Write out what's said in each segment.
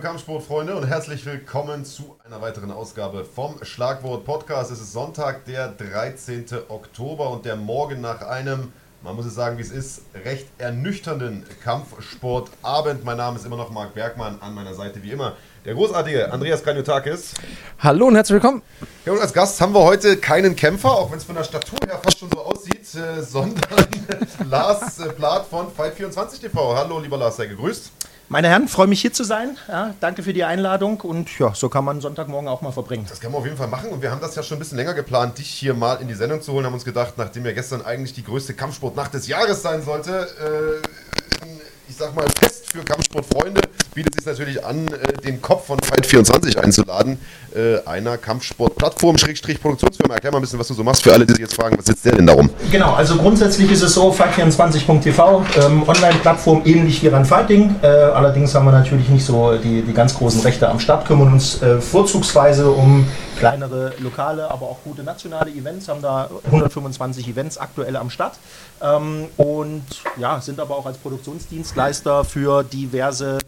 Kampfsportfreunde und herzlich willkommen zu einer weiteren Ausgabe vom Schlagwort Podcast. Es ist Sonntag, der 13. Oktober und der Morgen nach einem, man muss es sagen, wie es ist, recht ernüchternden Kampfsportabend. Mein Name ist immer noch Marc Bergmann, an meiner Seite wie immer der großartige Andreas Kranjotakis. Hallo und herzlich willkommen. Ja, und als Gast haben wir heute keinen Kämpfer, auch wenn es von der Statur her fast schon so aussieht, äh, sondern Lars äh, Plath von Fight24 TV. Hallo, lieber Lars, sei gegrüßt. Meine Herren, freue mich hier zu sein. Ja, danke für die Einladung und ja, so kann man Sonntagmorgen auch mal verbringen. Das können wir auf jeden Fall machen und wir haben das ja schon ein bisschen länger geplant, dich hier mal in die Sendung zu holen. Haben uns gedacht, nachdem ja gestern eigentlich die größte Kampfsportnacht des Jahres sein sollte, äh, ich sag mal Fest für Kampfsportfreunde, bietet sich natürlich an, äh, den Kopf von Fight24 einzuladen, äh, einer Kampfsportplattform, Schrägstrich Produktionsfirma. Erklär mal ein bisschen, was du so machst für alle, die sich jetzt fragen, was sitzt der denn darum? Genau, also grundsätzlich ist es so, Fight24.tv, ähm, Online-Plattform ähnlich wie Run Fighting. Äh, allerdings haben wir natürlich nicht so die, die ganz großen Rechte am Start, kümmern uns äh, vorzugsweise um kleinere lokale, aber auch gute nationale Events, haben da 125 Events aktuell am Start ähm, und ja, sind aber auch als Produktionsdienstleister für diverse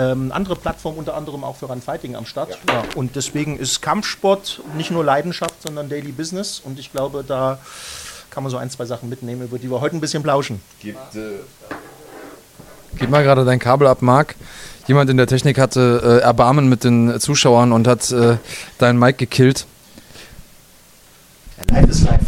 ähm, andere Plattformen, unter anderem auch für Run Fighting am Start. Ja. Ja, und deswegen ist Kampfsport nicht nur Leidenschaft, sondern Daily Business und ich glaube, da kann man so ein, zwei Sachen mitnehmen, über die wir heute ein bisschen plauschen. Gibt, äh Gib mal gerade dein Kabel ab, Marc jemand in der Technik hatte äh, Erbarmen mit den Zuschauern und hat äh, deinen Mic gekillt.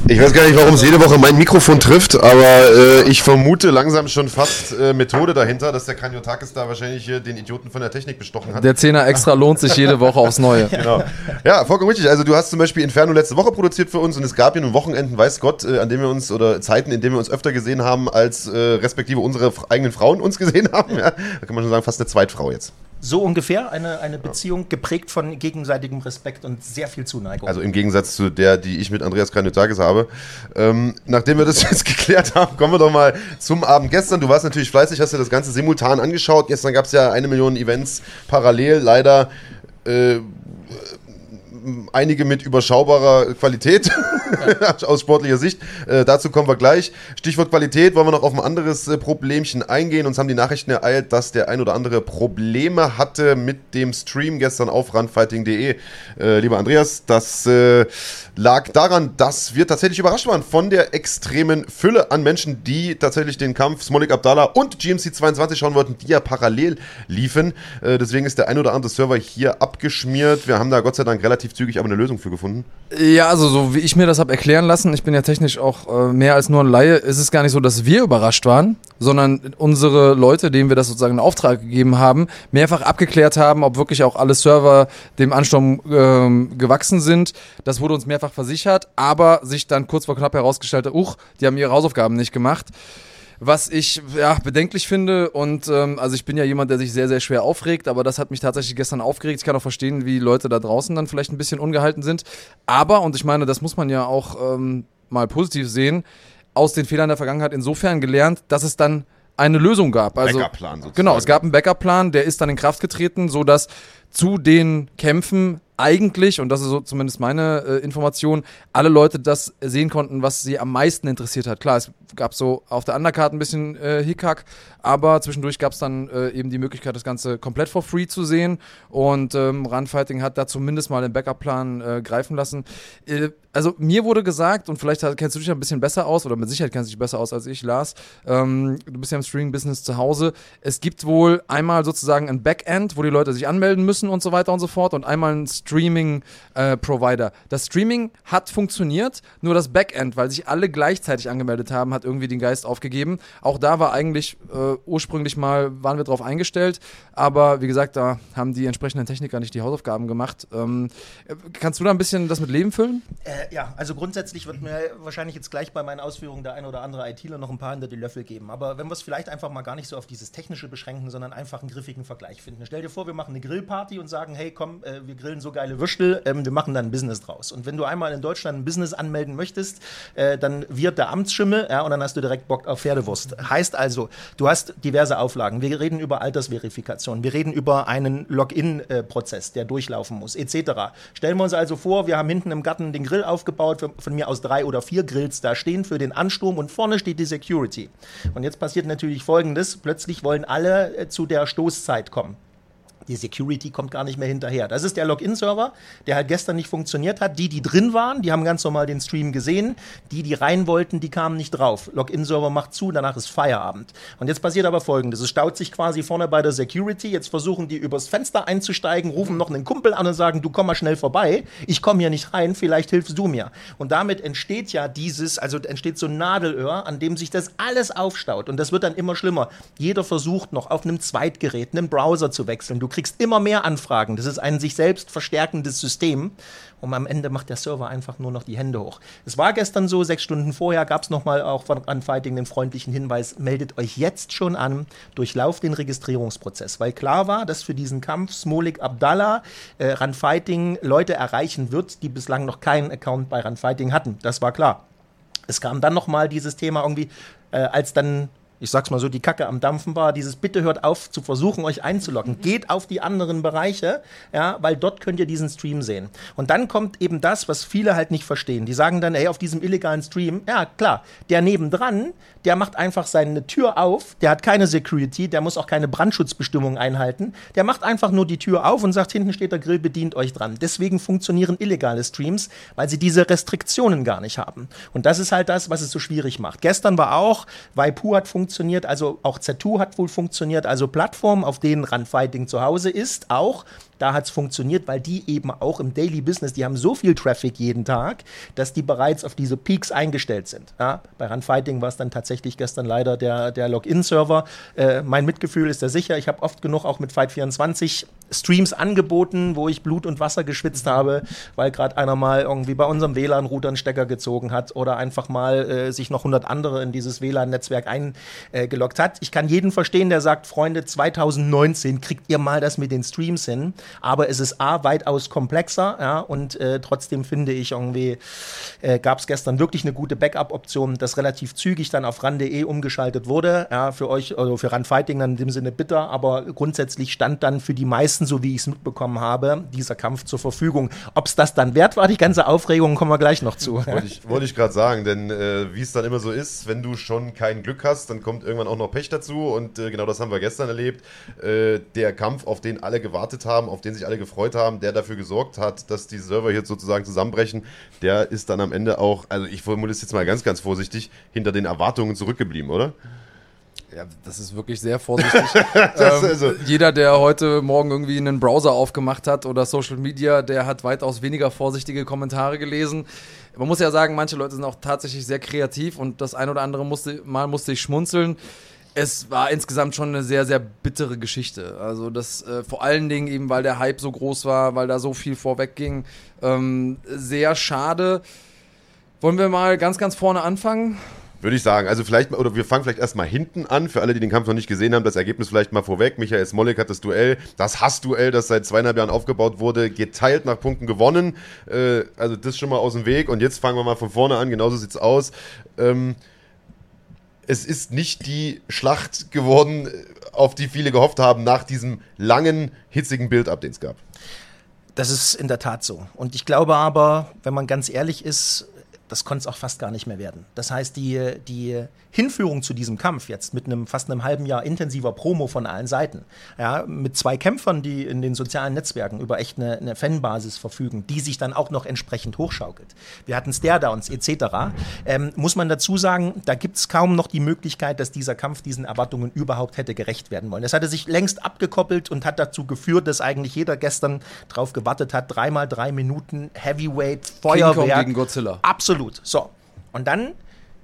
Ich weiß gar nicht, warum es jede Woche mein Mikrofon trifft, aber äh, ich vermute langsam schon fast äh, Methode dahinter, dass der Kanyotakis da wahrscheinlich äh, den Idioten von der Technik bestochen hat. Der Zehner extra lohnt sich jede Woche aufs Neue. genau. Ja, vollkommen richtig. Also du hast zum Beispiel Inferno letzte Woche produziert für uns und es gab ja nun Wochenenden, weiß Gott, äh, an denen wir uns, oder Zeiten, in denen wir uns öfter gesehen haben, als äh, respektive unsere eigenen Frauen uns gesehen haben. Ja? Da kann man schon sagen, fast eine Zweitfrau jetzt. So ungefähr eine, eine Beziehung geprägt von gegenseitigem Respekt und sehr viel Zuneigung. Also im Gegensatz zu der, die ich mit Andreas Kranjotakis habe. Ähm, nachdem wir das jetzt geklärt haben, kommen wir doch mal zum Abend gestern. Du warst natürlich fleißig, hast dir das Ganze simultan angeschaut. Gestern gab es ja eine Million Events parallel. Leider äh, einige mit überschaubarer Qualität ja. aus sportlicher Sicht. Äh, dazu kommen wir gleich. Stichwort Qualität, wollen wir noch auf ein anderes äh, Problemchen eingehen. Uns haben die Nachrichten ereilt, dass der ein oder andere Probleme hatte mit dem Stream gestern auf runfighting.de. Äh, lieber Andreas, das äh, lag daran, dass wir tatsächlich überrascht waren von der extremen Fülle an Menschen, die tatsächlich den Kampf Smolik Abdallah und GMC 22 schauen wollten, die ja parallel liefen. Äh, deswegen ist der ein oder andere Server hier abgeschmiert. Wir haben da Gott sei Dank relativ zügig aber eine Lösung für gefunden. Ja, also so wie ich mir das habe erklären lassen, ich bin ja technisch auch äh, mehr als nur ein Laie, ist es gar nicht so, dass wir überrascht waren, sondern unsere Leute, denen wir das sozusagen in Auftrag gegeben haben, mehrfach abgeklärt haben, ob wirklich auch alle Server dem Ansturm ähm, gewachsen sind. Das wurde uns mehrfach versichert, aber sich dann kurz vor knapp herausgestellt, uch, die haben ihre Hausaufgaben nicht gemacht was ich ja bedenklich finde. Und ähm, also ich bin ja jemand, der sich sehr, sehr schwer aufregt, aber das hat mich tatsächlich gestern aufgeregt. Ich kann auch verstehen, wie Leute da draußen dann vielleicht ein bisschen ungehalten sind. Aber, und ich meine, das muss man ja auch ähm, mal positiv sehen, aus den Fehlern der Vergangenheit insofern gelernt, dass es dann eine Lösung gab. Also, Backup-Plan sozusagen. Genau, es gab einen Backup-Plan, der ist dann in Kraft getreten, sodass zu den Kämpfen eigentlich, und das ist so zumindest meine äh, Information, alle Leute das sehen konnten, was sie am meisten interessiert hat. Klar, es gab so auf der Undercard ein bisschen äh, Hickhack, aber zwischendurch gab es dann äh, eben die Möglichkeit, das Ganze komplett for free zu sehen. Und ähm, Runfighting hat da zumindest mal den Backup-Plan äh, greifen lassen. Äh, also mir wurde gesagt, und vielleicht kennst du dich ein bisschen besser aus, oder mit Sicherheit kennst du dich besser aus als ich, Lars, ähm, du bist ja im Streaming-Business zu Hause. Es gibt wohl einmal sozusagen ein Backend, wo die Leute sich anmelden müssen und so weiter und so fort, und einmal ein Streaming-Provider. Äh, das Streaming hat funktioniert, nur das Backend, weil sich alle gleichzeitig angemeldet haben, hat irgendwie den Geist aufgegeben. Auch da war eigentlich äh, ursprünglich mal, waren wir drauf eingestellt, aber wie gesagt, da haben die entsprechenden Techniker nicht die Hausaufgaben gemacht. Ähm, kannst du da ein bisschen das mit Leben füllen? Äh, ja, also grundsätzlich wird mir wahrscheinlich jetzt gleich bei meinen Ausführungen der ein oder andere ITler noch ein paar hinter die Löffel geben. Aber wenn wir es vielleicht einfach mal gar nicht so auf dieses Technische beschränken, sondern einfach einen griffigen Vergleich finden. Stell dir vor, wir machen eine Grillparty und sagen, hey komm, äh, wir grillen so geile Würstel, ähm, wir machen dann ein Business draus. Und wenn du einmal in Deutschland ein Business anmelden möchtest, äh, dann wird der Amtsschimmel ja, und dann hast du direkt Bock auf Pferdewurst. Heißt also, du hast diverse Auflagen. Wir reden über Altersverifikation, wir reden über einen Login-Prozess, der durchlaufen muss, etc. Stellen wir uns also vor, wir haben hinten im Garten den Grill aufgebaut, von mir aus drei oder vier Grills da stehen für den Ansturm und vorne steht die Security. Und jetzt passiert natürlich Folgendes, plötzlich wollen alle äh, zu der Stoßzeit kommen. Die Security kommt gar nicht mehr hinterher. Das ist der Login-Server, der halt gestern nicht funktioniert hat. Die, die drin waren, die haben ganz normal den Stream gesehen. Die, die rein wollten, die kamen nicht drauf. Login-Server macht zu, danach ist Feierabend. Und jetzt passiert aber folgendes: Es staut sich quasi vorne bei der Security. Jetzt versuchen die übers Fenster einzusteigen, rufen noch einen Kumpel an und sagen: Du komm mal schnell vorbei. Ich komme hier nicht rein, vielleicht hilfst du mir. Und damit entsteht ja dieses, also entsteht so ein Nadelöhr, an dem sich das alles aufstaut. Und das wird dann immer schlimmer. Jeder versucht noch auf einem Zweitgerät einen Browser zu wechseln. Du kriegst immer mehr Anfragen. Das ist ein sich selbst verstärkendes System. Und am Ende macht der Server einfach nur noch die Hände hoch. Es war gestern so, sechs Stunden vorher gab es nochmal auch von Runfighting den freundlichen Hinweis, meldet euch jetzt schon an, durchlauft den Registrierungsprozess. Weil klar war, dass für diesen Kampf Smolik Abdallah äh, Runfighting Leute erreichen wird, die bislang noch keinen Account bei Runfighting hatten. Das war klar. Es kam dann nochmal dieses Thema irgendwie, äh, als dann ich sag's mal so, die Kacke am Dampfen war, dieses Bitte hört auf zu versuchen, euch einzuloggen. Geht auf die anderen Bereiche, ja, weil dort könnt ihr diesen Stream sehen. Und dann kommt eben das, was viele halt nicht verstehen. Die sagen dann, hey, auf diesem illegalen Stream, ja, klar, der nebendran, der macht einfach seine Tür auf, der hat keine Security, der muss auch keine Brandschutzbestimmungen einhalten, der macht einfach nur die Tür auf und sagt, hinten steht der Grill, bedient euch dran. Deswegen funktionieren illegale Streams, weil sie diese Restriktionen gar nicht haben. Und das ist halt das, was es so schwierig macht. Gestern war auch, Waipu hat funktioniert, funktioniert, also auch Z2 hat wohl funktioniert, also Plattformen, auf denen Runfighting zu Hause ist, auch da hat es funktioniert, weil die eben auch im Daily Business, die haben so viel Traffic jeden Tag, dass die bereits auf diese Peaks eingestellt sind. Ja, bei Runfighting war es dann tatsächlich gestern leider der, der Login-Server. Äh, mein Mitgefühl ist da sicher. Ich habe oft genug auch mit Fight24 Streams angeboten, wo ich Blut und Wasser geschwitzt habe, weil gerade einer mal irgendwie bei unserem WLAN-Router einen Stecker gezogen hat oder einfach mal äh, sich noch 100 andere in dieses WLAN-Netzwerk eingeloggt äh, hat. Ich kann jeden verstehen, der sagt, Freunde, 2019 kriegt ihr mal das mit den Streams hin aber es ist A, weitaus komplexer, ja, und äh, trotzdem finde ich irgendwie, äh, gab es gestern wirklich eine gute Backup-Option, das relativ zügig dann auf ran.de umgeschaltet wurde, ja, für euch, also für Runfighting dann in dem Sinne bitter, aber grundsätzlich stand dann für die meisten, so wie ich es mitbekommen habe, dieser Kampf zur Verfügung. Ob es das dann wert war, die ganze Aufregung, kommen wir gleich noch zu. Wollte ich, wollte ich gerade sagen, denn äh, wie es dann immer so ist, wenn du schon kein Glück hast, dann kommt irgendwann auch noch Pech dazu und äh, genau das haben wir gestern erlebt. Äh, der Kampf, auf den alle gewartet haben, auf den sich alle gefreut haben, der dafür gesorgt hat, dass die Server hier sozusagen zusammenbrechen, der ist dann am Ende auch, also ich formuliere es jetzt mal ganz, ganz vorsichtig, hinter den Erwartungen zurückgeblieben, oder? Ja, das ist wirklich sehr vorsichtig. ähm, also jeder, der heute Morgen irgendwie einen Browser aufgemacht hat oder Social Media, der hat weitaus weniger vorsichtige Kommentare gelesen. Man muss ja sagen, manche Leute sind auch tatsächlich sehr kreativ und das ein oder andere musste, Mal musste ich schmunzeln es war insgesamt schon eine sehr, sehr bittere Geschichte. Also das äh, vor allen Dingen eben, weil der Hype so groß war, weil da so viel vorwegging. Ähm, sehr schade. Wollen wir mal ganz, ganz vorne anfangen? Würde ich sagen. Also vielleicht, oder wir fangen vielleicht erstmal hinten an, für alle, die den Kampf noch nicht gesehen haben, das Ergebnis vielleicht mal vorweg. Michael Smolik hat das Duell, das Hassduell, das seit zweieinhalb Jahren aufgebaut wurde, geteilt nach Punkten gewonnen. Äh, also das schon mal aus dem Weg. Und jetzt fangen wir mal von vorne an, genauso sieht's aus. Ähm, es ist nicht die Schlacht geworden, auf die viele gehofft haben, nach diesem langen, hitzigen Build-up, den es gab. Das ist in der Tat so. Und ich glaube aber, wenn man ganz ehrlich ist, das konnte es auch fast gar nicht mehr werden. Das heißt, die, die Hinführung zu diesem Kampf jetzt mit einem fast einem halben Jahr intensiver Promo von allen Seiten, ja, mit zwei Kämpfern, die in den sozialen Netzwerken über echt eine, eine Fanbasis verfügen, die sich dann auch noch entsprechend hochschaukelt. Wir hatten Staredowns etc. Ähm, muss man dazu sagen, da gibt es kaum noch die Möglichkeit, dass dieser Kampf diesen Erwartungen überhaupt hätte gerecht werden wollen. Das hatte sich längst abgekoppelt und hat dazu geführt, dass eigentlich jeder gestern drauf gewartet hat, dreimal drei Minuten Heavyweight Feuerwerk. King Kong gegen Godzilla. Absolut Absolut. So. Und dann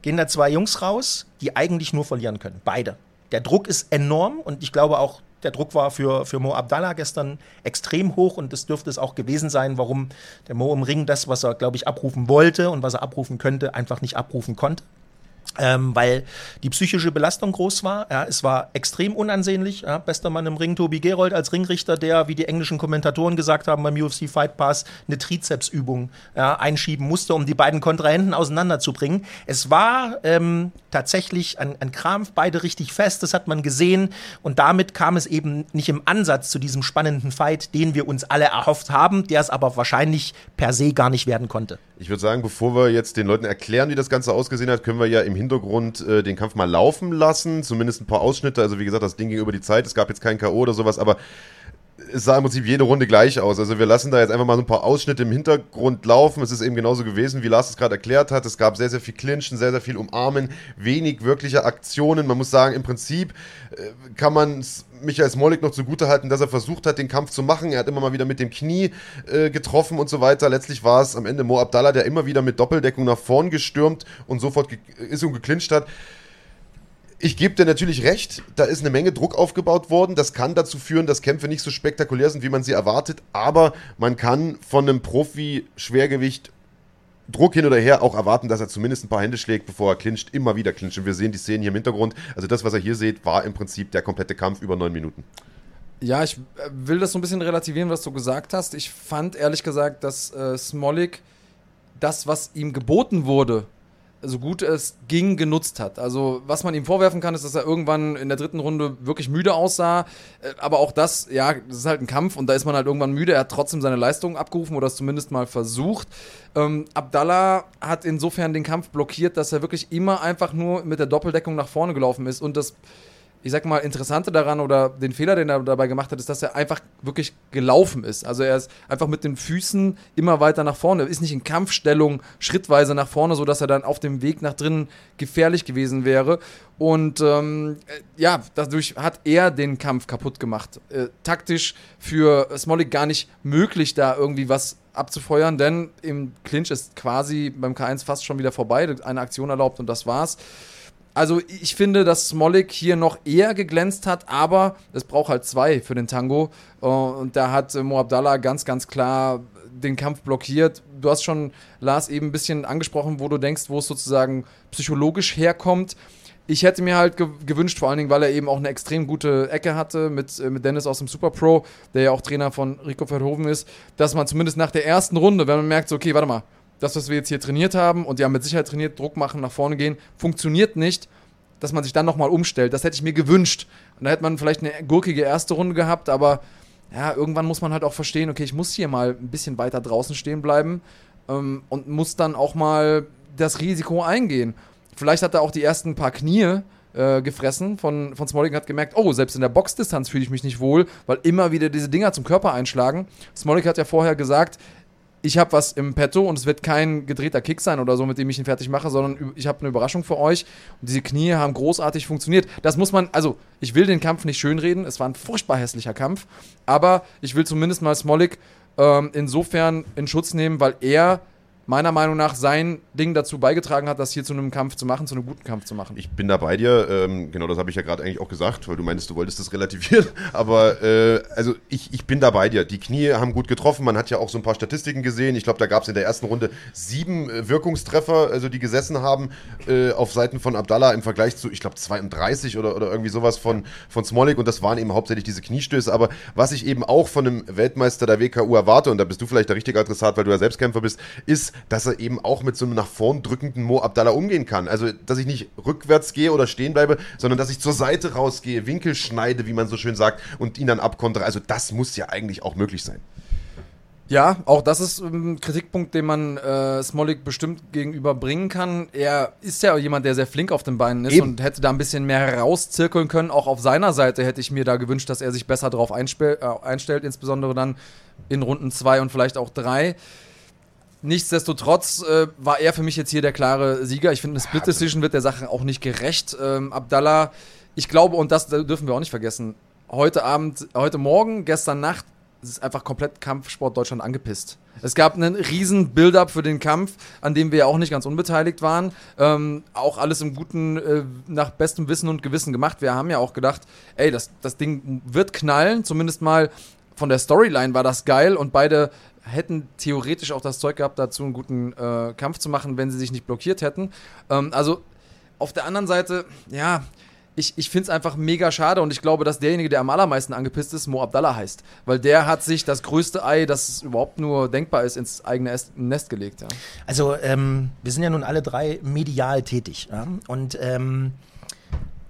gehen da zwei Jungs raus, die eigentlich nur verlieren können. Beide. Der Druck ist enorm und ich glaube auch, der Druck war für, für Mo Abdallah gestern extrem hoch und das dürfte es auch gewesen sein, warum der Mo im Ring das, was er, glaube ich, abrufen wollte und was er abrufen könnte, einfach nicht abrufen konnte ähm, weil die psychische Belastung groß war. Ja, es war extrem unansehnlich. Ja, bester Mann im Ring, Tobi Gerold als Ringrichter, der, wie die englischen Kommentatoren gesagt haben beim UFC Fight Pass, eine Trizepsübung ja, einschieben musste, um die beiden Kontrahenten auseinanderzubringen. Es war ähm, tatsächlich ein, ein Krampf, beide richtig fest, das hat man gesehen. Und damit kam es eben nicht im Ansatz zu diesem spannenden Fight, den wir uns alle erhofft haben, der es aber wahrscheinlich per se gar nicht werden konnte. Ich würde sagen, bevor wir jetzt den Leuten erklären, wie das Ganze ausgesehen hat, können wir ja im Hintergrund äh, den Kampf mal laufen lassen. Zumindest ein paar Ausschnitte. Also wie gesagt, das Ding ging über die Zeit. Es gab jetzt kein K.O. oder sowas, aber es sah im Prinzip jede Runde gleich aus. Also wir lassen da jetzt einfach mal so ein paar Ausschnitte im Hintergrund laufen. Es ist eben genauso gewesen, wie Lars es gerade erklärt hat. Es gab sehr, sehr viel Clinchen, sehr, sehr viel Umarmen, wenig wirkliche Aktionen. Man muss sagen, im Prinzip äh, kann man Michael Smolik noch zugutehalten, dass er versucht hat, den Kampf zu machen. Er hat immer mal wieder mit dem Knie äh, getroffen und so weiter. Letztlich war es am Ende Mo Abdallah, der immer wieder mit Doppeldeckung nach vorn gestürmt und sofort ist und geklincht hat. Ich gebe dir natürlich recht, da ist eine Menge Druck aufgebaut worden. Das kann dazu führen, dass Kämpfe nicht so spektakulär sind, wie man sie erwartet. Aber man kann von einem Profi-Schwergewicht Druck hin oder her auch erwarten, dass er zumindest ein paar Hände schlägt, bevor er clincht, immer wieder clincht. Und wir sehen die Szenen hier im Hintergrund. Also das, was ihr hier seht, war im Prinzip der komplette Kampf über neun Minuten. Ja, ich äh, will das so ein bisschen relativieren, was du gesagt hast. Ich fand ehrlich gesagt, dass äh, Smolik das, was ihm geboten wurde, so gut es ging, genutzt hat. Also, was man ihm vorwerfen kann, ist, dass er irgendwann in der dritten Runde wirklich müde aussah. Äh, aber auch das, ja, das ist halt ein Kampf und da ist man halt irgendwann müde. Er hat trotzdem seine Leistung abgerufen oder es zumindest mal versucht. Ähm, Abdallah hat insofern den Kampf blockiert, dass er wirklich immer einfach nur mit der Doppeldeckung nach vorne gelaufen ist und das ich sag mal, Interessante daran oder den Fehler, den er dabei gemacht hat, ist, dass er einfach wirklich gelaufen ist. Also er ist einfach mit den Füßen immer weiter nach vorne. Er ist nicht in Kampfstellung schrittweise nach vorne, sodass er dann auf dem Weg nach drinnen gefährlich gewesen wäre. Und ähm, äh, ja, dadurch hat er den Kampf kaputt gemacht. Äh, taktisch für Smolik gar nicht möglich, da irgendwie was abzufeuern, denn im Clinch ist quasi beim K1 fast schon wieder vorbei, eine Aktion erlaubt und das war's. Also ich finde, dass Smolik hier noch eher geglänzt hat, aber es braucht halt zwei für den Tango. Äh, und da hat Mo Abdallah ganz, ganz klar den Kampf blockiert. Du hast schon Lars eben ein bisschen angesprochen, wo du denkst, wo es sozusagen psychologisch herkommt. Ich hätte mir halt gewünscht, vor allen Dingen, weil er eben auch eine extrem gute Ecke hatte mit, äh, mit Dennis aus dem Super Pro, der ja auch Trainer von Rico Verhoeven ist, dass man zumindest nach der ersten Runde, wenn man merkt, so, okay, warte mal, das, was wir jetzt hier trainiert haben und die haben mit Sicherheit trainiert, Druck machen, nach vorne gehen, funktioniert nicht, dass man sich dann nochmal umstellt. Das hätte ich mir gewünscht. Und da hätte man vielleicht eine gurkige erste Runde gehabt, aber ja, irgendwann muss man halt auch verstehen, okay, ich muss hier mal ein bisschen weiter draußen stehen bleiben ähm, und muss dann auch mal das Risiko eingehen. Vielleicht hat er auch die ersten paar Knie äh, gefressen von, von Smolik und hat gemerkt, oh, selbst in der Boxdistanz fühle ich mich nicht wohl, weil immer wieder diese Dinger zum Körper einschlagen. Smolik hat ja vorher gesagt, ich habe was im Petto und es wird kein gedrehter Kick sein oder so, mit dem ich ihn fertig mache, sondern ich habe eine Überraschung für euch. Und diese Knie haben großartig funktioniert. Das muss man, also ich will den Kampf nicht schönreden, es war ein furchtbar hässlicher Kampf, aber ich will zumindest mal Smolik ähm, insofern in Schutz nehmen, weil er meiner Meinung nach sein Ding dazu beigetragen hat, das hier zu einem Kampf zu machen, zu einem guten Kampf zu machen. Ich bin da bei dir, ähm, genau das habe ich ja gerade eigentlich auch gesagt, weil du meinst, du wolltest das relativieren, aber äh, also ich, ich bin da bei dir. Die Knie haben gut getroffen, man hat ja auch so ein paar Statistiken gesehen. Ich glaube, da gab es in der ersten Runde sieben äh, Wirkungstreffer, also die gesessen haben äh, auf Seiten von Abdallah im Vergleich zu, ich glaube, 32 oder, oder irgendwie sowas von, von Smolik und das waren eben hauptsächlich diese Kniestöße. Aber was ich eben auch von einem Weltmeister der WKU erwarte, und da bist du vielleicht der richtige Adressat, weil du ja Selbstkämpfer bist, ist, dass er eben auch mit so einem nach vorn drückenden Mo Abdallah umgehen kann. Also, dass ich nicht rückwärts gehe oder stehen bleibe, sondern dass ich zur Seite rausgehe, Winkel schneide, wie man so schön sagt, und ihn dann abkontere. Also, das muss ja eigentlich auch möglich sein. Ja, auch das ist ein Kritikpunkt, den man äh, Smolik bestimmt gegenüberbringen kann. Er ist ja jemand, der sehr flink auf den Beinen ist Eben. und hätte da ein bisschen mehr herauszirkeln können. Auch auf seiner Seite hätte ich mir da gewünscht, dass er sich besser darauf äh, einstellt, insbesondere dann in Runden zwei und vielleicht auch drei. Nichtsdestotrotz äh, war er für mich jetzt hier der klare Sieger. Ich finde, eine Split Decision wird der Sache auch nicht gerecht. Ähm, Abdallah, ich glaube, und das dürfen wir auch nicht vergessen, heute Abend, heute Morgen, gestern Nacht, ist einfach komplett Kampfsport Deutschland angepisst. Es gab einen riesen Build-up für den Kampf, an dem wir auch nicht ganz unbeteiligt waren. Ähm, auch alles im Guten, äh, nach bestem Wissen und Gewissen gemacht. Wir haben ja auch gedacht, ey, das, das Ding wird knallen, zumindest mal von der Storyline war das geil und beide hätten theoretisch auch das Zeug gehabt, dazu einen guten äh, Kampf zu machen, wenn sie sich nicht blockiert hätten. Ähm, also auf der anderen Seite, ja, ich, ich finde es einfach mega schade und ich glaube, dass derjenige, der am allermeisten angepisst ist, Mo Abdallah heißt. Weil der hat sich das größte Ei, das überhaupt nur denkbar ist, ins eigene Nest gelegt. Ja. Also, ähm, wir sind ja nun alle drei medial tätig. Ja? Und ähm,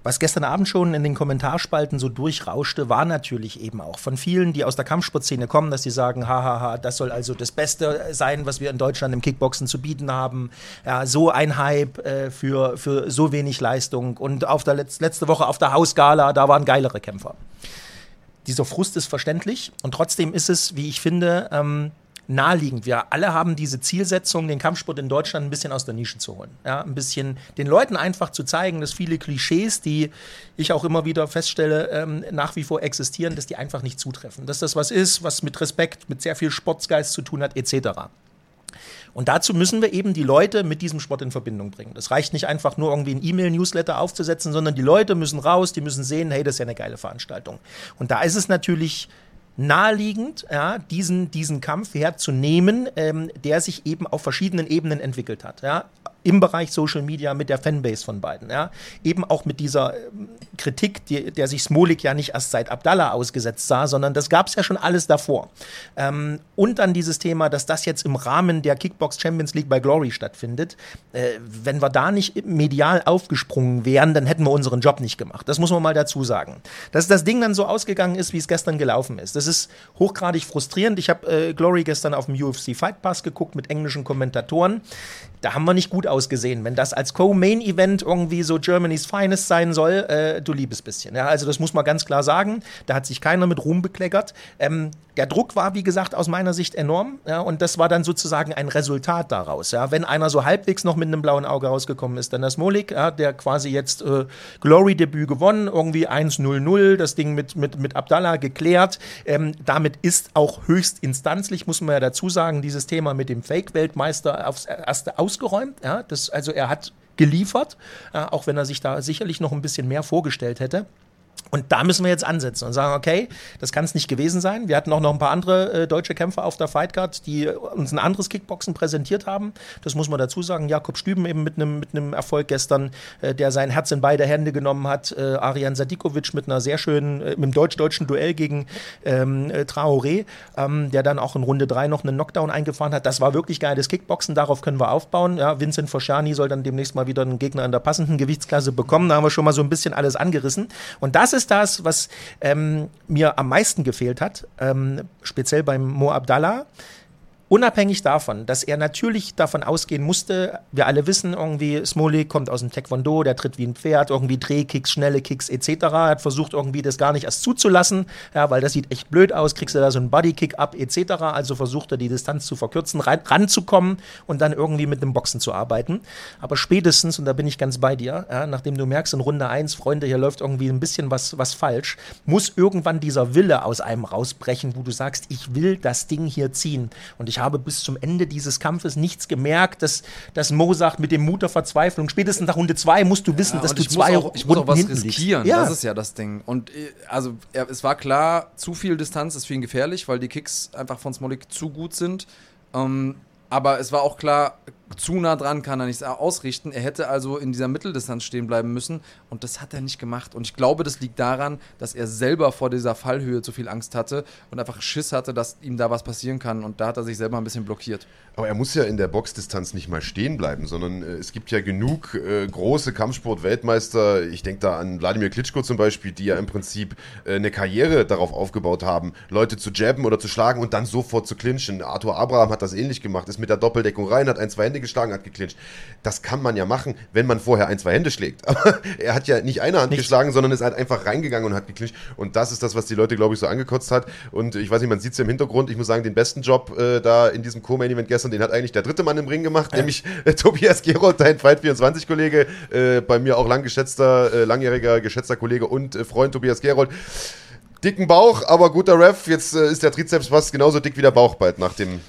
was gestern Abend schon in den Kommentarspalten so durchrauschte, war natürlich eben auch von vielen, die aus der Kampfsportszene kommen, dass sie sagen, hahaha, das soll also das Beste sein, was wir in Deutschland im Kickboxen zu bieten haben. Ja, so ein Hype äh, für, für so wenig Leistung. Und auf der Letz letzte Woche auf der Hausgala, da waren geilere Kämpfer dieser Frust ist verständlich und trotzdem ist es, wie ich finde, ähm, naheliegend. Wir alle haben diese Zielsetzung, den Kampfsport in Deutschland ein bisschen aus der Nische zu holen. Ja, ein bisschen den Leuten einfach zu zeigen, dass viele Klischees, die ich auch immer wieder feststelle, ähm, nach wie vor existieren, dass die einfach nicht zutreffen. Dass das was ist, was mit Respekt, mit sehr viel Sportsgeist zu tun hat, etc. Und dazu müssen wir eben die Leute mit diesem Sport in Verbindung bringen. Das reicht nicht einfach nur irgendwie ein E-Mail-Newsletter aufzusetzen, sondern die Leute müssen raus, die müssen sehen, hey, das ist ja eine geile Veranstaltung. Und da ist es natürlich naheliegend, ja, diesen, diesen Kampf herzunehmen, ähm, der sich eben auf verschiedenen Ebenen entwickelt hat. Ja im Bereich Social Media mit der Fanbase von beiden. Ja? Eben auch mit dieser ähm, Kritik, die, der sich Smolik ja nicht erst seit Abdallah ausgesetzt sah, sondern das gab es ja schon alles davor. Ähm, und dann dieses Thema, dass das jetzt im Rahmen der Kickbox Champions League bei Glory stattfindet. Äh, wenn wir da nicht medial aufgesprungen wären, dann hätten wir unseren Job nicht gemacht. Das muss man mal dazu sagen. Dass das Ding dann so ausgegangen ist, wie es gestern gelaufen ist. Das ist hochgradig frustrierend. Ich habe äh, Glory gestern auf dem UFC Fight Pass geguckt mit englischen Kommentatoren. Da haben wir nicht gut ausgesehen. Wenn das als Co-Main-Event irgendwie so Germany's Finest sein soll, äh, du liebes bisschen. Ja, also das muss man ganz klar sagen. Da hat sich keiner mit Ruhm bekleckert. Ähm, der Druck war, wie gesagt, aus meiner Sicht enorm. Ja, und das war dann sozusagen ein Resultat daraus. Ja, wenn einer so halbwegs noch mit einem blauen Auge rausgekommen ist, dann das Molik, ja, der quasi jetzt äh, Glory-Debüt gewonnen, irgendwie 1-0-0, das Ding mit, mit, mit Abdallah geklärt. Ähm, damit ist auch höchst instanzlich, muss man ja dazu sagen, dieses Thema mit dem Fake-Weltmeister aufs erste ausgeräumt. Ja, das, also er hat geliefert, äh, auch wenn er sich da sicherlich noch ein bisschen mehr vorgestellt hätte. Und da müssen wir jetzt ansetzen und sagen, okay, das kann es nicht gewesen sein. Wir hatten auch noch ein paar andere äh, deutsche Kämpfer auf der Fightcard, die uns ein anderes Kickboxen präsentiert haben. Das muss man dazu sagen. Jakob Stüben eben mit einem mit Erfolg gestern, äh, der sein Herz in beide Hände genommen hat. Äh, Arian Sadikovic mit einer sehr schönen, äh, mit einem deutsch-deutschen Duell gegen ähm, äh, Traoré, ähm, der dann auch in Runde 3 noch einen Knockdown eingefahren hat. Das war wirklich geiles Kickboxen. Darauf können wir aufbauen. Ja, Vincent Fosciani soll dann demnächst mal wieder einen Gegner in der passenden Gewichtsklasse bekommen. Da haben wir schon mal so ein bisschen alles angerissen. Und das ist ist das, was ähm, mir am meisten gefehlt hat, ähm, speziell beim Mo Abdallah. Unabhängig davon, dass er natürlich davon ausgehen musste, wir alle wissen irgendwie, Smolik kommt aus dem Taekwondo, der tritt wie ein Pferd, irgendwie Drehkicks, schnelle Kicks etc. Er hat versucht irgendwie das gar nicht erst zuzulassen, ja, weil das sieht echt blöd aus, kriegst du da so einen Bodykick ab etc. Also versucht er die Distanz zu verkürzen, ran, ranzukommen und dann irgendwie mit dem Boxen zu arbeiten. Aber spätestens, und da bin ich ganz bei dir, ja, nachdem du merkst in Runde 1, Freunde, hier läuft irgendwie ein bisschen was, was falsch, muss irgendwann dieser Wille aus einem rausbrechen, wo du sagst, ich will das Ding hier ziehen. Und ich habe bis zum Ende dieses Kampfes nichts gemerkt, dass, dass Mo sagt mit dem Mut der Verzweiflung, spätestens nach Runde zwei musst du wissen, ja, dass du zwei auch, ich muss auch was riskieren. Ja. Das ist ja das Ding. Und äh, also er, es war klar, zu viel Distanz ist für ihn gefährlich, weil die Kicks einfach von Smolik zu gut sind. Ähm, aber es war auch klar, zu nah dran kann er nichts ausrichten. Er hätte also in dieser Mitteldistanz stehen bleiben müssen und das hat er nicht gemacht. Und ich glaube, das liegt daran, dass er selber vor dieser Fallhöhe zu viel Angst hatte und einfach Schiss hatte, dass ihm da was passieren kann. Und da hat er sich selber ein bisschen blockiert. Aber er muss ja in der Boxdistanz nicht mal stehen bleiben, sondern äh, es gibt ja genug äh, große Kampfsport-Weltmeister. Ich denke da an Wladimir Klitschko zum Beispiel, die ja im Prinzip äh, eine Karriere darauf aufgebaut haben, Leute zu jabben oder zu schlagen und dann sofort zu clinchen. Arthur Abraham hat das ähnlich gemacht, ist mit der Doppeldeckung rein, hat ein, zwei Hände Hände geschlagen, hat geklincht. Das kann man ja machen, wenn man vorher ein, zwei Hände schlägt. Aber er hat ja nicht eine Hand Nichts. geschlagen, sondern ist halt einfach reingegangen und hat geklincht. Und das ist das, was die Leute, glaube ich, so angekotzt hat. Und ich weiß nicht, man sieht es ja im Hintergrund. Ich muss sagen, den besten Job äh, da in diesem Co-Main-Event gestern, den hat eigentlich der dritte Mann im Ring gemacht, ja. nämlich äh, Tobias Gerold, dein Fight24-Kollege, äh, bei mir auch lang geschätzter, äh, langjähriger geschätzter Kollege und äh, Freund Tobias Gerold dicken Bauch, aber guter Ref. Jetzt äh, ist der Trizeps fast genauso dick wie der Bauch bald nach dem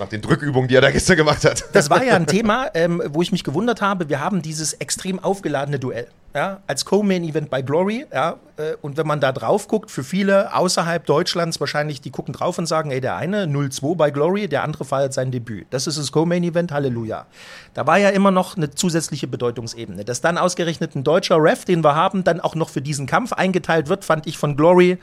nach den Drückübungen, die er da gestern gemacht hat. Das war ja ein Thema, ähm, wo ich mich gewundert habe. Wir haben dieses extrem aufgeladene Duell ja, als Co-Main-Event bei Glory. Ja, äh, und wenn man da drauf guckt, für viele außerhalb Deutschlands wahrscheinlich, die gucken drauf und sagen, ey, der eine 0-2 bei Glory, der andere feiert sein Debüt. Das ist das Co-Main-Event, Halleluja. Da war ja immer noch eine zusätzliche Bedeutungsebene. Dass dann ausgerechnet ein deutscher Ref, den wir haben, dann auch noch für diesen Kampf eingeteilt wird, fand ich von Glory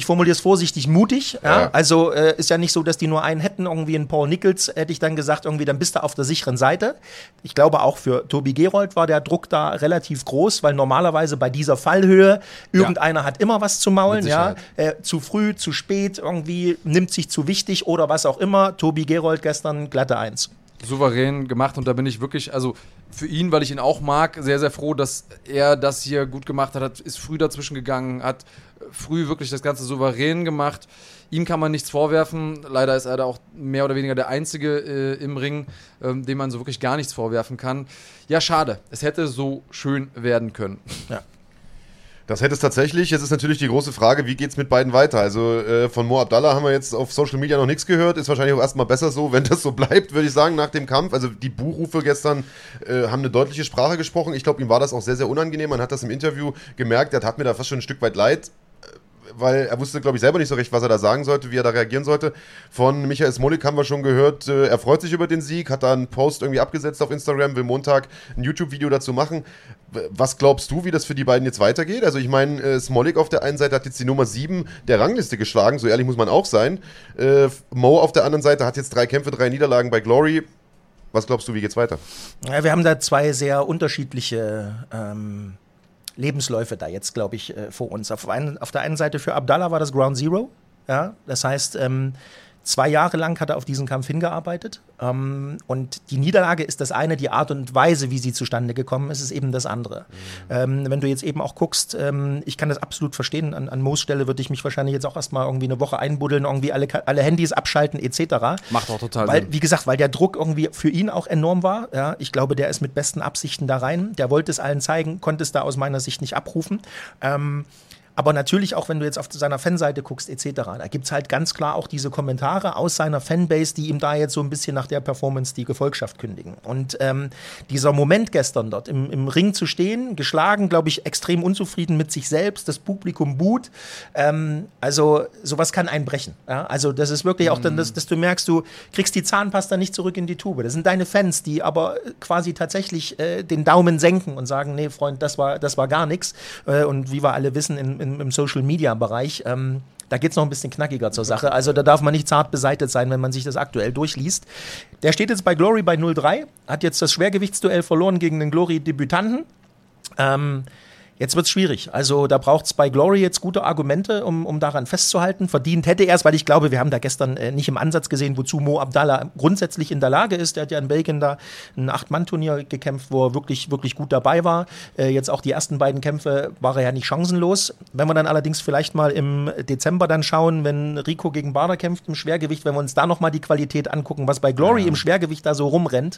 ich formuliere es vorsichtig, mutig. Ja? Ja. Also äh, ist ja nicht so, dass die nur einen hätten, irgendwie einen Paul Nichols, hätte ich dann gesagt, irgendwie, dann bist du auf der sicheren Seite. Ich glaube, auch für Tobi Gerold war der Druck da relativ groß, weil normalerweise bei dieser Fallhöhe irgendeiner ja. hat immer was zu maulen, ja. Äh, zu früh, zu spät, irgendwie nimmt sich zu wichtig oder was auch immer. Tobi Gerold gestern glatte Eins. souverän gemacht und da bin ich wirklich, also für ihn, weil ich ihn auch mag, sehr, sehr froh, dass er das hier gut gemacht hat, hat ist früh dazwischen gegangen, hat früh wirklich das Ganze souverän gemacht. Ihm kann man nichts vorwerfen. Leider ist er da auch mehr oder weniger der Einzige äh, im Ring, ähm, dem man so wirklich gar nichts vorwerfen kann. Ja, schade. Es hätte so schön werden können. Ja. Das hätte es tatsächlich. Jetzt ist natürlich die große Frage, wie geht es mit beiden weiter? Also äh, von Mo Abdallah haben wir jetzt auf Social Media noch nichts gehört. Ist wahrscheinlich auch erstmal besser so, wenn das so bleibt, würde ich sagen, nach dem Kampf. Also die Buchrufe gestern äh, haben eine deutliche Sprache gesprochen. Ich glaube, ihm war das auch sehr, sehr unangenehm. Man hat das im Interview gemerkt. Er hat mir da fast schon ein Stück weit leid weil er wusste, glaube ich, selber nicht so recht, was er da sagen sollte, wie er da reagieren sollte. Von Michael Smolik haben wir schon gehört, äh, er freut sich über den Sieg, hat da einen Post irgendwie abgesetzt auf Instagram, will Montag ein YouTube-Video dazu machen. Was glaubst du, wie das für die beiden jetzt weitergeht? Also ich meine, äh, Smolik auf der einen Seite hat jetzt die Nummer 7 der Rangliste geschlagen, so ehrlich muss man auch sein. Äh, Mo auf der anderen Seite hat jetzt drei Kämpfe, drei Niederlagen bei Glory. Was glaubst du, wie geht's weiter? Ja, wir haben da zwei sehr unterschiedliche ähm, Lebensläufe da jetzt, glaube ich, äh, vor uns. Auf, ein, auf, der einen Seite für Abdallah war das Ground Zero. Ja? Das heißt, ähm, Zwei Jahre lang hat er auf diesen Kampf hingearbeitet. Ähm, und die Niederlage ist das eine, die Art und Weise, wie sie zustande gekommen ist, ist eben das andere. Mhm. Ähm, wenn du jetzt eben auch guckst, ähm, ich kann das absolut verstehen, an, an Moos Stelle würde ich mich wahrscheinlich jetzt auch erstmal irgendwie eine Woche einbuddeln, irgendwie alle, alle Handys abschalten, etc. Macht auch total weil, Sinn. Wie gesagt, weil der Druck irgendwie für ihn auch enorm war. Ja, ich glaube, der ist mit besten Absichten da rein. Der wollte es allen zeigen, konnte es da aus meiner Sicht nicht abrufen. Ähm, aber natürlich auch, wenn du jetzt auf seiner Fanseite guckst, etc., da gibt es halt ganz klar auch diese Kommentare aus seiner Fanbase, die ihm da jetzt so ein bisschen nach der Performance die Gefolgschaft kündigen. Und ähm, dieser Moment gestern dort im, im Ring zu stehen, geschlagen, glaube ich, extrem unzufrieden mit sich selbst, das Publikum boot. Ähm, also sowas kann einbrechen. Ja? Also das ist wirklich auch dann, dass, dass, du merkst, du kriegst die Zahnpasta nicht zurück in die Tube. Das sind deine Fans, die aber quasi tatsächlich äh, den Daumen senken und sagen, nee, Freund, das war, das war gar nichts. Äh, und wie wir alle wissen, in, in im, im Social-Media-Bereich. Ähm, da geht es noch ein bisschen knackiger zur Sache. Also da darf man nicht zart beseitigt sein, wenn man sich das aktuell durchliest. Der steht jetzt bei Glory bei 0-3, hat jetzt das Schwergewichtsduell verloren gegen den Glory-Debütanten. Ähm, Jetzt wird es schwierig. Also da braucht es bei Glory jetzt gute Argumente, um, um daran festzuhalten. Verdient hätte er es, weil ich glaube, wir haben da gestern äh, nicht im Ansatz gesehen, wozu Mo Abdallah grundsätzlich in der Lage ist. Der hat ja in Belgien da ein Acht-Mann-Turnier gekämpft, wo er wirklich, wirklich gut dabei war. Äh, jetzt auch die ersten beiden Kämpfe war er ja nicht chancenlos. Wenn wir dann allerdings vielleicht mal im Dezember dann schauen, wenn Rico gegen Bader kämpft im Schwergewicht, wenn wir uns da nochmal die Qualität angucken, was bei Glory ja. im Schwergewicht da so rumrennt.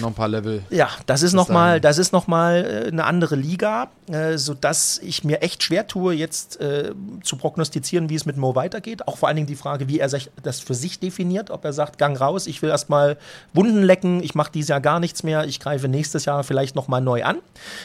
Noch ein paar Level. Ja, das ist nochmal noch äh, eine andere Liga. Äh, äh, sodass ich mir echt schwer tue, jetzt äh, zu prognostizieren, wie es mit Mo weitergeht. Auch vor allen Dingen die Frage, wie er sich das für sich definiert, ob er sagt, Gang raus, ich will erstmal Wunden lecken, ich mache dieses Jahr gar nichts mehr, ich greife nächstes Jahr vielleicht nochmal neu an.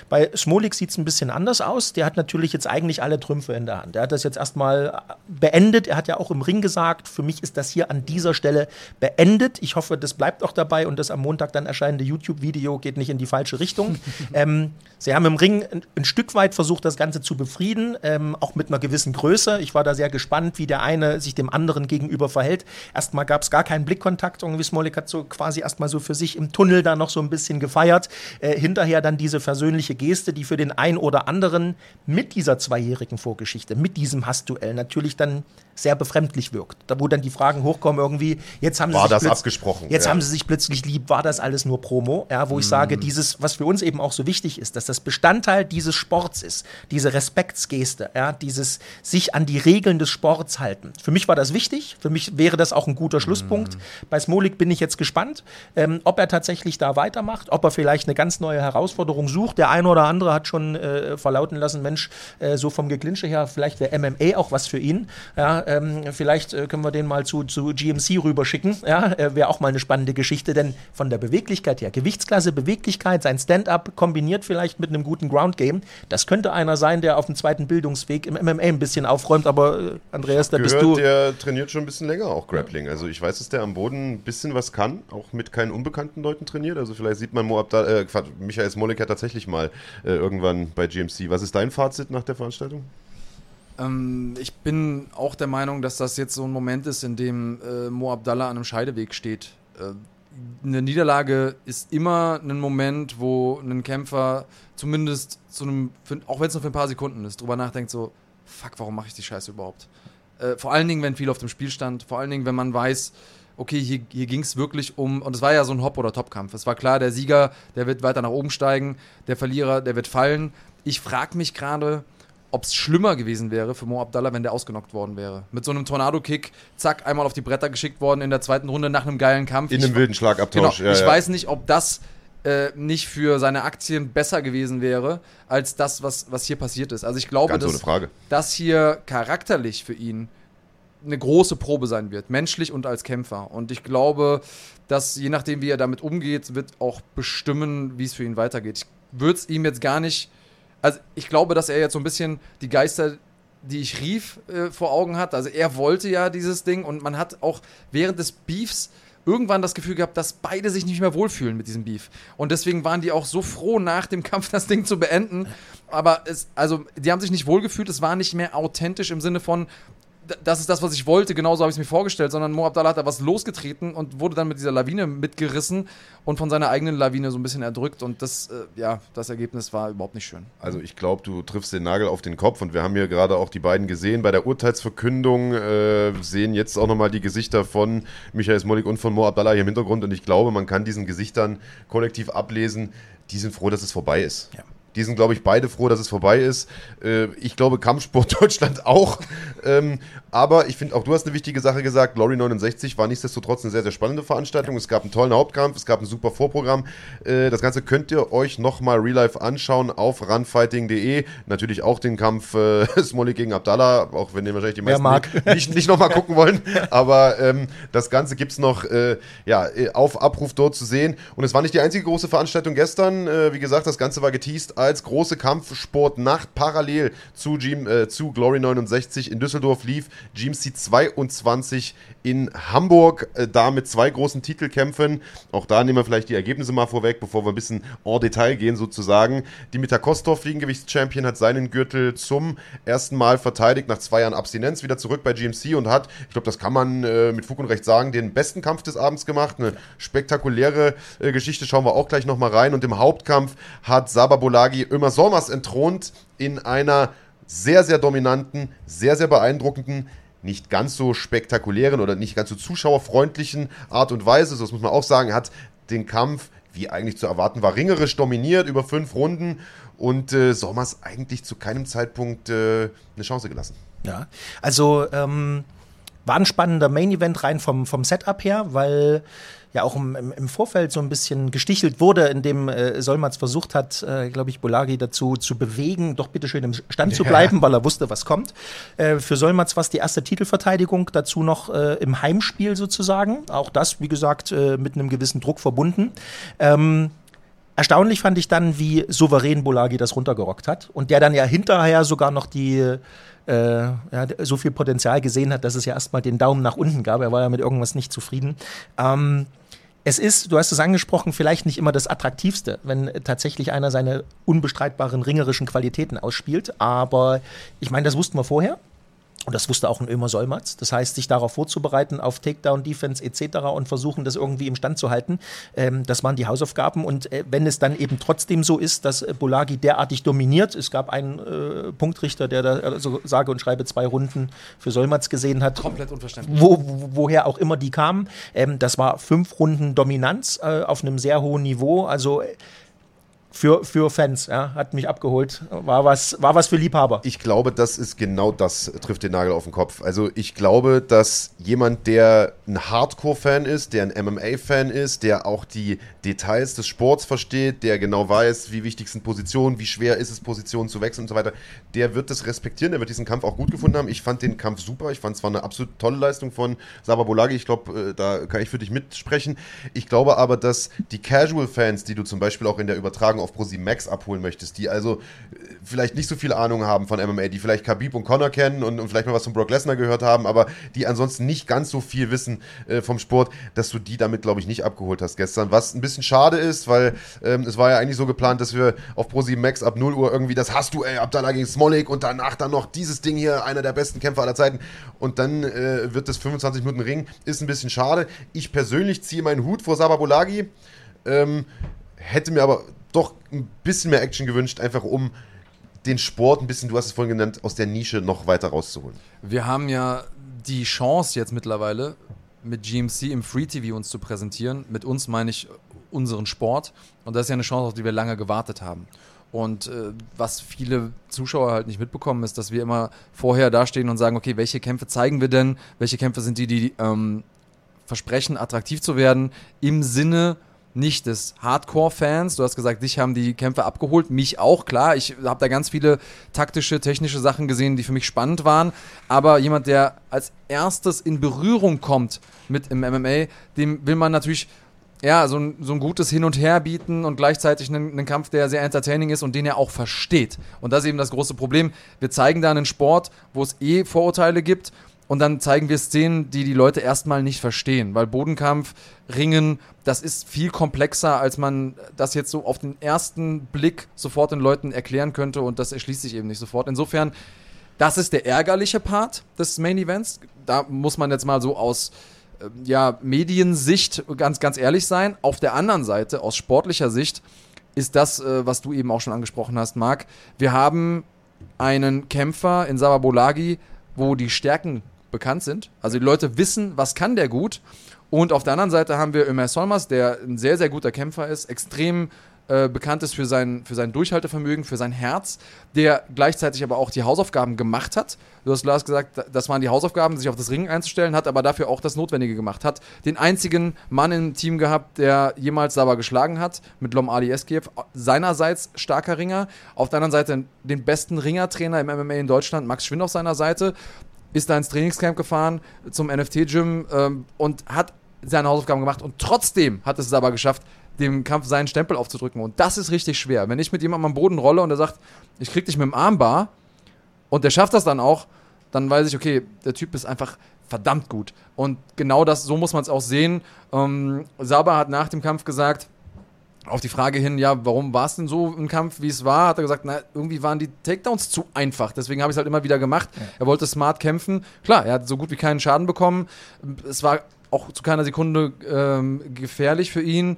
Bei Smolik sieht es ein bisschen anders aus. Der hat natürlich jetzt eigentlich alle Trümpfe in der Hand. Der hat das jetzt erstmal beendet. Er hat ja auch im Ring gesagt, für mich ist das hier an dieser Stelle beendet. Ich hoffe, das bleibt auch dabei und das am Montag dann erscheinende YouTube-Video geht nicht in die falsche Richtung. ähm, sie haben im Ring ein, ein Stück weit versucht, das Ganze zu befrieden, ähm, auch mit einer gewissen Größe. Ich war da sehr gespannt, wie der eine sich dem anderen gegenüber verhält. Erstmal gab es gar keinen Blickkontakt. Irgendwie Smolik hat so quasi erstmal so für sich im Tunnel da noch so ein bisschen gefeiert. Äh, hinterher dann diese versöhnliche Geste, die für den einen oder anderen mit dieser zweijährigen Vorgeschichte, mit diesem Hassduell natürlich dann sehr befremdlich wirkt. Da wo dann die Fragen hochkommen irgendwie, jetzt haben war sie sich das abgesprochen. Jetzt ja. haben sie sich plötzlich lieb, war das alles nur Promo? Ja, wo ich mm. sage, dieses, was für uns eben auch so wichtig ist, dass das Bestandteil dieses Sports ist, diese Respektsgeste, ja, dieses sich an die Regeln des Sports halten. Für mich war das wichtig, für mich wäre das auch ein guter Schlusspunkt. Mm. Bei Smolik bin ich jetzt gespannt, ähm, ob er tatsächlich da weitermacht, ob er vielleicht eine ganz neue Herausforderung sucht. Der eine oder andere hat schon äh, verlauten lassen, Mensch, äh, so vom Geklinsche her, vielleicht wäre MMA auch was für ihn. Ja, ähm, vielleicht äh, können wir den mal zu, zu GMC rüberschicken. Ja, äh, wäre auch mal eine spannende Geschichte, denn von der Beweglichkeit her, Gewichtsklasse, Beweglichkeit, sein Stand-up kombiniert vielleicht mit einem guten Ground-Game, das könnte einer sein, der auf dem zweiten Bildungsweg im MMA ein bisschen aufräumt, aber äh, Andreas, da bist du. Der trainiert schon ein bisschen länger auch Grappling. Also ich weiß, dass der am Boden ein bisschen was kann, auch mit keinen unbekannten Leuten trainiert. Also vielleicht sieht man Moab da, äh, Michael Smolik ja tatsächlich mal äh, irgendwann bei GMC. Was ist dein Fazit nach der Veranstaltung? Ähm, ich bin auch der Meinung, dass das jetzt so ein Moment ist, in dem äh, Mo Abdallah an einem Scheideweg steht. Äh, eine Niederlage ist immer ein Moment, wo ein Kämpfer zumindest zu einem, auch wenn es nur für ein paar Sekunden ist, drüber nachdenkt, so, fuck, warum mache ich die Scheiße überhaupt? Äh, vor allen Dingen, wenn viel auf dem Spiel stand, vor allen Dingen, wenn man weiß, okay, hier, hier ging es wirklich um, und es war ja so ein Hop- oder Top-Kampf. Es war klar, der Sieger, der wird weiter nach oben steigen, der Verlierer, der wird fallen. Ich frage mich gerade, ob es schlimmer gewesen wäre für Mo Abdallah, wenn der ausgenockt worden wäre. Mit so einem Tornado-Kick, zack, einmal auf die Bretter geschickt worden in der zweiten Runde nach einem geilen Kampf. In einem Ich- wilden Schlagabtausch. Genau. ich weiß nicht, ob das äh, nicht für seine Aktien besser gewesen wäre, als das, was, was hier passiert ist. Also ich glaube, dass Frage. das hier charakterlich für ihn eine große Probe sein wird, menschlich und als Kämpfer. Und ich glaube, dass je nachdem, wie er damit umgeht, wird auch bestimmen, wie es für ihn weitergeht. Ich würde es ihm jetzt gar nicht, also ich glaube, dass er jetzt so ein bisschen die Geister, die ich rief, äh, vor Augen hat. Also er wollte ja dieses Ding und man hat auch während des Beefs irgendwann das Gefühl gehabt, dass beide sich nicht mehr wohlfühlen mit diesem Beef. Und deswegen waren die auch so froh, nach dem Kampf das Ding zu beenden. Aber es, also, die haben sich nicht wohlgefühlt, es war nicht mehr authentisch im Sinne von, das ist das, was ich wollte, genauso habe ich es mir vorgestellt, sondern Mo Abdallah hat da was losgetreten und wurde dann mit dieser Lawine mitgerissen und von seiner eigenen Lawine so ein bisschen erdrückt. Und das, äh, ja, das Ergebnis war überhaupt nicht schön. Also ich glaube, du triffst den Nagel auf den Kopf und wir haben hier gerade auch die beiden gesehen. Bei der Urteilsverkündung äh, sehen jetzt auch nochmal die Gesichter von Michael Smolik und von Mo Abdallah hier im Hintergrund und ich glaube, man kann diesen Gesichtern kollektiv ablesen, die sind froh, dass es vorbei ist. Ja. Die sind, glaube ich, beide froh, dass es vorbei ist. Äh, ich glaube, Kampfsport Deutschland auch. Ähm, aber ich finde, auch du hast eine wichtige Sache gesagt. Glory 69 war nichtsdestotrotz eine sehr, sehr spannende Veranstaltung. Es gab einen tollen Hauptkampf, es gab ein super Vorprogramm. Äh, das Ganze könnt ihr euch nochmal real life anschauen auf runfighting.de. Natürlich auch den Kampf äh, Smolik gegen Abdallah, auch wenn ihr wahrscheinlich die meisten mag. nicht, nicht nochmal gucken wollen. Aber ähm, das Ganze gibt es noch äh, ja, äh, auf Abruf dort zu sehen. Und es war nicht die einzige große Veranstaltung gestern. Äh, wie gesagt, das Ganze war geteased als große Kampfsportnacht parallel zu, Gym, äh, zu Glory 69 in Düsseldorf lief GMC 22 in Hamburg. Äh, da mit zwei großen Titelkämpfen. Auch da nehmen wir vielleicht die Ergebnisse mal vorweg, bevor wir ein bisschen en Detail gehen sozusagen. Dimitar Kostov, Fliegengewichtschampion, hat seinen Gürtel zum ersten Mal verteidigt nach zwei Jahren Abstinenz, wieder zurück bei GMC und hat, ich glaube, das kann man äh, mit Fug und Recht sagen, den besten Kampf des Abends gemacht. Eine spektakuläre äh, Geschichte, schauen wir auch gleich nochmal rein. Und im Hauptkampf hat Saba Bolagi Ömer Solmas entthront in einer sehr, sehr dominanten, sehr, sehr beeindruckenden, nicht ganz so spektakulären oder nicht ganz so zuschauerfreundlichen Art und Weise. So, das muss man auch sagen, hat den Kampf, wie eigentlich zu erwarten war, ringerisch dominiert über fünf Runden und äh, Sommers eigentlich zu keinem Zeitpunkt äh, eine Chance gelassen. Ja, also ähm, war ein spannender Main-Event rein vom, vom Setup her, weil ja auch im, im, Vorfeld so ein bisschen gestichelt wurde, indem äh, Solmaz versucht hat, äh, glaube ich, Bolagi dazu zu bewegen, doch bitte schön im Stand zu bleiben, weil er wusste, was kommt. Äh, für Solmaz war es die erste Titelverteidigung, dazu noch äh, im Heimspiel sozusagen. Auch das, wie gesagt, äh, mit einem gewissen Druck verbunden. Ähm, Erstaunlich fand ich dann, wie souverän Bolagi das runtergerockt hat und der dann ja hinterher sogar noch die äh, ja, so viel Potenzial gesehen hat, dass es ja erstmal den Daumen nach unten gab. Er war ja mit irgendwas nicht zufrieden. Ähm, es ist, du hast es angesprochen, vielleicht nicht immer das Attraktivste, wenn tatsächlich einer seine unbestreitbaren ringerischen Qualitäten ausspielt. Aber ich meine, das wussten wir vorher. Und das wusste auch ein Ömer Solmatz. Das heißt, sich darauf vorzubereiten, auf Takedown, Defense etc. und versuchen, das irgendwie im Stand zu halten. Ähm, das waren die Hausaufgaben. Und äh, wenn es dann eben trotzdem so ist, dass äh, Bolagi derartig dominiert, es gab einen äh, Punktrichter, der da also sage und schreibe zwei Runden für Solmatz gesehen hat. Komplett unverständlich. Wo, wo, woher auch immer die kamen. Ähm, das war fünf Runden Dominanz äh, auf einem sehr hohen Niveau. Also äh, für, für Fans, ja, hat mich abgeholt. War was, war was für Liebhaber. Ich glaube, das ist genau das, trifft den Nagel auf den Kopf. Also ich glaube, dass jemand, der ein Hardcore-Fan ist, der ein MMA-Fan ist, der auch die Details des Sports versteht, der genau weiß, wie wichtig sind Positionen, wie schwer ist es, Positionen zu wechseln und so weiter, der wird das respektieren, der wird diesen Kampf auch gut gefunden haben. Ich fand den Kampf super, ich fand es war eine absolut tolle Leistung von Saba Bolagi. Ich glaube, äh, da kann ich für dich mitsprechen. Ich glaube aber, dass die Casual-Fans, die du zum Beispiel auch in der Übertragung auf Pro Max abholen möchtest, die also äh, vielleicht nicht so viel Ahnung haben von MMA, die vielleicht Khabib und Connor kennen und, und vielleicht mal was von Brock Lesnar gehört haben, aber die ansonsten nicht ganz so viel wissen äh, vom Sport, dass du die damit, glaube ich, nicht abgeholt hast gestern. Was ein bisschen schade ist, weil ähm, es war ja eigentlich so geplant, dass wir auf Pro Max ab 0 Uhr irgendwie, das hast du, ey, Abdallah gegen Smolik und danach dann noch dieses Ding hier, einer der besten Kämpfer aller Zeiten und dann äh, wird das 25 Minuten Ring, ist ein bisschen schade. Ich persönlich ziehe meinen Hut vor Sabah Bolagi, ähm, hätte mir aber doch ein bisschen mehr Action gewünscht, einfach um den Sport ein bisschen, du hast es vorhin genannt, aus der Nische noch weiter rauszuholen. Wir haben ja die Chance jetzt mittlerweile, mit GMC im Free TV uns zu präsentieren. Mit uns meine ich unseren Sport. Und das ist ja eine Chance, auf die wir lange gewartet haben. Und äh, was viele Zuschauer halt nicht mitbekommen, ist, dass wir immer vorher dastehen und sagen, okay, welche Kämpfe zeigen wir denn? Welche Kämpfe sind die, die ähm, versprechen, attraktiv zu werden? Im Sinne nicht des Hardcore-Fans. Du hast gesagt, dich haben die Kämpfe abgeholt, mich auch, klar. Ich habe da ganz viele taktische, technische Sachen gesehen, die für mich spannend waren. Aber jemand, der als erstes in Berührung kommt mit im MMA, dem will man natürlich ja, so ein, so ein gutes Hin und Her bieten und gleichzeitig einen, einen, Kampf, der sehr entertaining ist und den er auch versteht. Und das ist eben das große Problem. Wir zeigen da einen Sport, wo es eh Vorurteile gibt und dann zeigen wir Szenen, die die Leute erstmal nicht verstehen, weil Bodenkampf, Ringen, das ist viel komplexer, als man das jetzt so auf den ersten Blick sofort den Leuten erklären könnte und das erschließt sich eben nicht sofort. Insofern, das ist der ärgerliche Part des Main Events. Da muss man jetzt mal so aus äh, ja, Mediensicht ganz, ganz ehrlich sein. Auf der anderen Seite, aus sportlicher Sicht, ist das, äh, was du eben auch schon angesprochen hast, Marc. Wir haben einen Kämpfer in Sababolagi, wo die Stärken bekannt sind. Also die Leute wissen, was kann der gut. Und auf der anderen Seite haben wir Ömer Solmers, der ein sehr, sehr guter Kämpfer ist, extrem äh, bekannt ist für sein, für sein Durchhaltevermögen, für sein Herz, der gleichzeitig aber auch die Hausaufgaben gemacht hat. Du hast Lars gesagt, das waren die Hausaufgaben, sich auf das Ringen einzustellen, hat aber dafür auch das Notwendige gemacht. Hat den einzigen Mann im Team gehabt, der jemals Saba geschlagen hat, mit Lom Ali Eskiev. Seinerseits starker Ringer. Auf der anderen Seite den besten Ringertrainer im MMA in Deutschland, Max Schwind auf seiner Seite ist da ins Trainingscamp gefahren zum NFT-Gym ähm, und hat seine Hausaufgaben gemacht und trotzdem hat es aber geschafft, dem Kampf seinen Stempel aufzudrücken. Und das ist richtig schwer. Wenn ich mit jemandem am Boden rolle und er sagt, ich krieg dich mit dem Armbar und der schafft das dann auch, dann weiß ich, okay, der Typ ist einfach verdammt gut. Und genau das, so muss man es auch sehen. Ähm, Saba hat nach dem Kampf gesagt, auf die Frage hin, ja, warum war es denn so ein Kampf, wie es war, hat er gesagt, na, irgendwie waren die Takedowns zu einfach. Deswegen habe ich es halt immer wieder gemacht. Ja. Er wollte smart kämpfen. Klar, er hat so gut wie keinen Schaden bekommen. Es war auch zu keiner Sekunde ähm, gefährlich für ihn.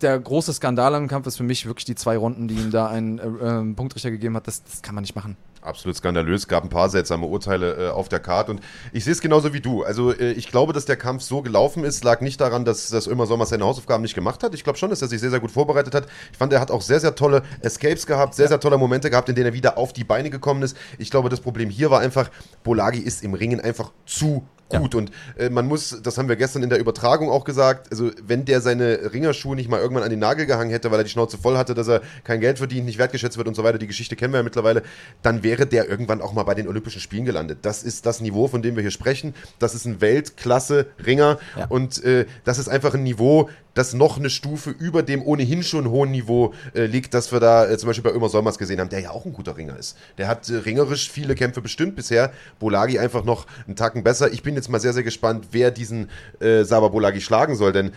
Der große Skandal im Kampf ist für mich wirklich die zwei Runden, die ihm da ein äh, äh, Punktrichter gegeben hat. Das, das kann man nicht machen absolut skandalös. gab ein paar seltsame Urteile äh, auf der Karte und ich sehe es genauso wie du. Also äh, ich glaube, dass der Kampf so gelaufen ist, lag nicht daran, dass, dass Ömer Sommer seine Hausaufgaben nicht gemacht hat. Ich glaube schon, dass er sich sehr, sehr gut vorbereitet hat. Ich fand, er hat auch sehr, sehr tolle Escapes gehabt, sehr, sehr tolle Momente gehabt, in denen er wieder auf die Beine gekommen ist. Ich glaube, das Problem hier war einfach, Bolagi ist im Ringen einfach zu gut. Ja. Und äh, man muss, das haben wir gestern in der Übertragung auch gesagt, also wenn der seine Ringerschuhe nicht mal irgendwann an den Nagel gehangen hätte, weil er die Schnauze voll hatte, dass er kein Geld verdient, nicht wertgeschätzt wird und so weiter, die Geschichte kennen wir ja mittlerweile, dann wäre der irgendwann auch mal bei den Olympischen Spielen gelandet. Das ist das Niveau, von dem wir hier sprechen. Das ist ein Weltklasse-Ringer ja. und äh, das ist einfach ein Niveau, das noch eine Stufe über dem ohnehin schon hohen Niveau äh, liegt, das wir da äh, zum Beispiel bei Ömer Solmers gesehen haben, der ja auch ein guter Ringer ist. Der hat äh, ringerisch viele Kämpfe bestimmt bisher. Bolagi einfach noch einen Tacken besser. Ich bin jetzt mal sehr, sehr gespannt, wer diesen äh, Saba Bolagi schlagen soll, denn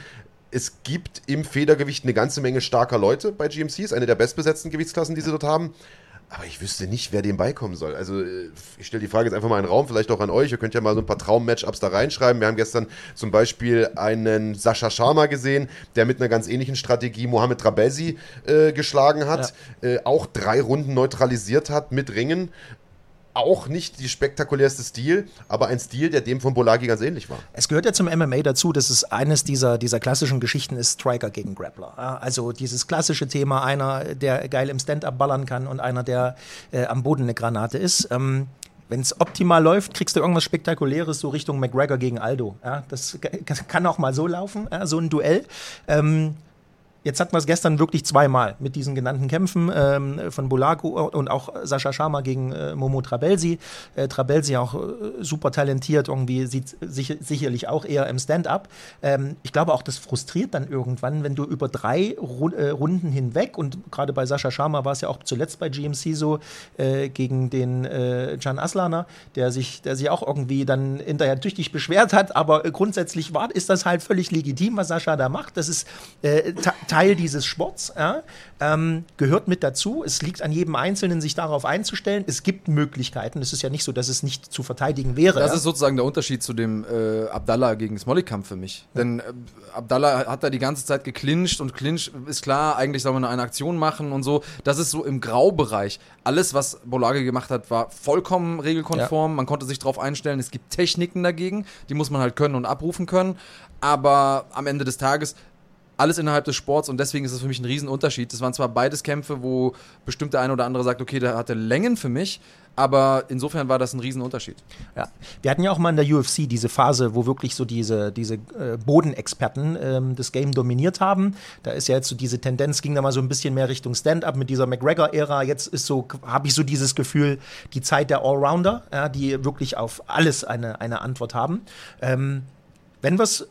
es gibt im Federgewicht eine ganze Menge starker Leute bei GMC, ist eine der bestbesetzten Gewichtsklassen, die sie dort haben. Aber ich wüsste nicht, wer dem beikommen soll. Also äh, ich stelle die Frage jetzt einfach mal in den Raum, vielleicht auch an euch. Ihr könnt ja mal so ein paar Traum-Matchups da reinschreiben. Wir haben gestern zum Beispiel einen Sascha Sharma gesehen, der mit einer ganz ähnlichen Strategie Mohamed Trabelsi äh, geschlagen hat. Ja. Äh, auch drei Runden neutralisiert hat mit Ringen auch nicht die spektakulärste Stil, aber ein Stil, der dem von Bolagi ganz ähnlich war. Es gehört ja zum MMA dazu, dass es eines dieser, dieser klassischen Geschichten ist, Striker gegen Grappler. Also dieses klassische Thema, einer, der geil im Stand-up ballern kann und einer, der äh, am Boden eine Granate ist. Ähm, wenn es optimal läuft, kriegst du irgendwas Spektakuläres so Richtung McGregor gegen Aldo. Ja, das kann auch mal so laufen, ja, so ein Duell. Ähm, Jetzt hatten wir es gestern wirklich zweimal mit diesen genannten Kämpfen ähm, von Bulago und auch Sascha Sharma gegen äh, Momo Trabelsi. Äh, Trabelsi auch äh, super talentiert, irgendwie sieht sich, sicherlich auch eher im Stand-up. Ähm, ich glaube auch, das frustriert dann irgendwann, wenn du über drei Ru äh, Runden hinweg und gerade bei Sascha Sharma war es ja auch zuletzt bei GMC so äh, gegen den äh, Can Aslaner, der sich, der sich auch irgendwie dann hinterher tüchtig beschwert hat, aber grundsätzlich war, ist das halt völlig legitim, was Sascha da macht. Das ist Teil dieses Sports, ja, ähm, gehört mit dazu. Es liegt an jedem Einzelnen, sich darauf einzustellen. Es gibt Möglichkeiten. Es ist ja nicht so, dass es nicht zu verteidigen wäre. Das ja. ist sozusagen der Unterschied zu dem äh, Abdallah gegen Smolik-Kampf für mich. Denn äh, Abdallah hat da die ganze Zeit geklincht und Clinch ist klar, eigentlich soll man eine Aktion machen und so. Das ist so im Graubereich. Alles, was Bolage gemacht hat, war vollkommen regelkonform. Man konnte sich darauf einstellen. Es gibt Techniken dagegen, die muss man halt können und abrufen können. Aber am Ende des Tages alles innerhalb des Sports und deswegen ist es für mich ein Riesenunterschied. Das waren zwar beides Kämpfe, wo bestimmt der eine oder andere sagt, okay, der hatte Längen für mich, aber insofern war das ein Riesenunterschied. Ja. Wir hatten ja auch mal in der UFC diese Phase, wo wirklich so diese, diese äh, Bodenexperten ähm, das Game dominiert haben. Da ist ja jetzt so diese Tendenz, ging da mal so ein bisschen mehr Richtung Stand-up mit dieser McGregor-Ära. Jetzt ist so, habe ich so dieses Gefühl, die Zeit der Allrounder, ja, die wirklich auf alles eine, eine Antwort haben. Ähm, wenn wir es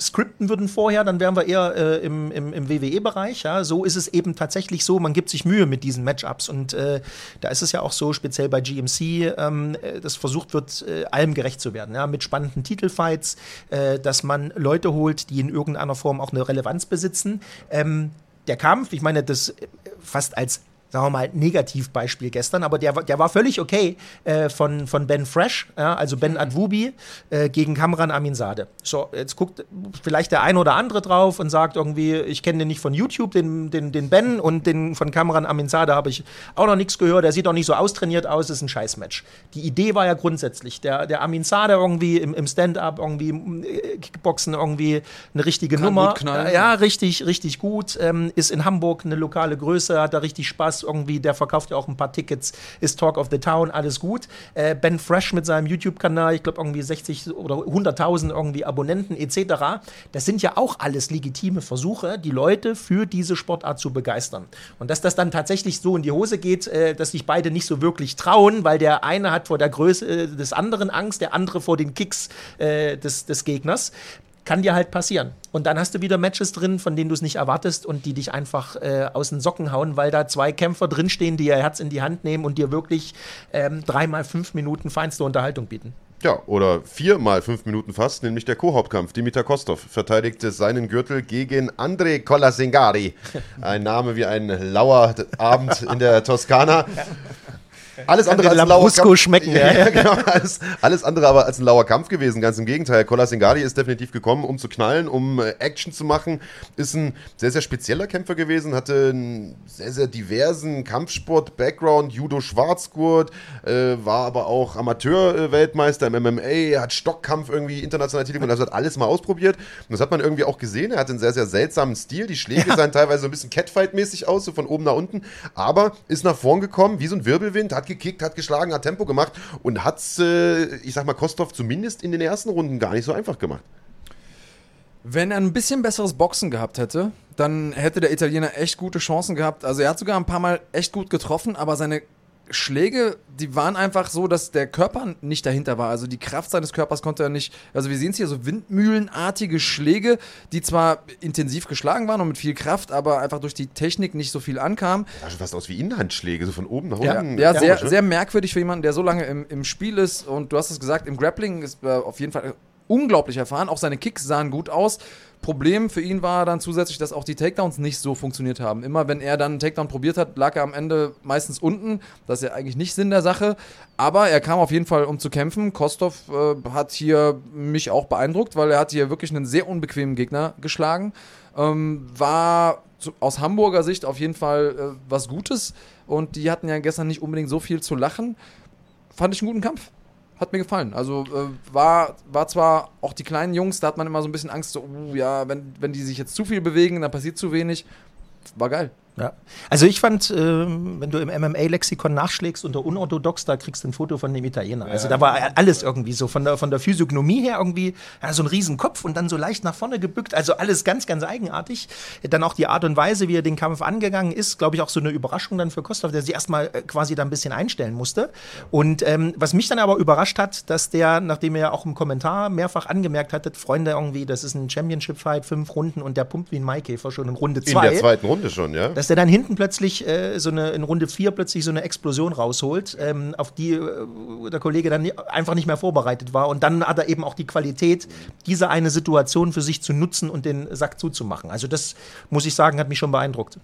skripten würden vorher, dann wären wir eher äh, im, im, im WWE-Bereich. Ja? So ist es eben tatsächlich so, man gibt sich Mühe mit diesen Matchups. Und äh, da ist es ja auch so, speziell bei GMC, ähm, äh, dass versucht wird, äh, allem gerecht zu werden. Ja? Mit spannenden Titelfights, äh, dass man Leute holt, die in irgendeiner Form auch eine Relevanz besitzen. Ähm, der Kampf, ich meine, das äh, fast als sagen wir mal, Negativbeispiel gestern, aber der, der war völlig okay äh, von, von Ben Fresh, ja, also Ben Adwubi äh, gegen Kamran Aminzade. So, jetzt guckt vielleicht der eine oder andere drauf und sagt irgendwie, ich kenne den nicht von YouTube, den, den, den Ben und den von Kamran Aminzade habe ich auch noch nichts gehört, der sieht auch nicht so austrainiert aus, ist ein Scheißmatch. Die Idee war ja grundsätzlich, der, der Aminzade irgendwie im, im Stand-up irgendwie äh, Kickboxen irgendwie eine richtige Kann Nummer. ja, richtig, richtig gut, ähm, ist in Hamburg eine lokale Größe, hat da richtig Spaß irgendwie, der verkauft ja auch ein paar Tickets, ist Talk of the Town, alles gut. Äh, ben Fresh mit seinem YouTube-Kanal, ich glaube irgendwie 60 oder 100.000 irgendwie Abonnenten etc. Das sind ja auch alles legitime Versuche, die Leute für diese Sportart zu begeistern. Und dass das dann tatsächlich so in die Hose geht, äh, dass sich beide nicht so wirklich trauen, weil der eine hat vor der Größe äh, des anderen Angst, der andere vor den Kicks äh, des, des Gegners kann dir halt passieren. Und dann hast du wieder Matches drin, von denen du es nicht erwartest und die dich einfach äh, aus den Socken hauen, weil da zwei Kämpfer drinstehen, die ihr Herz in die Hand nehmen und dir wirklich ähm, dreimal fünf Minuten feinste Unterhaltung bieten. Ja, oder viermal fünf Minuten fast, nämlich der Co-Hauptkampf. Dimitar Kostov verteidigte seinen Gürtel gegen André Colasengari. Ein Name wie ein lauer Abend in der Toskana. Alles andere als ein lauer Lambrusco Kampf. schmecken, Ja, ja. ja, genau. Alles, alles andere aber als ein lauer Kampf gewesen. Ganz im Gegenteil. Colasengari ist definitiv gekommen, um zu knallen, um äh, Action zu machen. Ist ein sehr, sehr spezieller Kämpfer gewesen. Hatte einen sehr, sehr diversen Kampfsport-Background. Judo Schwarzgurt. Äh, war aber auch Amateur-Weltmeister im MMA. Hat Stockkampf irgendwie international Titel gewonnen. Also hat alles mal ausprobiert. Und das hat man irgendwie auch gesehen. Er hat einen sehr, sehr seltsamen Stil. Die Schläge sahen teilweise so ein bisschen Catfight-mäßig aus, so von oben nach unten. Aber ist nach vorn gekommen, wie so ein Wirbelwind, hat gekickt, hat geschlagen, hat Tempo gemacht und hat äh, ich sag mal, Kostov zumindest in den ersten Runden gar nicht so einfach gemacht. Wenn er ein bisschen besseres Boxen gehabt hätte, dann hätte der Italiener echt gute Chancen gehabt. Also er hat sogar ein paar Mal echt gut getroffen, aber seine Schläge, die waren einfach so, dass der Körper nicht dahinter war. Also die Kraft seines Körpers konnte er nicht. Also wir sehen es hier so windmühlenartige Schläge, die zwar intensiv geschlagen waren und mit viel Kraft, aber einfach durch die Technik nicht so viel ankam. Sah schon fast aus wie Inhandschläge, so von oben nach Ja, unten. Ja, sehr, Komisch, ne? sehr merkwürdig für jemanden, der so lange im, im Spiel ist. Und du hast es gesagt, im Grappling ist er auf jeden Fall unglaublich erfahren. Auch seine Kicks sahen gut aus. Problem für ihn war dann zusätzlich, dass auch die Takedowns nicht so funktioniert haben. Immer wenn er dann einen Takedown probiert hat, lag er am Ende meistens unten. Das ist ja eigentlich nicht Sinn der Sache. Aber er kam auf jeden Fall, um zu kämpfen. Kostov äh, hat hier mich auch beeindruckt, weil er hat hier wirklich einen sehr unbequemen Gegner geschlagen. Ähm, war zu, aus Hamburger Sicht auf jeden Fall äh, was Gutes. Und die hatten ja gestern nicht unbedingt so viel zu lachen. Fand ich einen guten Kampf. Hat mir gefallen. Also äh, war, war zwar auch die kleinen Jungs, da hat man immer so ein bisschen Angst, so, uh, ja, wenn, wenn die sich jetzt zu viel bewegen, dann passiert zu wenig. War geil. Ja. Also ich fand, ähm, wenn du im MMA-Lexikon nachschlägst unter unorthodox, da kriegst du ein Foto von dem Italiener. Also da war alles irgendwie so von der, von der Physiognomie her irgendwie ja, so ein Riesenkopf und dann so leicht nach vorne gebückt. Also alles ganz, ganz eigenartig. Dann auch die Art und Weise, wie er den Kampf angegangen ist, glaube ich auch so eine Überraschung dann für Kostov, der sich erstmal äh, quasi da ein bisschen einstellen musste. Und ähm, was mich dann aber überrascht hat, dass der, nachdem er ja auch im Kommentar mehrfach angemerkt hatte, Freunde irgendwie, das ist ein Championship-Fight, fünf Runden und der pumpt wie ein Maikäfer schon in Runde In zwei. der zweiten Runde schon, ja. Das der dann hinten plötzlich äh, so eine, in Runde 4 plötzlich so eine Explosion rausholt, ähm, auf die äh, der Kollege dann einfach nicht mehr vorbereitet war. Und dann hat er eben auch die Qualität, diese eine Situation für sich zu nutzen und den Sack zuzumachen. Also das, muss ich sagen, hat mich schon beeindruckt.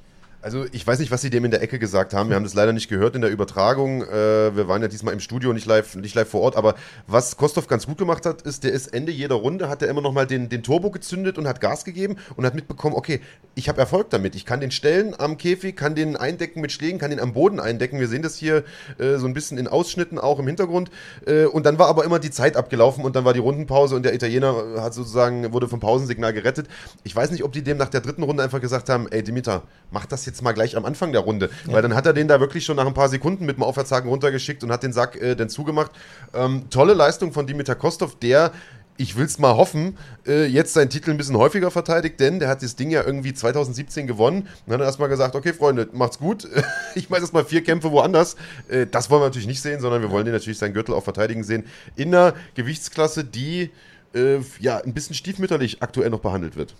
Also ich weiß nicht, was sie dem in der Ecke gesagt haben. Wir haben das leider nicht gehört in der Übertragung. Äh, wir waren ja diesmal im Studio, nicht live, nicht live vor Ort. Aber was Kostov ganz gut gemacht hat, ist, der ist Ende jeder Runde, hat er immer noch mal den, den Turbo gezündet und hat Gas gegeben und hat mitbekommen, okay, ich habe Erfolg damit. Ich kann den stellen am Käfig, kann den eindecken mit Schlägen, kann den am Boden eindecken. Wir sehen das hier äh, so ein bisschen in Ausschnitten auch im Hintergrund. Äh, und dann war aber immer die Zeit abgelaufen und dann war die Rundenpause und der Italiener hat sozusagen, wurde vom Pausensignal gerettet. Ich weiß nicht, ob die dem nach der dritten Runde einfach gesagt haben, ey Dimitar, mach das jetzt mal gleich am Anfang der Runde. Ja. Weil dann hat er den da wirklich schon nach ein paar Sekunden mit dem Aufwärtshaken runtergeschickt und hat den Sack äh, dann zugemacht. Ähm, tolle Leistung von Dimitar Kostov, der ich will es mal hoffen, äh, jetzt seinen Titel ein bisschen häufiger verteidigt, denn der hat das Ding ja irgendwie 2017 gewonnen. Dann hat er erstmal gesagt, okay, Freunde, macht's gut. ich mache erstmal vier Kämpfe woanders. Äh, das wollen wir natürlich nicht sehen, sondern wir wollen den natürlich seinen Gürtel auch verteidigen sehen. In einer Gewichtsklasse, die äh, ja ein bisschen stiefmütterlich aktuell noch behandelt wird.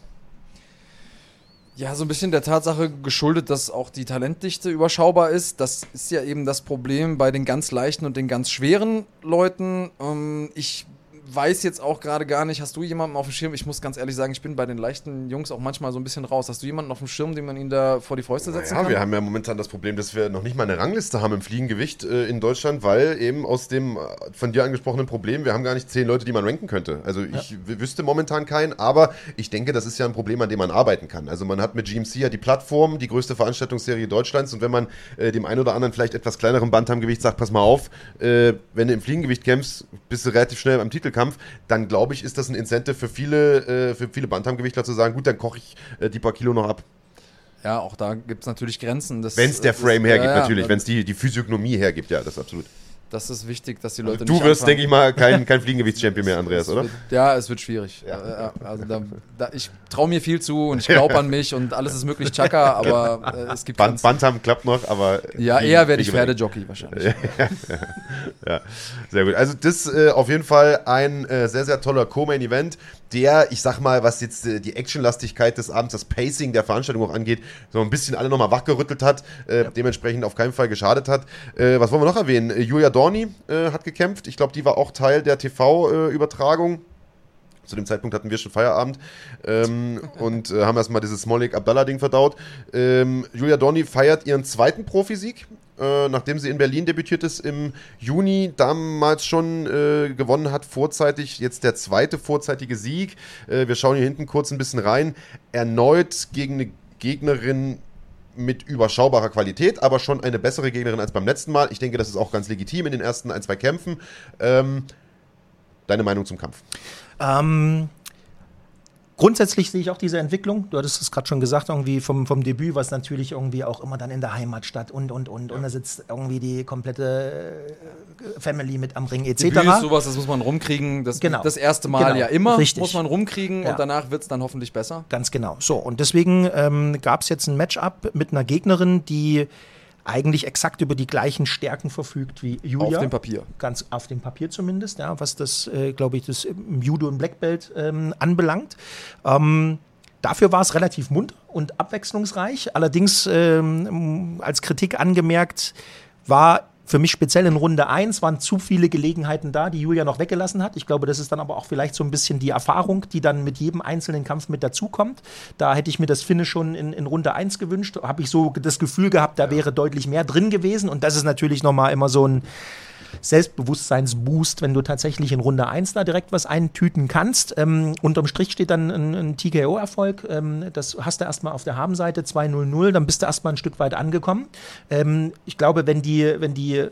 Ja, so ein bisschen der Tatsache geschuldet, dass auch die Talentdichte überschaubar ist. Das ist ja eben das Problem bei den ganz leichten und den ganz schweren Leuten. Ähm, ich weiß jetzt auch gerade gar nicht, hast du jemanden auf dem Schirm? Ich muss ganz ehrlich sagen, ich bin bei den leichten Jungs auch manchmal so ein bisschen raus. Hast du jemanden auf dem Schirm, den man ihnen da vor die Fäuste setzen ja, kann? wir haben ja momentan das Problem, dass wir noch nicht mal eine Rangliste haben im Fliegengewicht äh, in Deutschland, weil eben aus dem äh, von dir angesprochenen Problem, wir haben gar nicht zehn Leute, die man ranken könnte. Also ich ja. wüsste momentan keinen, aber ich denke, das ist ja ein Problem, an dem man arbeiten kann. Also man hat mit GMC ja die Plattform, die größte Veranstaltungsserie Deutschlands und wenn man äh, dem einen oder anderen vielleicht etwas kleineren Bantamgewicht sagt, pass mal auf, äh, wenn du im Fliegengewicht kämpfst, bist du relativ schnell am Titelkampf, dann glaube ich, ist das ein Incentive für viele, äh, für viele Bantamgewichtler zu sagen, gut, dann koche ich äh, die paar Kilo noch ab. Ja, auch da gibt es natürlich Grenzen. Wenn es der Frame das, hergibt, ja, natürlich. Wenn es die, die Physiognomie hergibt, ja, das ist absolut. Das ist wichtig, dass die Leute also, Du wirst, denke ich mal, kein, kein Fliegengewichtschampion mehr, Andreas, oder? ja, es wird schwierig. Ja. Also da, da, ich traue mir viel zu und ich glaube an mich und alles ist möglich, Chaka, aber äh, es gibt. Band, Bantam klappt noch, aber. Ja, eher werde ich Pferdejockey wahrscheinlich. ja, ja, sehr gut. Also, das äh, auf jeden Fall ein äh, sehr, sehr toller Co-Main-Event der, ich sag mal, was jetzt äh, die Actionlastigkeit des Abends, das Pacing der Veranstaltung auch angeht, so ein bisschen alle nochmal wachgerüttelt hat, äh, ja. dementsprechend auf keinen Fall geschadet hat. Äh, was wollen wir noch erwähnen? Äh, Julia Dorni äh, hat gekämpft. Ich glaube, die war auch Teil der TV-Übertragung. Zu dem Zeitpunkt hatten wir schon Feierabend ähm, und äh, haben erstmal dieses Smolik Abdallah-Ding verdaut. Ähm, Julia Dorni feiert ihren zweiten Profisieg äh, nachdem sie in Berlin debütiert ist im Juni, damals schon äh, gewonnen hat, vorzeitig, jetzt der zweite vorzeitige Sieg. Äh, wir schauen hier hinten kurz ein bisschen rein. Erneut gegen eine Gegnerin mit überschaubarer Qualität, aber schon eine bessere Gegnerin als beim letzten Mal. Ich denke, das ist auch ganz legitim in den ersten ein, zwei Kämpfen. Ähm, deine Meinung zum Kampf? Ähm, Grundsätzlich sehe ich auch diese Entwicklung. Du hattest es gerade schon gesagt, irgendwie vom, vom Debüt, was natürlich irgendwie auch immer dann in der Heimat statt und und und. Ja. Und da sitzt irgendwie die komplette äh, Family mit am Ring etc. Debüt ist sowas, das muss man rumkriegen. Das, genau. das erste Mal genau. ja immer Richtig. muss man rumkriegen ja. und danach wird es dann hoffentlich besser. Ganz genau. So, und deswegen ähm, gab es jetzt ein Matchup mit einer Gegnerin, die eigentlich exakt über die gleichen Stärken verfügt wie Julia. Auf dem Papier. Ganz auf dem Papier zumindest, ja, was das, äh, glaube ich, das Judo und Black Belt ähm, anbelangt. Ähm, dafür war es relativ munter und abwechslungsreich. Allerdings ähm, als Kritik angemerkt, war für mich speziell in Runde 1 waren zu viele Gelegenheiten da, die Julia noch weggelassen hat. Ich glaube, das ist dann aber auch vielleicht so ein bisschen die Erfahrung, die dann mit jedem einzelnen Kampf mit dazukommt. Da hätte ich mir das Finish schon in, in Runde 1 gewünscht. Habe ich so das Gefühl gehabt, da ja. wäre deutlich mehr drin gewesen. Und das ist natürlich nochmal immer so ein Selbstbewusstseinsboost, wenn du tatsächlich in Runde 1 da direkt was eintüten kannst. Ähm, unterm Strich steht dann ein, ein TKO-Erfolg. Ähm, das hast du erstmal auf der Habenseite 2-0-0, dann bist du erstmal ein Stück weit angekommen. Ähm, ich glaube, wenn die, wenn die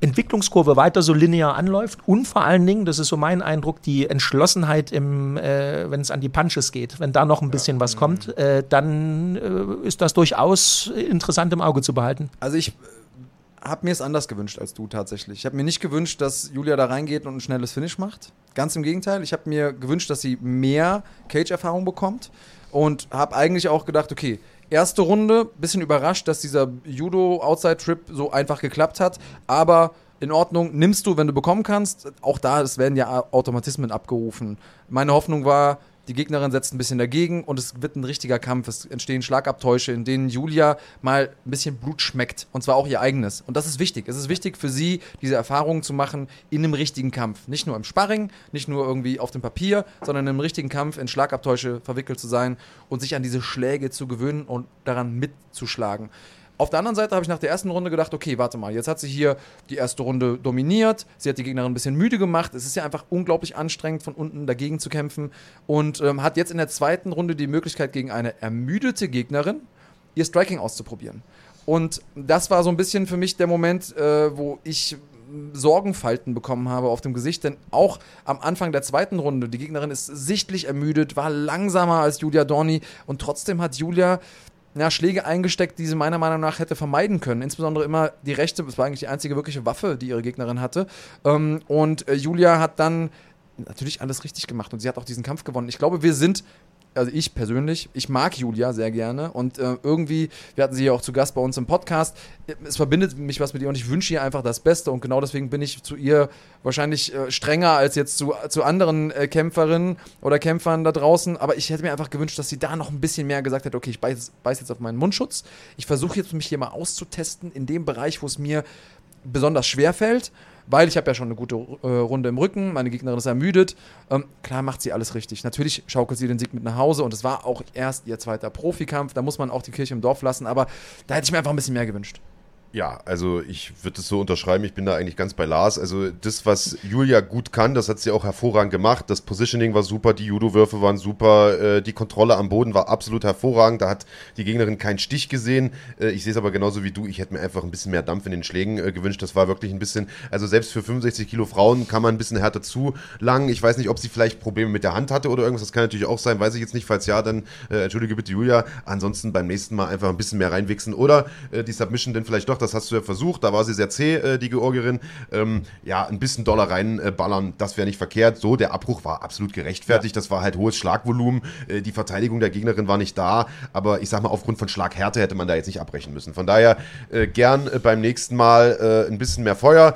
Entwicklungskurve weiter so linear anläuft und vor allen Dingen, das ist so mein Eindruck, die Entschlossenheit, im, äh, wenn es an die Punches geht, wenn da noch ein bisschen ja. was kommt, äh, dann äh, ist das durchaus interessant im Auge zu behalten. Also ich habe mir es anders gewünscht als du tatsächlich. Ich habe mir nicht gewünscht, dass Julia da reingeht und ein schnelles Finish macht. Ganz im Gegenteil. Ich habe mir gewünscht, dass sie mehr Cage-Erfahrung bekommt und habe eigentlich auch gedacht, okay, erste Runde, bisschen überrascht, dass dieser Judo-Outside-Trip so einfach geklappt hat, aber in Ordnung, nimmst du, wenn du bekommen kannst. Auch da, es werden ja Automatismen abgerufen. Meine Hoffnung war, die Gegnerin setzt ein bisschen dagegen und es wird ein richtiger Kampf. Es entstehen Schlagabtäusche, in denen Julia mal ein bisschen Blut schmeckt und zwar auch ihr eigenes. Und das ist wichtig. Es ist wichtig für sie, diese Erfahrungen zu machen in einem richtigen Kampf. Nicht nur im Sparring, nicht nur irgendwie auf dem Papier, sondern in einem richtigen Kampf in Schlagabtäusche verwickelt zu sein und sich an diese Schläge zu gewöhnen und daran mitzuschlagen. Auf der anderen Seite habe ich nach der ersten Runde gedacht, okay, warte mal, jetzt hat sie hier die erste Runde dominiert, sie hat die Gegnerin ein bisschen müde gemacht, es ist ja einfach unglaublich anstrengend, von unten dagegen zu kämpfen und ähm, hat jetzt in der zweiten Runde die Möglichkeit, gegen eine ermüdete Gegnerin ihr Striking auszuprobieren. Und das war so ein bisschen für mich der Moment, äh, wo ich Sorgenfalten bekommen habe auf dem Gesicht, denn auch am Anfang der zweiten Runde, die Gegnerin ist sichtlich ermüdet, war langsamer als Julia Dorni und trotzdem hat Julia ja, Schläge eingesteckt, die sie meiner Meinung nach hätte vermeiden können. Insbesondere immer die rechte, das war eigentlich die einzige wirkliche Waffe, die ihre Gegnerin hatte. Ähm, und äh, Julia hat dann natürlich alles richtig gemacht und sie hat auch diesen Kampf gewonnen. Ich glaube, wir sind also ich persönlich, ich mag Julia sehr gerne und äh, irgendwie, wir hatten sie ja auch zu Gast bei uns im Podcast, es verbindet mich was mit ihr und ich wünsche ihr einfach das Beste und genau deswegen bin ich zu ihr wahrscheinlich äh, strenger als jetzt zu, zu anderen äh, Kämpferinnen oder Kämpfern da draußen, aber ich hätte mir einfach gewünscht, dass sie da noch ein bisschen mehr gesagt hätte, okay, ich beiß, beiß jetzt auf meinen Mundschutz, ich versuche jetzt mich hier mal auszutesten in dem Bereich, wo es mir besonders schwer fällt weil ich habe ja schon eine gute äh, Runde im Rücken, meine Gegnerin ist ermüdet. Ähm, klar macht sie alles richtig. Natürlich schaukelt sie den Sieg mit nach Hause und es war auch erst ihr zweiter Profikampf, da muss man auch die Kirche im Dorf lassen, aber da hätte ich mir einfach ein bisschen mehr gewünscht. Ja, also ich würde es so unterschreiben, ich bin da eigentlich ganz bei Lars. Also das, was Julia gut kann, das hat sie auch hervorragend gemacht. Das Positioning war super, die Judo-Würfe waren super, äh, die Kontrolle am Boden war absolut hervorragend. Da hat die Gegnerin keinen Stich gesehen. Äh, ich sehe es aber genauso wie du. Ich hätte mir einfach ein bisschen mehr Dampf in den Schlägen äh, gewünscht. Das war wirklich ein bisschen, also selbst für 65 Kilo Frauen kann man ein bisschen härter zulangen. Ich weiß nicht, ob sie vielleicht Probleme mit der Hand hatte oder irgendwas. Das kann natürlich auch sein, weiß ich jetzt nicht. Falls ja, dann äh, entschuldige bitte Julia. Ansonsten beim nächsten Mal einfach ein bisschen mehr reinwichsen oder äh, die Submission dann vielleicht doch das hast du ja versucht, da war sie sehr zäh, äh, die Georgierin. Ähm, ja, ein bisschen Dollar reinballern, äh, das wäre nicht verkehrt. So, der Abbruch war absolut gerechtfertigt, ja. das war halt hohes Schlagvolumen, äh, die Verteidigung der Gegnerin war nicht da, aber ich sag mal, aufgrund von Schlaghärte hätte man da jetzt nicht abbrechen müssen. Von daher äh, gern äh, beim nächsten Mal äh, ein bisschen mehr Feuer,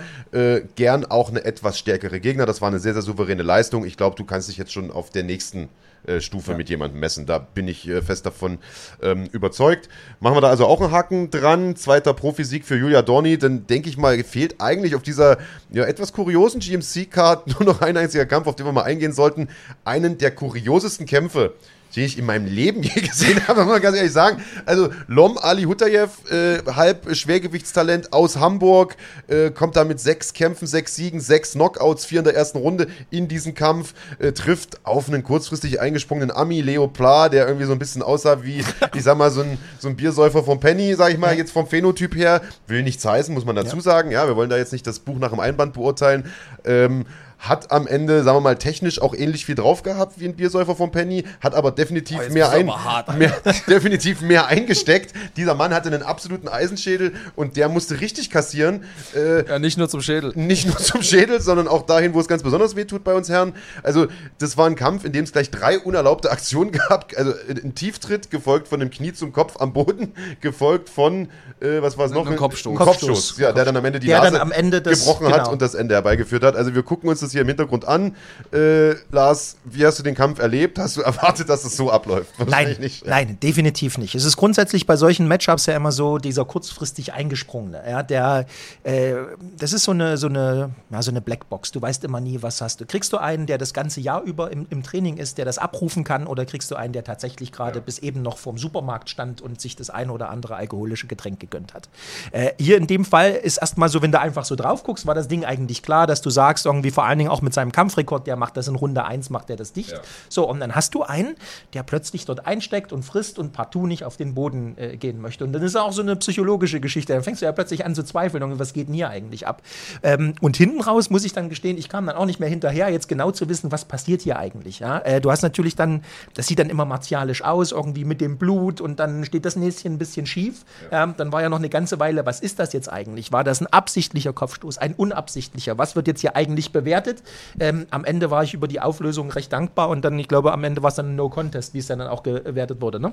gern auch eine etwas stärkere Gegner, das war eine sehr, sehr souveräne Leistung. Ich glaube, du kannst dich jetzt schon auf der nächsten äh, Stufe ja. mit jemandem messen. Da bin ich äh, fest davon ähm, überzeugt. Machen wir da also auch einen Haken dran. Zweiter Profisieg für Julia Dorni. Dann denke ich mal, fehlt eigentlich auf dieser ja, etwas kuriosen GMC-Card nur noch ein einziger Kampf, auf den wir mal eingehen sollten. Einen der kuriosesten Kämpfe den ich in meinem Leben je gesehen habe, muss man ganz ehrlich sagen. Also Lom Ali Hutayev, äh, halb Schwergewichtstalent aus Hamburg, äh, kommt da mit sechs Kämpfen, sechs Siegen, sechs Knockouts, vier in der ersten Runde in diesen Kampf, äh, trifft auf einen kurzfristig eingesprungenen Ami, Leo Pla, der irgendwie so ein bisschen aussah wie, ich sag mal, so ein, so ein Biersäufer vom Penny, sag ich mal, jetzt vom Phänotyp her. Will nichts heißen, muss man dazu ja. sagen. Ja, wir wollen da jetzt nicht das Buch nach dem Einband beurteilen. Ähm, hat am Ende, sagen wir mal, technisch auch ähnlich viel drauf gehabt wie ein Biersäufer von Penny, hat aber definitiv oh, mehr, ein, hart, mehr, definitiv mehr eingesteckt. Dieser Mann hatte einen absoluten Eisenschädel und der musste richtig kassieren. Äh, ja, nicht nur zum Schädel. Nicht nur zum Schädel, sondern auch dahin, wo es ganz besonders weh tut bei uns Herren. Also, das war ein Kampf, in dem es gleich drei unerlaubte Aktionen gab. Also, ein Tieftritt, gefolgt von einem Knie zum Kopf am Boden, gefolgt von, äh, was war es noch? Ein Kopfstoß. Ein Kopfstoß, Kopfstoß. ja, der dann am Ende die der Nase Ende des, gebrochen genau. hat und das Ende herbeigeführt hat. Also, wir gucken uns das das hier im Hintergrund an. Äh, Lars, wie hast du den Kampf erlebt? Hast du erwartet, dass es so abläuft? Nein, nicht. nein, definitiv nicht. Es ist grundsätzlich bei solchen Matchups ja immer so dieser kurzfristig eingesprungene. Ja, der, äh, das ist so eine, so eine, ja, so eine Blackbox. Du weißt immer nie, was hast du. Kriegst du einen, der das ganze Jahr über im, im Training ist, der das abrufen kann, oder kriegst du einen, der tatsächlich gerade ja. bis eben noch vorm Supermarkt stand und sich das eine oder andere alkoholische Getränk gegönnt hat? Äh, hier in dem Fall ist erstmal so, wenn du einfach so drauf guckst, war das Ding eigentlich klar, dass du sagst, irgendwie vor allem Dingen auch mit seinem Kampfrekord, der macht das in Runde 1, macht er das dicht. Ja. So, und dann hast du einen, der plötzlich dort einsteckt und frisst und partout nicht auf den Boden äh, gehen möchte. Und dann ist auch so eine psychologische Geschichte. Dann fängst du ja plötzlich an zu zweifeln, und was geht denn hier eigentlich ab? Ähm, und hinten raus muss ich dann gestehen, ich kam dann auch nicht mehr hinterher, jetzt genau zu wissen, was passiert hier eigentlich. Ja? Äh, du hast natürlich dann, das sieht dann immer martialisch aus, irgendwie mit dem Blut und dann steht das Näschen ein bisschen schief. Ja. Ähm, dann war ja noch eine ganze Weile, was ist das jetzt eigentlich? War das ein absichtlicher Kopfstoß, ein unabsichtlicher? Was wird jetzt hier eigentlich bewertet? Ähm, am Ende war ich über die Auflösung recht dankbar und dann, ich glaube, am Ende war es dann ein No-Contest, wie es dann auch gewertet wurde, ne?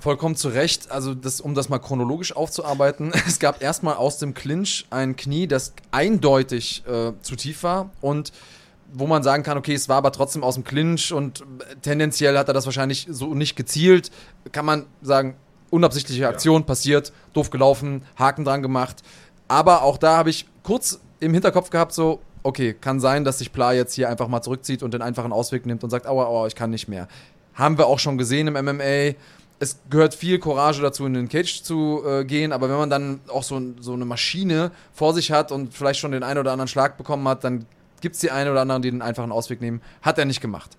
Vollkommen zu Recht. Also, das, um das mal chronologisch aufzuarbeiten, es gab erstmal aus dem Clinch ein Knie, das eindeutig äh, zu tief war und wo man sagen kann, okay, es war aber trotzdem aus dem Clinch und tendenziell hat er das wahrscheinlich so nicht gezielt, kann man sagen, unabsichtliche Aktion, passiert, doof gelaufen, Haken dran gemacht. Aber auch da habe ich kurz im Hinterkopf gehabt, so, okay, kann sein, dass sich Pla jetzt hier einfach mal zurückzieht und den einfachen Ausweg nimmt und sagt, aua, aua, ich kann nicht mehr. Haben wir auch schon gesehen im MMA. Es gehört viel Courage dazu, in den Cage zu äh, gehen, aber wenn man dann auch so, so eine Maschine vor sich hat und vielleicht schon den einen oder anderen Schlag bekommen hat, dann gibt es die einen oder anderen, die den einfachen Ausweg nehmen. Hat er nicht gemacht.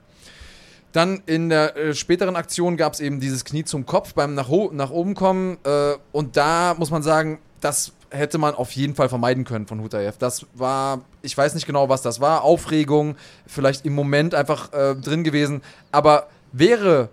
Dann in der äh, späteren Aktion gab es eben dieses Knie zum Kopf beim nach, nach oben kommen. Äh, und da muss man sagen, das hätte man auf jeden Fall vermeiden können von Hutayev. Das war, ich weiß nicht genau, was das war. Aufregung, vielleicht im Moment einfach äh, drin gewesen. Aber wäre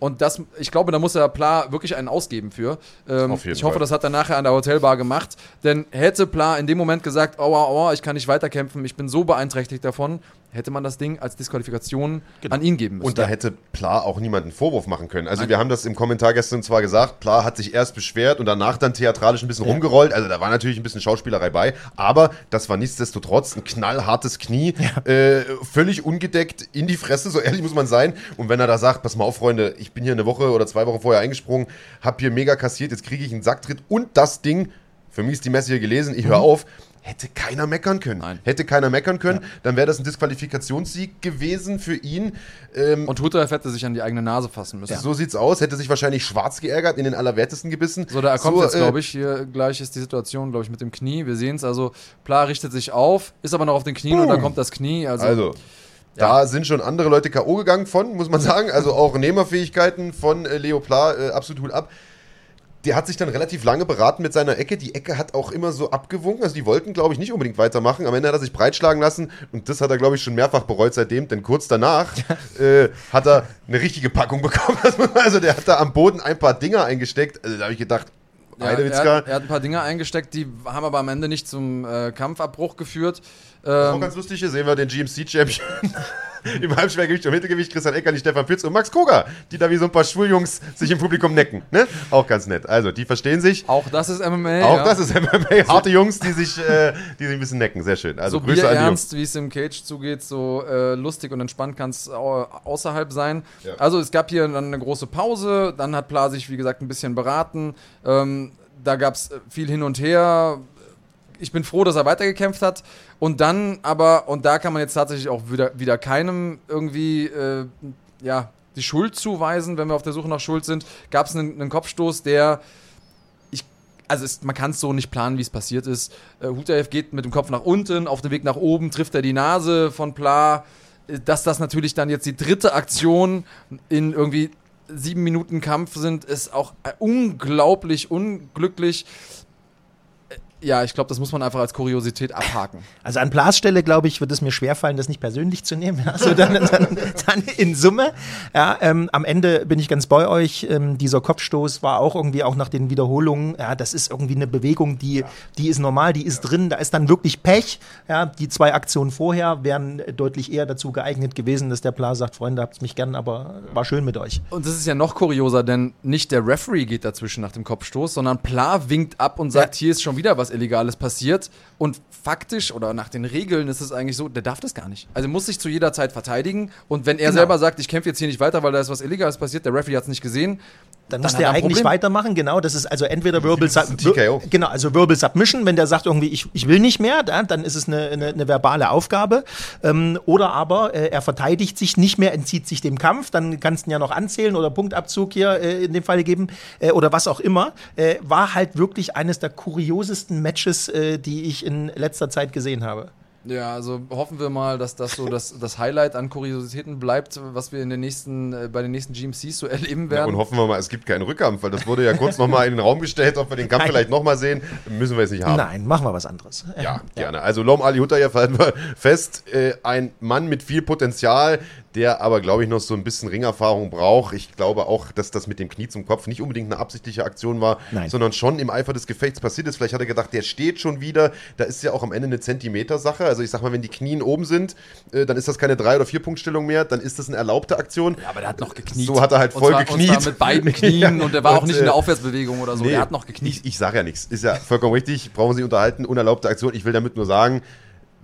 und das, ich glaube, da muss der Pla wirklich einen ausgeben für. Ähm, ich hoffe, Fall. das hat er nachher an der Hotelbar gemacht. Denn hätte Pla in dem Moment gesagt, aua, aua, ich kann nicht weiterkämpfen, ich bin so beeinträchtigt davon, hätte man das Ding als Disqualifikation genau. an ihn geben müssen. Und da hätte Pla auch niemanden Vorwurf machen können. Also Nein. wir haben das im Kommentar gestern zwar gesagt, Pla hat sich erst beschwert und danach dann theatralisch ein bisschen ja. rumgerollt. Also da war natürlich ein bisschen Schauspielerei bei, aber das war nichtsdestotrotz ein knallhartes Knie, ja. äh, völlig ungedeckt in die Fresse, so ehrlich muss man sein. Und wenn er da sagt, pass mal auf, Freunde, ich bin hier eine Woche oder zwei Wochen vorher eingesprungen, hab hier mega kassiert, jetzt kriege ich einen Sacktritt und das Ding, für mich ist die Messe hier gelesen, ich höre mhm. auf, hätte keiner meckern können. Nein. Hätte keiner meckern können, ja. dann wäre das ein Disqualifikationssieg gewesen für ihn. Ähm, und Hutterev hätte sich an die eigene Nase fassen müssen. Ja. So sieht's aus, hätte sich wahrscheinlich schwarz geärgert, in den Allerwertesten gebissen. So, da kommt so, jetzt, äh, glaube ich, hier gleich ist die Situation, glaube ich, mit dem Knie. Wir sehen es, also Pla richtet sich auf, ist aber noch auf den Knien uh. und da kommt das Knie. Also, also da ja. sind schon andere Leute K.O. gegangen von, muss man sagen. Also auch Nehmerfähigkeiten von äh, Leo Pla, äh, absolut Hut ab der hat sich dann relativ lange beraten mit seiner Ecke. Die Ecke hat auch immer so abgewunken. Also die wollten, glaube ich, nicht unbedingt weitermachen. Am Ende hat er sich breitschlagen lassen und das hat er, glaube ich, schon mehrfach bereut seitdem. Denn kurz danach äh, hat er eine richtige Packung bekommen. Also der hat da am Boden ein paar Dinger eingesteckt. Also da habe ich gedacht, ja, er, hat, er, hat, ein paar Dinger eingesteckt, die haben aber am Ende nicht zum äh, Kampfabbruch geführt. Ähm, auch ganz lustig, hier sehen wir den GMC-Champion im Halbschwergewicht und Mittelgewicht, Christian Eckerli, Stefan Pütz und Max Koga, die da wie so ein paar Schwuljungs sich im Publikum necken. Ne? Auch ganz nett. Also, die verstehen sich. Auch das ist MMA. Auch ja. das ist MMA. Harte Jungs, die sich, äh, die sich ein bisschen necken. Sehr schön. Also, so Grüße an die ernst, wie es im Cage zugeht, so äh, lustig und entspannt kann es außerhalb sein. Ja. Also, es gab hier dann eine große Pause. Dann hat Pla sich, wie gesagt, ein bisschen beraten. Ähm, da gab es viel hin und her ich bin froh, dass er weitergekämpft hat. Und dann aber, und da kann man jetzt tatsächlich auch wieder, wieder keinem irgendwie, äh, ja, die Schuld zuweisen, wenn wir auf der Suche nach Schuld sind, gab es einen, einen, Kopfstoß, der, ich, also es, man kann es so nicht planen, wie es passiert ist. Äh, Hutaev geht mit dem Kopf nach unten, auf dem Weg nach oben trifft er die Nase von Pla. Äh, dass das natürlich dann jetzt die dritte Aktion in irgendwie sieben Minuten Kampf sind, ist auch unglaublich unglücklich ja, ich glaube, das muss man einfach als Kuriosität abhaken. Also an Plas Stelle, glaube ich, wird es mir schwerfallen, das nicht persönlich zu nehmen. Also dann, dann, dann in Summe. Ja, ähm, am Ende bin ich ganz bei euch. Ähm, dieser Kopfstoß war auch irgendwie auch nach den Wiederholungen. Ja, das ist irgendwie eine Bewegung, die, die ist normal, die ist drin. Da ist dann wirklich Pech. Ja, die zwei Aktionen vorher wären deutlich eher dazu geeignet gewesen, dass der Plas sagt, Freunde, habt mich gern, aber war schön mit euch. Und das ist ja noch kurioser, denn nicht der Referee geht dazwischen nach dem Kopfstoß, sondern Pla winkt ab und sagt, ja. hier ist schon wieder was Illegales passiert. Und faktisch oder nach den Regeln ist es eigentlich so, der darf das gar nicht. Also muss sich zu jeder Zeit verteidigen. Und wenn er genau. selber sagt, ich kämpfe jetzt hier nicht weiter, weil da ist was Illegales passiert, der Referee hat es nicht gesehen, dann, dann muss der eigentlich Problem. weitermachen, genau. Das ist also entweder Wirbel genau, also Wirbel Submission, wenn der sagt irgendwie, ich, ich will nicht mehr, dann ist es eine, eine, eine verbale Aufgabe. Ähm, oder aber äh, er verteidigt sich nicht mehr, entzieht sich dem Kampf, dann kannst du ihn ja noch anzählen oder Punktabzug hier äh, in dem Fall geben äh, oder was auch immer. Äh, war halt wirklich eines der kuriosesten Matches, äh, die ich in letzter Zeit gesehen habe. Ja, also hoffen wir mal, dass das so das, das Highlight an Kuriositäten bleibt, was wir in den nächsten, äh, bei den nächsten GMCs so erleben werden. Ja, und hoffen wir mal, es gibt keinen Rückkampf, weil das wurde ja kurz nochmal in den Raum gestellt, ob wir den Kampf Nein. vielleicht nochmal sehen, müssen wir jetzt nicht haben. Nein, machen wir was anderes. Ja, ja. gerne. Also Lom Ali Hutayev halten wir fest, äh, ein Mann mit viel Potenzial, der aber, glaube ich, noch so ein bisschen Ringerfahrung braucht. Ich glaube auch, dass das mit dem Knie zum Kopf nicht unbedingt eine absichtliche Aktion war, Nein. sondern schon im Eifer des Gefechts passiert ist. Vielleicht hat er gedacht, der steht schon wieder. Da ist ja auch am Ende eine Zentimeter-Sache. Also ich sag mal, wenn die Knien oben sind, äh, dann ist das keine drei- oder vier Punktstellung mehr, dann ist das eine erlaubte Aktion. Ja, aber der hat noch gekniet. So hat er halt voll zwar, gekniet. Mit beiden Knien ja. und der war und, auch nicht in der äh, Aufwärtsbewegung oder so. Nee, der hat noch gekniet. Ich, ich sage ja nichts. Ist ja vollkommen richtig. Brauchen Sie unterhalten. Unerlaubte Aktion. Ich will damit nur sagen,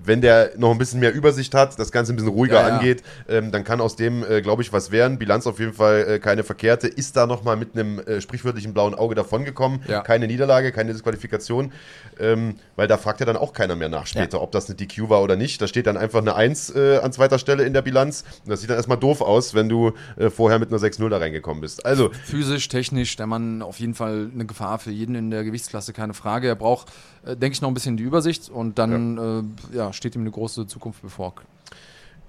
wenn der noch ein bisschen mehr Übersicht hat, das Ganze ein bisschen ruhiger Ja, ja. angeht, ähm, dann kann aus dem, äh, glaube ich, was werden. Bilanz auf jeden Fall äh, keine verkehrte. Ist da nochmal mit einem äh, sprichwörtlichen blauen Auge davongekommen. Ja. Keine Niederlage, keine Disqualifikation. Ähm, weil da fragt ja dann auch keiner mehr nach später, ob das eine DQ war oder nicht. Da steht dann einfach eine 1 äh, an zweiter Stelle in der Bilanz. Das sieht dann erstmal doof aus, wenn du äh, vorher mit einer 6-0 da reingekommen bist. Also, Physisch, technisch, der Mann auf jeden Fall eine Gefahr für jeden in der Gewichtsklasse, keine Frage. Er braucht, äh, denke ich, noch ein bisschen die Übersicht und dann äh, ja, steht ihm eine große Zukunft bevor.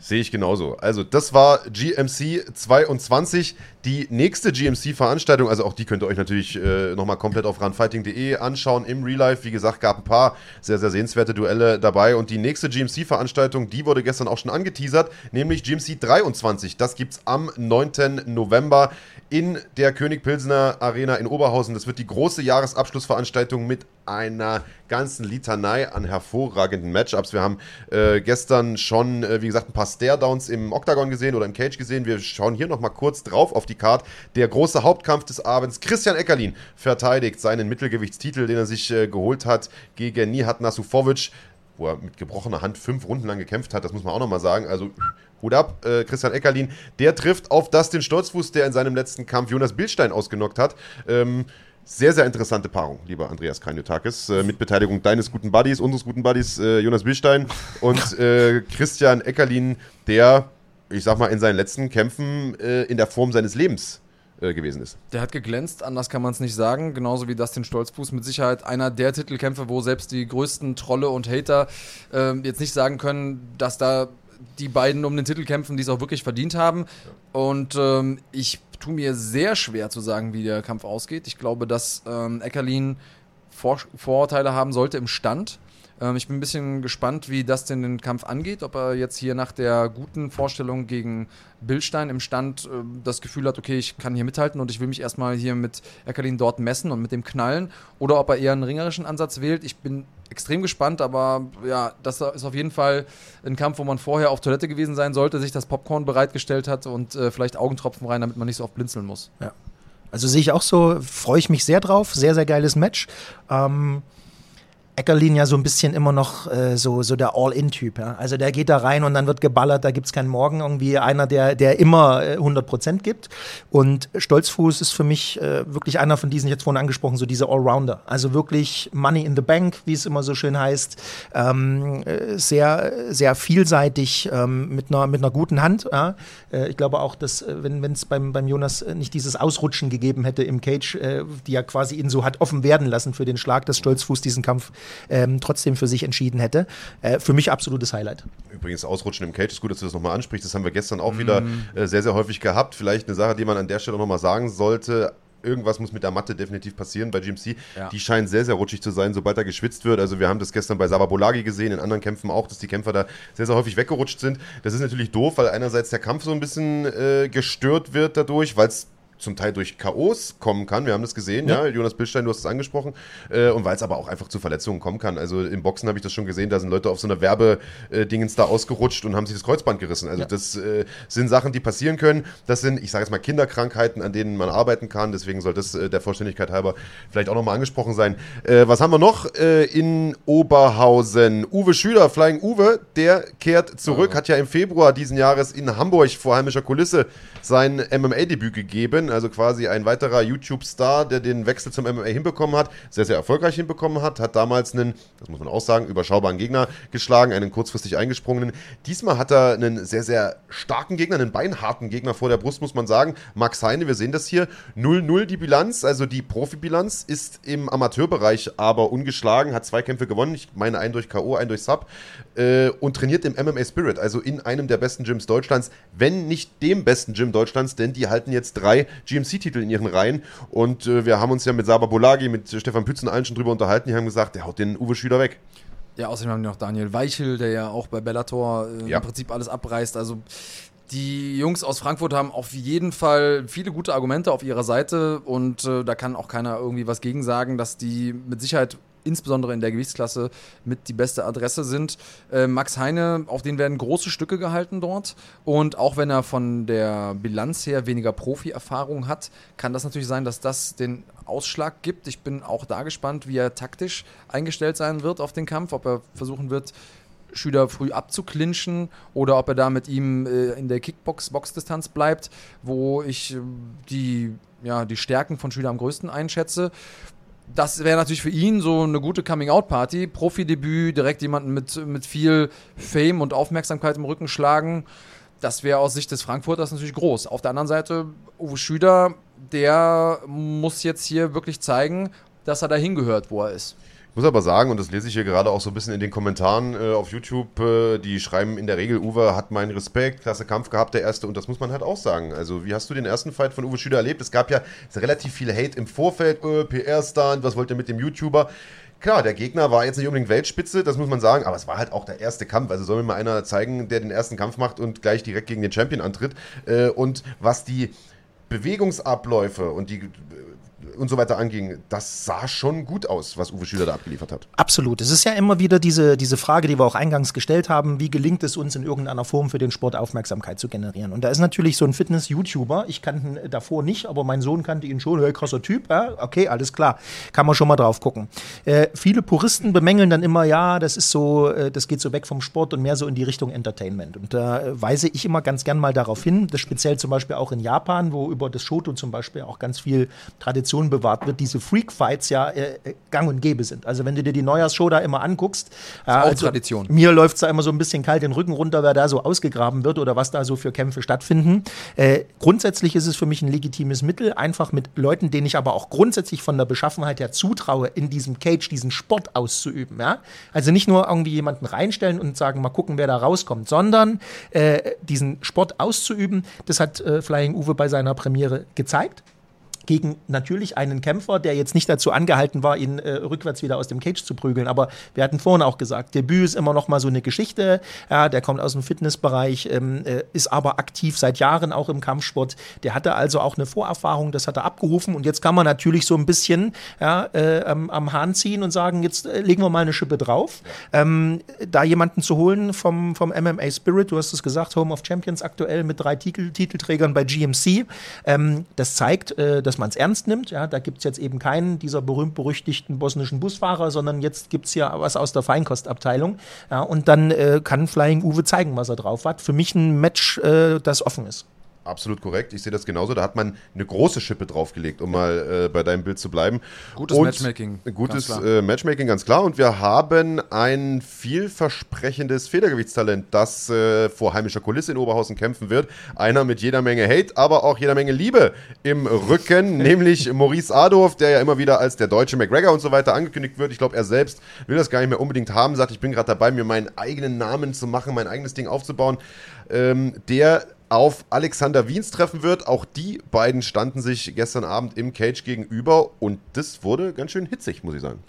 Sehe ich genauso. Also, das war GMC 22. Die nächste GMC-Veranstaltung, also auch die könnt ihr euch natürlich äh, nochmal komplett auf runfighting.de anschauen im Real Life. Wie gesagt, gab ein paar sehr, sehr sehenswerte Duelle dabei. Und die nächste GMC-Veranstaltung, die wurde gestern auch schon angeteasert, nämlich GMC 23. Das gibt's am 9. November in der König Pilsener Arena in Oberhausen. Das wird die große Jahresabschlussveranstaltung mit einer ganzen Litanei an hervorragenden Matchups. Wir haben äh, gestern schon, äh, wie gesagt, ein paar Stare-Downs im Octagon gesehen oder im Cage gesehen. Wir schauen hier nochmal kurz drauf auf die Card. Der große Hauptkampf des Abends. Christian Eckerlin verteidigt seinen Mittelgewichtstitel, den er sich äh, geholt hat gegen Nihat Nasufovic, wo er mit gebrochener Hand fünf Runden lang gekämpft hat. Das muss man auch nochmal sagen. Also Hut ab, äh, Christian Eckerlin. Der trifft auf Dustin Stolzfuß, der in seinem letzten Kampf Jonas Bildstein ausgenockt hat. Ähm, sehr, sehr interessante Paarung, lieber Andreas Kranjotakis, äh, mit Beteiligung deines guten Buddies, unseres guten Buddies äh, Jonas Bildstein und äh, Christian Eckerlin, der, ich sag mal, in seinen letzten Kämpfen äh, in der Form seines Lebens äh, gewesen ist. Der hat geglänzt, anders kann man es nicht sagen. Genauso wie Dustin Stolzfuß mit Sicherheit einer der Titelkämpfe, wo selbst die größten Trolle und Hater ähm, jetzt nicht sagen können, dass da die beiden um den Titel kämpfen, die es auch wirklich verdient haben. Und ähm, ich tue mir sehr schwer zu sagen, wie der Kampf ausgeht. Ich glaube, dass ähm, Eckerlin Vor Vorteile haben sollte im Stand. Ähm, ich bin ein bisschen gespannt, wie das denn den Kampf angeht. Ob er jetzt hier nach der guten Vorstellung gegen Billstein im Stand äh, das Gefühl hat, okay, ich kann hier mithalten und ich will mich erstmal hier mit Eckerlin dort messen und mit dem knallen. Oder ob er eher einen ringerischen Ansatz wählt. Ich bin extrem gespannt, aber ja, das ist auf jeden Fall ein Kampf, wo man vorher auf Toilette gewesen sein sollte, sich das Popcorn bereitgestellt hat und äh, vielleicht Augentropfen rein, damit man nicht so oft blinzeln muss. Ja. Also sehe ich auch so, freue ich mich sehr drauf. Sehr, sehr geiles Match. Ähm, Eckerlin ja so ein bisschen immer noch äh, so, so der All-In-Typ. Ja? Also der geht da rein und dann wird geballert, da gibt es keinen Morgen. Irgendwie einer, der, der immer äh, 100% gibt. Und Stolzfuß ist für mich äh, wirklich einer von diesen, jetzt vorhin angesprochen, so diese Allrounder. Also wirklich Money in the Bank, wie es immer so schön heißt. Ähm, äh, sehr, sehr vielseitig ähm, mit, einer, mit einer guten Hand. Ja? Äh, ich glaube auch, dass äh, wenn es beim, beim Jonas äh, nicht dieses Ausrutschen gegeben hätte im Cage, äh, die er quasi ihn so hat offen werden lassen für den Schlag, dass Stolzfuß diesen Kampf ähm, trotzdem für sich entschieden hätte. Äh, für mich absolutes Highlight. Übrigens, Ausrutschen im Cage ist gut, dass du das nochmal ansprichst. Das haben wir gestern auch wieder äh, sehr, sehr häufig gehabt. Vielleicht eine Sache, die man an der Stelle nochmal sagen sollte. Irgendwas muss mit der Matte definitiv passieren bei GMC. Ja. Die scheint sehr, sehr rutschig zu sein, sobald da geschwitzt wird. Also wir haben das gestern bei Saba Bolagi gesehen, in anderen Kämpfen auch, dass die Kämpfer da sehr, sehr häufig weggerutscht sind. Das ist natürlich doof, weil einerseits der Kampf so ein bisschen äh, gestört wird dadurch, weil es zum Teil durch K.O.s kommen kann. Wir haben das gesehen, ja. Jonas Bildstein, du hast es angesprochen. Äh, und weil es aber auch einfach zu Verletzungen kommen kann. Also im Boxen habe ich das schon gesehen, da sind Leute auf so einer Werbedingens da ausgerutscht und haben sich das Kreuzband gerissen. Also das äh, sind Sachen, die passieren können. Das sind, ich sage jetzt mal, Kinderkrankheiten, an denen man arbeiten kann. Deswegen soll das äh, der Vollständigkeit halber vielleicht auch nochmal angesprochen sein. Äh, was haben wir noch äh, in Oberhausen? Uwe Schüler, Flying Uwe, der kehrt zurück, hat ja im Februar diesen Jahres in Hamburg vor heimischer Kulisse sein MMA-Debüt gegeben. Also quasi ein weiterer YouTube-Star, der den Wechsel zum MMA hinbekommen hat, sehr, sehr erfolgreich hinbekommen hat, hat damals einen, das muss man auch sagen, überschaubaren Gegner geschlagen, einen kurzfristig eingesprungenen. Diesmal hat er einen sehr, sehr starken Gegner, einen beinharten Gegner vor der Brust, muss man sagen. Max Heine, wir sehen das hier, 0-0 die Bilanz, also die Profibilanz ist im Amateurbereich aber ungeschlagen, hat zwei Kämpfe gewonnen, ich meine einen durch K.O., einen durch Sub äh, und trainiert im MMA Spirit, also in einem der besten Gyms Deutschlands, wenn nicht dem besten Gym Deutschlands, denn die halten jetzt drei GMC-Titel in ihren Reihen. Und äh, wir haben uns ja mit Saba Bolagi, mit Stefan Pützen allen schon drüber unterhalten. Die haben gesagt, der haut den Uwe Schüler weg. Ja, außerdem haben wir noch Daniel Weichel, der ja auch bei Bellator äh, Ja. im Prinzip alles abreißt. Also die Jungs aus Frankfurt haben auf jeden Fall viele gute Argumente auf ihrer Seite und äh, da kann auch keiner irgendwie was gegen sagen, dass die mit Sicherheit insbesondere in der Gewichtsklasse mit die beste Adresse sind. Äh, Max Heine, auf den werden große Stücke gehalten dort und auch wenn er von der Bilanz her weniger Profi-Erfahrung hat, kann das natürlich sein, dass das den Ausschlag gibt. Ich bin auch da gespannt, wie er taktisch eingestellt sein wird auf den Kampf, ob er versuchen wird, Schüler früh abzuklinchen oder ob er da mit ihm äh, in der Kickbox-Boxdistanz bleibt, wo ich äh, die, ja, die Stärken von Schüler am größten einschätze. Das wäre natürlich für ihn so eine gute Coming-out-Party. Profidebüt, direkt jemanden mit, mit viel Fame und Aufmerksamkeit im Rücken schlagen. Das wäre aus Sicht des Frankfurters natürlich groß. Auf der anderen Seite, Uwe Schüder, der muss jetzt hier wirklich zeigen, dass er dahin gehört, wo er ist. Ich muss aber sagen, und das lese ich hier gerade auch so ein bisschen in den Kommentaren äh, auf YouTube, äh, die schreiben in der Regel, Uwe hat meinen Respekt, klasse Kampf gehabt, der erste, und das muss man halt auch sagen. Also, wie hast du den ersten Fight von Uwe Schüder erlebt? Es gab ja relativ viel Hate im Vorfeld, äh, PR-Stand, was wollt ihr mit dem YouTuber? Klar, der Gegner war jetzt nicht unbedingt Weltspitze, das muss man sagen, aber es war halt auch der erste Kampf. Also soll mir mal einer zeigen, der den ersten Kampf macht und gleich direkt gegen den Champion antritt. Äh, und was die Bewegungsabläufe und die und so weiter anging, das sah schon gut aus, was Uwe Schüler da abgeliefert hat. Absolut. Es ist ja immer wieder diese, diese Frage, die wir auch eingangs gestellt haben, wie gelingt es uns in irgendeiner Form für den Sport Aufmerksamkeit zu generieren? Und da ist natürlich so ein Fitness-YouTuber, ich kannte ihn davor nicht, aber mein Sohn kannte ihn schon, hey, krasser Typ, ja, okay, alles klar, kann man schon mal drauf gucken. Äh, viele Puristen bemängeln dann immer, ja, das ist so, äh, das geht so weg vom Sport und mehr so in die Richtung Entertainment. Und da äh, weise ich immer ganz gern mal darauf hin, dass speziell zum Beispiel auch in Japan, wo über das Shoto zum Beispiel auch ganz viel Tradition Tradition bewahrt wird, diese Freak-Fights ja äh, äh, gang und gäbe sind. Also wenn du dir die Neujahrsshow da immer anguckst, äh, auch also, Tradition. Mir läuft es da immer so ein bisschen kalt den Rücken runter, wer da so ausgegraben wird oder was da so für Kämpfe stattfinden. Äh, grundsätzlich ist es für mich ein legitimes Mittel, einfach mit Leuten, denen ich aber auch grundsätzlich von der Beschaffenheit her zutraue, in diesem Cage diesen Sport auszuüben. Ja? Also nicht nur irgendwie jemanden reinstellen und sagen, mal gucken, wer da rauskommt, sondern äh, diesen Sport auszuüben. Das hat äh, Flying Uwe bei seiner Premiere gezeigt gegen natürlich einen Kämpfer, der jetzt nicht dazu angehalten war, ihn äh, rückwärts wieder aus dem Cage zu prügeln. Aber wir hatten vorhin auch gesagt, Debüt ist immer noch mal so eine Geschichte. Ja, der kommt aus dem Fitnessbereich, ähm, äh, ist aber aktiv seit Jahren auch im Kampfsport. Der hatte also auch eine Vorerfahrung, das hat er abgerufen. Und jetzt kann man natürlich so ein bisschen ja, äh, am, am, Hahn ziehen und sagen, jetzt äh, legen wir mal eine Schippe drauf. Ähm, da jemanden zu holen vom, vom MMA Spirit, du hast es gesagt, Home of Champions aktuell mit drei Titel, Titelträgern bei GMC. Ähm, das zeigt, äh, dass dass man es ernst nimmt. Ja, da gibt es jetzt eben keinen dieser berühmt-berüchtigten bosnischen Busfahrer, sondern jetzt gibt es ja was aus der Feinkostabteilung. Ja, und dann äh, kann Flying Uwe zeigen, was er drauf hat. Für mich ein Match, äh, das offen ist. Absolut korrekt. Ich sehe das genauso. Da hat man eine große Schippe draufgelegt, um mal äh, bei deinem Bild zu bleiben. Gutes und Matchmaking. Gutes ganz äh, Matchmaking, ganz klar. Und wir haben ein vielversprechendes Federgewichtstalent, das äh, vor heimischer Kulisse in Oberhausen kämpfen wird. Einer mit jeder Menge Hate, aber auch jeder Menge Liebe im Rücken, nämlich Maurice Adorf, der ja immer wieder als der deutsche McGregor und so weiter angekündigt wird. Ich glaube, er selbst will das gar nicht mehr unbedingt haben, sagt, ich bin gerade dabei, mir meinen eigenen Namen zu machen, mein eigenes Ding aufzubauen. Ähm, der auf Alexander Wiens treffen wird. Auch die beiden standen sich gestern Abend im Cage gegenüber und das wurde ganz schön hitzig, muss ich sagen.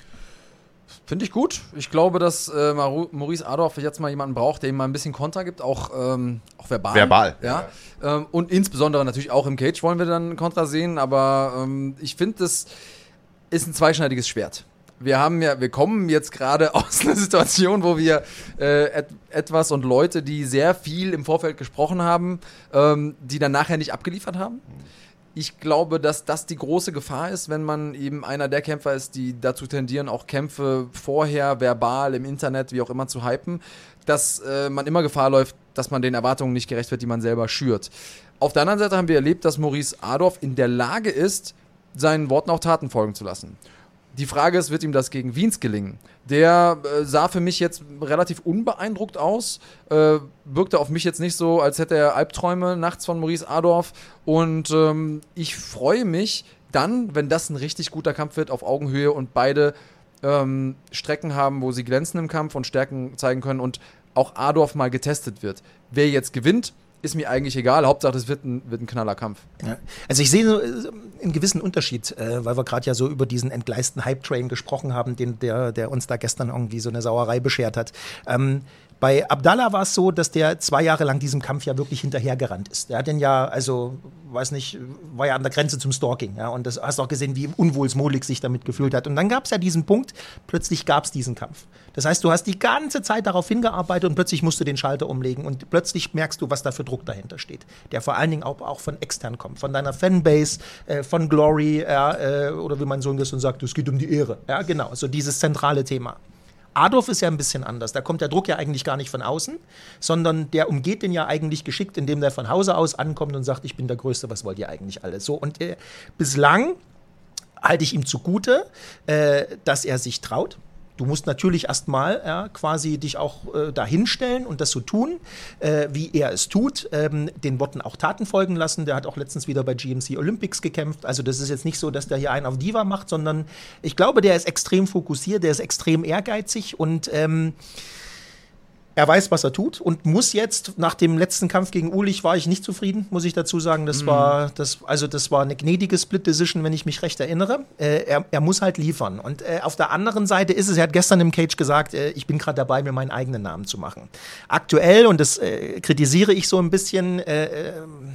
Finde ich gut. Ich glaube, dass äh, Maurice Adorf jetzt mal jemanden braucht, der ihm mal ein bisschen Konter gibt, auch, ähm, auch verbal. Verbal. Ja. ja. Ähm, und insbesondere natürlich auch im Cage wollen wir dann Kontra sehen, aber ähm, ich finde, das ist ein zweischneidiges Schwert wir haben ja, wir kommen jetzt gerade aus einer Situation, wo wir äh, et etwas und Leute, die sehr viel im Vorfeld gesprochen haben, ähm, die dann nachher nicht abgeliefert haben. Ich glaube, dass das die große Gefahr ist, wenn man eben einer der Kämpfer ist, die dazu tendieren, auch Kämpfe vorher, verbal, im Internet, wie auch immer zu hypen, dass äh, man immer Gefahr läuft, dass man den Erwartungen nicht gerecht wird, die man selber schürt. Auf der anderen Seite haben wir erlebt, dass Maurice Adorf in der Lage ist, seinen Worten auch Taten folgen zu lassen. Die Frage ist, wird ihm das gegen Wiens gelingen? Der äh, sah für mich jetzt relativ unbeeindruckt aus, äh, wirkte auf mich jetzt nicht so, als hätte er Albträume nachts von Maurice Adorf. Und ähm, ich freue mich dann, wenn das ein richtig guter Kampf wird, auf Augenhöhe und beide ähm, Strecken haben, wo sie glänzen im Kampf und Stärken zeigen können und auch Adorf mal getestet wird. Wer jetzt gewinnt, ist mir eigentlich egal. Hauptsache, es wird ein, wird ein knaller Kampf. Ja. Also ich sehe so äh, einen gewissen Unterschied, äh, weil wir gerade ja so über diesen entgleisten Hype-Train gesprochen haben, den, der, der uns da gestern irgendwie so eine Sauerei beschert hat. Ähm, bei Abdallah war es so, dass der zwei Jahre lang diesem Kampf ja wirklich hinterhergerannt ist. Der hat den ja, also, weiß nicht, war ja an der Grenze zum Stalking. Ja, und das hast auch gesehen, wie unwohl Smolik sich damit gefühlt hat. Und dann gab es ja diesen Punkt, plötzlich gab es diesen Kampf. Das heißt, du hast die ganze Zeit darauf hingearbeitet und plötzlich musst du den Schalter umlegen und plötzlich merkst du, was da für Druck dahinter steht. Der vor allen Dingen auch, auch von extern kommt, von deiner Fanbase, äh, von Glory, äh, oder wie mein Sohn gestern sagt, es geht um die Ehre. Ja, genau, so dieses zentrale Thema. Adolf ist ja ein bisschen anders. Da kommt der Druck ja eigentlich gar nicht von außen, sondern der umgeht den ja eigentlich geschickt, indem der von Hause aus ankommt und sagt, ich bin der Größte, was wollt ihr eigentlich alle? So, und äh, bislang halte ich ihm zugute, äh, dass er sich traut. Du musst natürlich erstmal ja, quasi dich auch äh, dahinstellen und das so tun, äh, wie er es tut, ähm, den Worten auch Taten folgen lassen. Der hat auch letztens wieder bei GMC Olympics gekämpft. Also das ist jetzt nicht so, dass der hier einen auf Diva macht, sondern ich glaube, der ist extrem fokussiert, der ist extrem ehrgeizig und ähm, er weiß, was er tut und muss jetzt nach dem letzten Kampf gegen Ulich war ich nicht zufrieden, muss ich dazu sagen. Das mhm. war das also das war eine gnädige Split Decision, wenn ich mich recht erinnere. Äh, er, er muss halt liefern und äh, auf der anderen Seite ist es, er hat gestern im Cage gesagt, äh, ich bin gerade dabei, mir meinen eigenen Namen zu machen. Aktuell und das äh, kritisiere ich so ein bisschen äh, ähm,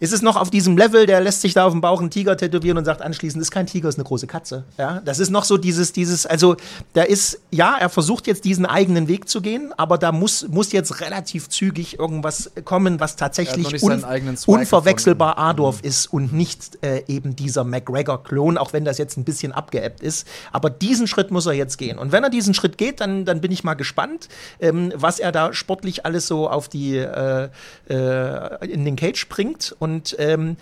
ist es noch auf diesem Level, der lässt sich da auf dem Bauch einen Tiger tätowieren und sagt anschließend, ist kein Tiger, ist eine große Katze. Ja, das ist noch so dieses, dieses, also da ist, ja, er versucht jetzt diesen eigenen Weg zu gehen, aber da muss, muss jetzt relativ zügig irgendwas kommen, was tatsächlich un unverwechselbar gefunden. Adorf mhm. ist und nicht äh, eben dieser McGregor-Klon, auch wenn das jetzt ein bisschen abgeebbt ist. Aber diesen Schritt muss er jetzt gehen. Und wenn er diesen Schritt geht, dann, dann bin ich mal gespannt, ähm, was er da sportlich alles so auf die, äh, äh, in den Cage bringt. Und und ähm,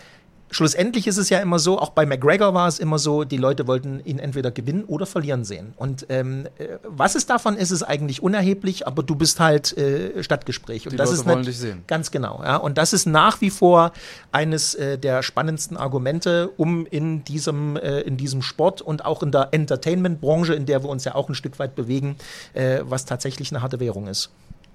schlussendlich ist es ja immer so, auch bei McGregor war es immer so, die Leute wollten ihn entweder gewinnen oder verlieren sehen. Und ähm, äh, was es davon ist, ist eigentlich unerheblich, aber du bist halt äh, Stadtgespräch. Und die das Leute ist wollen dich sehen. Ganz genau. Ja. Und das ist nach wie vor eines äh, der spannendsten Argumente, um in diesem, äh, in diesem Sport und auch in der Entertainment-Branche, in der wir uns ja auch ein Stück weit bewegen, äh, was tatsächlich eine harte Währung ist.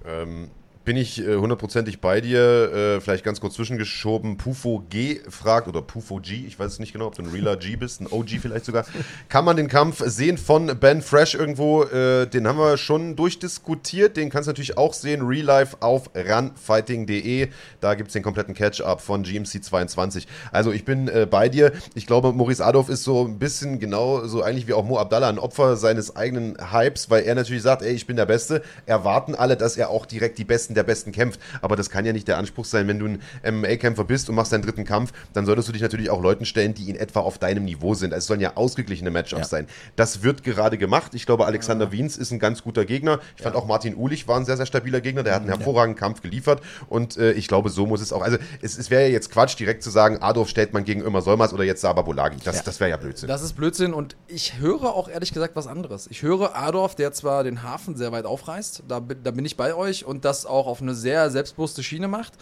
Ähm, bin ich äh, hundertprozentig bei dir. Äh, vielleicht ganz kurz zwischengeschoben. Pufo G fragt, oder Pufo G, ich weiß es nicht genau, ob du ein realer G bist, ein OG vielleicht sogar. Kann man den Kampf sehen von Ben Fresh irgendwo? Äh, den haben wir schon durchdiskutiert. Den kannst du natürlich auch sehen, real life auf runfighting.de. Da gibt es den kompletten Catch-up von GMC 22. Also ich bin äh, bei dir. Ich glaube, Maurice Adolf ist so ein bisschen genau so eigentlich wie auch Mo Abdallah ein Opfer seines eigenen Hypes, weil er natürlich sagt, ey, ich bin der Beste. Erwarten alle, dass er auch direkt die Besten Besten der Besten kämpft. Aber das kann ja nicht der Anspruch sein, wenn du ein MMA-Kämpfer bist und machst deinen dritten Kampf, dann solltest du dich natürlich auch Leuten stellen, die in etwa auf deinem Niveau sind. Also es sollen ja ausgeglichene Matchups ja. sein. Das wird gerade gemacht. Ich glaube, Alexander ja. Wiens ist ein ganz guter Gegner. Ich fand auch Martin Ulich war ein sehr, sehr stabiler Gegner. Der hat einen hervorragenden Kampf geliefert. Und äh, ich glaube, so muss es auch. Also es, es wäre ja jetzt Quatsch, direkt zu sagen, Adolf stellt man gegen Ömer Solmers oder jetzt Saba Bolagi. Das, das wäre ja Blödsinn. Das ist Blödsinn und ich höre auch ehrlich gesagt was anderes. Ich höre Adolf, der zwar den Hafen sehr weit aufreißt, da, da bin ich bei euch und das auch auf eine sehr, selbstbewusste Schiene macht.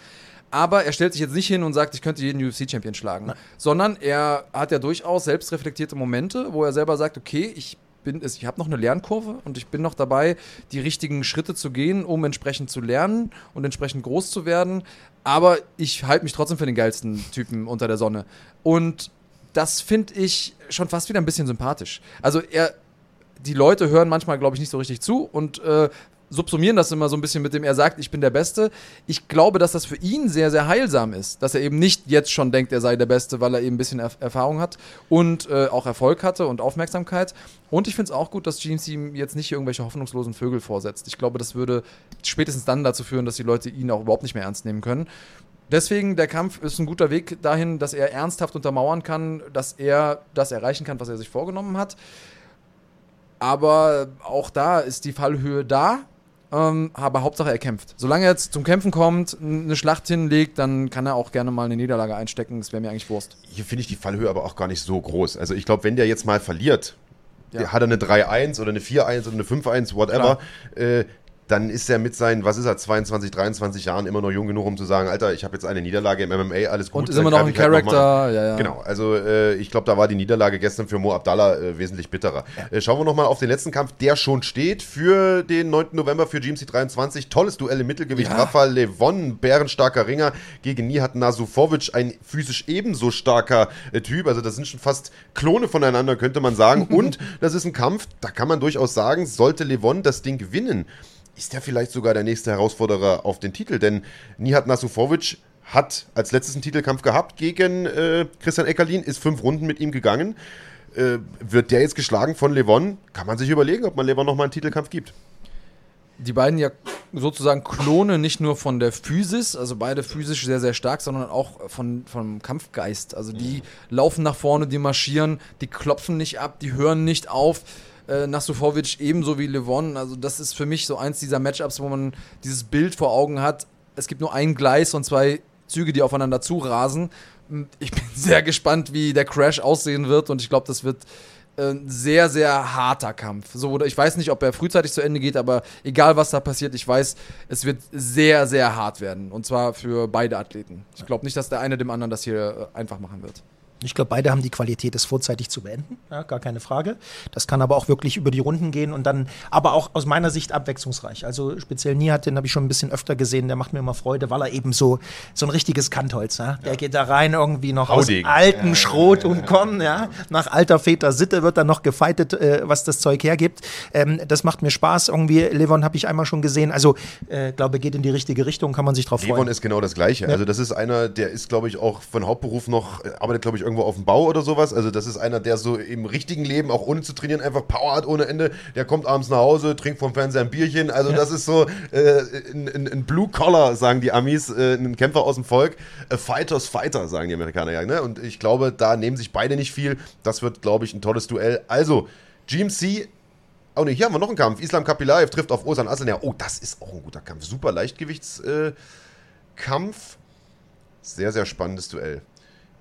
Aber er stellt sich jetzt nicht hin und sagt, ich könnte jeden UFC-Champion schlagen. Nein. Sondern er hat ja durchaus selbstreflektierte Momente, wo er selber sagt, okay, ich bin, ich habe noch eine Lernkurve und ich bin noch dabei, die richtigen Schritte zu gehen, um entsprechend zu lernen und entsprechend groß zu werden. Aber ich halte mich trotzdem für den geilsten Typen unter der Sonne. Und das finde ich schon fast wieder ein bisschen sympathisch. Also er, die Leute hören manchmal, glaube ich, nicht so richtig zu und äh, subsumieren das immer so ein bisschen mit dem, er sagt, ich bin der Beste. Ich glaube, dass das für ihn sehr, sehr heilsam ist, dass er eben nicht jetzt schon denkt, er sei der Beste, weil er eben ein bisschen er Erfahrung hat und äh, auch Erfolg hatte und Aufmerksamkeit. Und ich finde es auch gut, dass Jeans ihm jetzt nicht irgendwelche hoffnungslosen Vögel vorsetzt. Ich glaube, das würde spätestens dann dazu führen, dass die Leute ihn auch überhaupt nicht mehr ernst nehmen können. Deswegen, der Kampf ist ein guter Weg dahin, dass er ernsthaft untermauern kann, dass er das erreichen kann, was er sich vorgenommen hat. Aber auch da ist die Fallhöhe da. Ähm, aber Hauptsache er kämpft. Solange er jetzt zum Kämpfen kommt, eine Schlacht hinlegt, dann kann er auch gerne mal eine Niederlage einstecken. Das wäre mir eigentlich Wurst. Hier finde ich die Fallhöhe aber auch gar nicht so groß. Also ich glaube, wenn der jetzt mal verliert, ja. hat er eine 3-1 oder eine 4-1 oder eine 5-1, whatever, äh, dann ist er mit seinen, was ist er, 22, 23 Jahren immer noch jung genug, um zu sagen, Alter, ich habe jetzt eine Niederlage im MMA, alles gut. Und ist immer noch ein Charakter, halt ja, ja. Genau, also äh, ich glaube, da war die Niederlage gestern für Mo Abdallah äh, wesentlich bitterer. Ja. Äh, schauen wir nochmal auf den letzten Kampf, der schon steht für den 9. November für GMC 23. Tolles Duell im Mittelgewicht. Ja. Rafael Levon, bärenstarker Ringer gegen Nihat Nasufovic, ein physisch ebenso starker äh, Typ. Also das sind schon fast Klone voneinander, könnte man sagen. Und das ist ein Kampf, da kann man durchaus sagen, sollte Levon das Ding gewinnen, ist der vielleicht sogar der nächste Herausforderer auf den Titel? Denn Nihat Nasufovic hat als letztes einen Titelkampf gehabt gegen äh, Christian Eckerlin, ist fünf Runden mit ihm gegangen. Äh, wird der jetzt geschlagen von Levon? Kann man sich überlegen, ob man Levon nochmal einen Titelkampf gibt. Die beiden ja sozusagen Klone nicht nur von der Physis, also beide physisch sehr, sehr stark, sondern auch von, vom Kampfgeist. Also die laufen nach vorne, die marschieren, die klopfen nicht ab, die hören nicht auf. Äh, Nasufovic ebenso wie Levon. Also das ist für mich so eins dieser Matchups, wo man dieses Bild vor Augen hat. Es gibt nur ein Gleis und zwei Züge, die aufeinander zurasen. Ich bin sehr gespannt, wie der Crash aussehen wird und ich glaube, das wird ein sehr, sehr harter Kampf. So, ich weiß nicht, ob er frühzeitig zu Ende geht, aber egal was da passiert, ich weiß, es wird sehr, sehr hart werden. Und zwar für beide Athleten. Ich glaube nicht, dass der eine dem anderen das hier äh, einfach machen wird. Ich glaube, beide haben die Qualität, es vorzeitig zu beenden, ja, gar keine Frage. Das kann aber auch wirklich über die Runden gehen und dann, aber auch aus meiner Sicht abwechslungsreich. Also speziell Nihat, den habe ich schon ein bisschen öfter gesehen, der macht mir immer Freude, weil er eben so, so ein richtiges Kantholz, ja? der ja. geht da rein irgendwie noch Hauding. aus altem Schrot und Korn, ja. Nach alter Väter Sitte wird dann noch gefeitet, äh, was das Zeug hergibt. Ähm, das macht mir Spaß. Irgendwie, Levon habe ich einmal schon gesehen. Also, äh, glaube, geht in die richtige Richtung, kann man sich drauf freuen. Levon ist genau das Gleiche. Also, das ist einer, der ist, glaube ich, auch von Hauptberuf noch, arbeitet, glaube ich, irgendwo auf dem Bau oder sowas. Also das ist einer, der so im richtigen Leben, auch ohne zu trainieren, einfach Power hat ohne Ende. Der kommt abends nach Hause, trinkt vom Fernseher ein Bierchen. Also ja. das ist so äh, ein, ein, ein, Blue Collar, sagen die Amis, äh, ein Kämpfer aus dem Volk. A Fighters Fighter, sagen die Amerikaner ja. Ne? Und ich glaube, da nehmen sich beide nicht viel. Das wird, glaube ich, ein tolles Duell. Also, GMC Oh ne, hier haben wir noch einen Kampf. Islam Kapilaev trifft auf Osan Aslan. Oh, das ist auch ein guter Kampf. Super Leichtgewichtskampf. Äh, sehr, sehr spannendes Duell.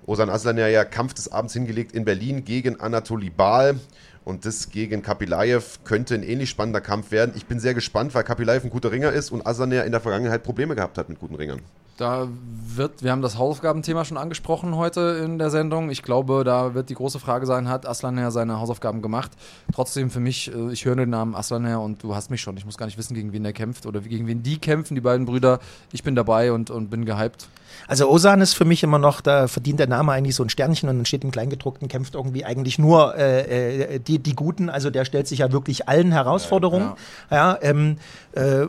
Osan Aslan ja Kampf des Abends hingelegt in Berlin gegen Anatoly Baal. Und das gegen Kapilaev könnte ein ähnlich spannender Kampf werden. Ich bin sehr gespannt, weil Kapilaev ein guter Ringer ist und Aslan ja in der Vergangenheit Probleme gehabt hat mit guten Ringern. Da wird, wir haben das Hausaufgabenthema schon angesprochen heute in der Sendung. Ich glaube, da wird die große Frage sein, hat Aslan ja seine Hausaufgaben gemacht? Trotzdem für mich, äh, ich höre den Namen Aslan her und du hast mich schon. Ich muss gar nicht wissen, gegen wen der kämpft oder gegen wen die kämpfen, die beiden Brüder. Ich bin dabei und, und bin gehypt. Also Osan ist für mich immer noch, da verdient der Name eigentlich so ein Sternchen und dann steht im Kleingedruckten, kämpft irgendwie eigentlich nur äh, äh die, die Guten. Also der stellt sich ja wirklich allen Herausforderungen. Ja, ja ähm, äh,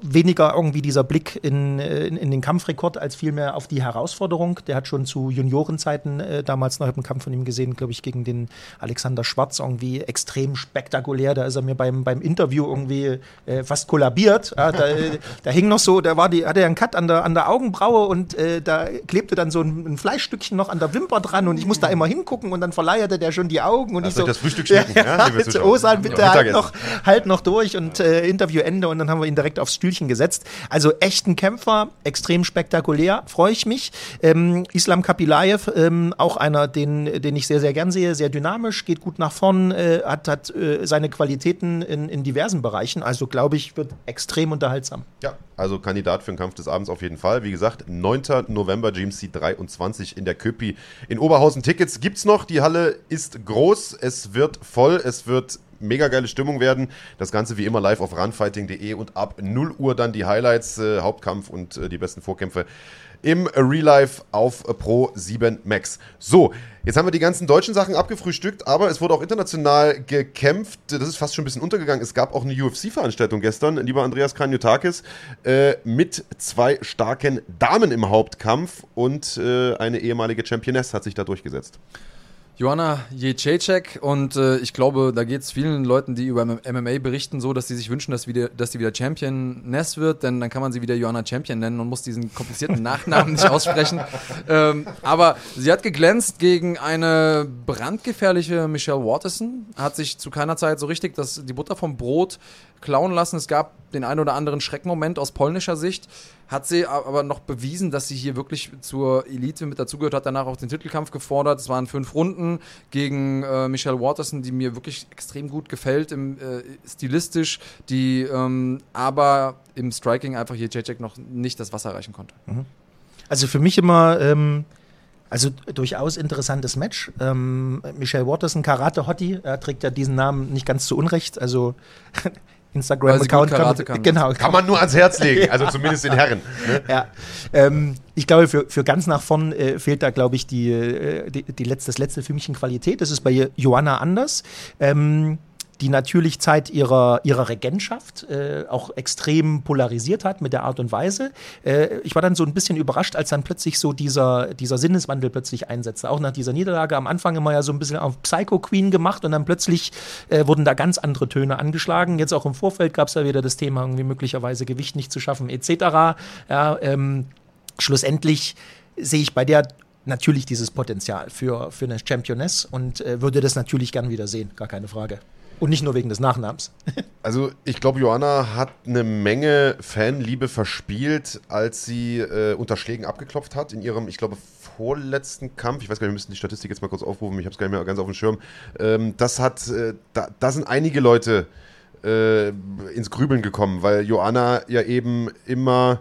weniger irgendwie dieser Blick in, in, in, den Kampfrekord als vielmehr auf die Herausforderung. Der hat schon zu Juniorenzeiten äh, damals noch einen Kampf von ihm gesehen, glaube ich, gegen den Alexander Schwarz irgendwie extrem spektakulär. Da ist er mir beim, beim Interview irgendwie äh, fast kollabiert. Ja, da, da, hing noch so, da war die, hatte er einen Cut an der, an der Augenbraue und äh, da klebte dann so ein, ein, Fleischstückchen noch an der Wimper dran und ich musste da immer hingucken und dann verleierte der schon die Augen und also ich so. das Frühstück schmecken, ja, ja, oh, bitte ja, halt, noch, halt noch durch und äh, Interviewende und dann haben wir ihn direkt aufs Studio Stühlchen gesetzt. Also echten Kämpfer, extrem spektakulär, freue ich mich. Ähm, Islam Kapilaev, ähm, auch einer, den, den ich sehr, sehr gern sehe, sehr dynamisch, geht gut nach vorn, äh, hat, hat äh, seine Qualitäten in, in diversen Bereichen. Also glaube ich, wird extrem unterhaltsam. Ja, also Kandidat für den Kampf des Abends auf jeden Fall. Wie gesagt, 9. November GMC 23 in der Köpi in Oberhausen. Tickets gibt es noch. Die Halle ist groß. Es wird voll. Es wird mega geile Stimmung werden. Das Ganze wie immer live auf runfighting.de und ab 0 Uhr dann die Highlights, äh, Hauptkampf und äh, die besten Vorkämpfe im Real Life auf Pro 7 Max. So, jetzt haben wir die ganzen deutschen Sachen abgefrühstückt, aber es wurde auch international gekämpft. Das ist fast schon ein bisschen untergegangen. Es gab auch eine UFC-Veranstaltung gestern, lieber Andreas Kranjotakis, äh, mit zwei starken Damen im Hauptkampf und äh, eine ehemalige Championess hat sich da durchgesetzt. Joanna Jędrzejczyk und äh, ich glaube, da geht es vielen Leuten, die über MMA berichten, so, dass sie sich wünschen, dass, wieder, dass sie wieder Championess wird, denn dann kann man sie wieder Joanna Champion nennen und muss diesen komplizierten Nachnamen nicht aussprechen. Ähm, aber sie hat geglänzt gegen eine brandgefährliche Michelle Waterson, hat sich zu keiner Zeit so richtig das, die Butter vom Brot klauen lassen. Es gab den einen oder anderen Schreckmoment aus polnischer Sicht. Hat sie aber noch bewiesen, dass sie hier wirklich zur Elite mit dazugehört, hat danach auch den Titelkampf gefordert. Es waren fünf Runden gegen äh, Michelle Waterson, die mir wirklich extrem gut gefällt, im, äh, stilistisch, die ähm, aber im Striking einfach hier Jacek noch nicht das Wasser reichen konnte. Mhm. Also für mich immer. Ähm also durchaus interessantes Match. Ähm, Michelle Waterson, Karate-Hottie, er trägt ja diesen Namen nicht ganz zu Unrecht. Also Instagram-Account. Kann, kann, genau, kann man nur ans Herz legen, also zumindest den Herren. Ne? Ja. Ähm, ich glaube, für, für ganz nach vorn äh, fehlt da, glaube ich, die, äh, die, die letzte, das letzte Fümmchen Qualität. Das ist bei Joanna anders. Ähm, die natürlich Zeit ihrer, ihrer Regentschaft äh, auch extrem polarisiert hat mit der Art und Weise. Äh, ich war dann so ein bisschen überrascht, als dann plötzlich so dieser, dieser Sinneswandel plötzlich einsetzte. Auch nach dieser Niederlage am Anfang immer ja so ein bisschen auf Psycho Queen gemacht und dann plötzlich äh, wurden da ganz andere Töne angeschlagen. Jetzt auch im Vorfeld gab es ja wieder das Thema, irgendwie möglicherweise Gewicht nicht zu schaffen, etc. Ja, ähm, schlussendlich sehe ich bei der natürlich dieses Potenzial für, für eine Championess und äh, würde das natürlich gern wieder sehen, gar keine Frage. Und nicht nur wegen des Nachnamens. Also ich glaube, Joanna hat eine Menge Fanliebe verspielt, als sie äh, unter Schlägen abgeklopft hat in ihrem, ich glaube, vorletzten Kampf. Ich weiß gar nicht, wir müssen die Statistik jetzt mal kurz aufrufen, ich habe es gar nicht mehr ganz auf dem Schirm. Ähm, das hat, äh, da, da sind einige Leute äh, ins Grübeln gekommen, weil Joanna ja eben immer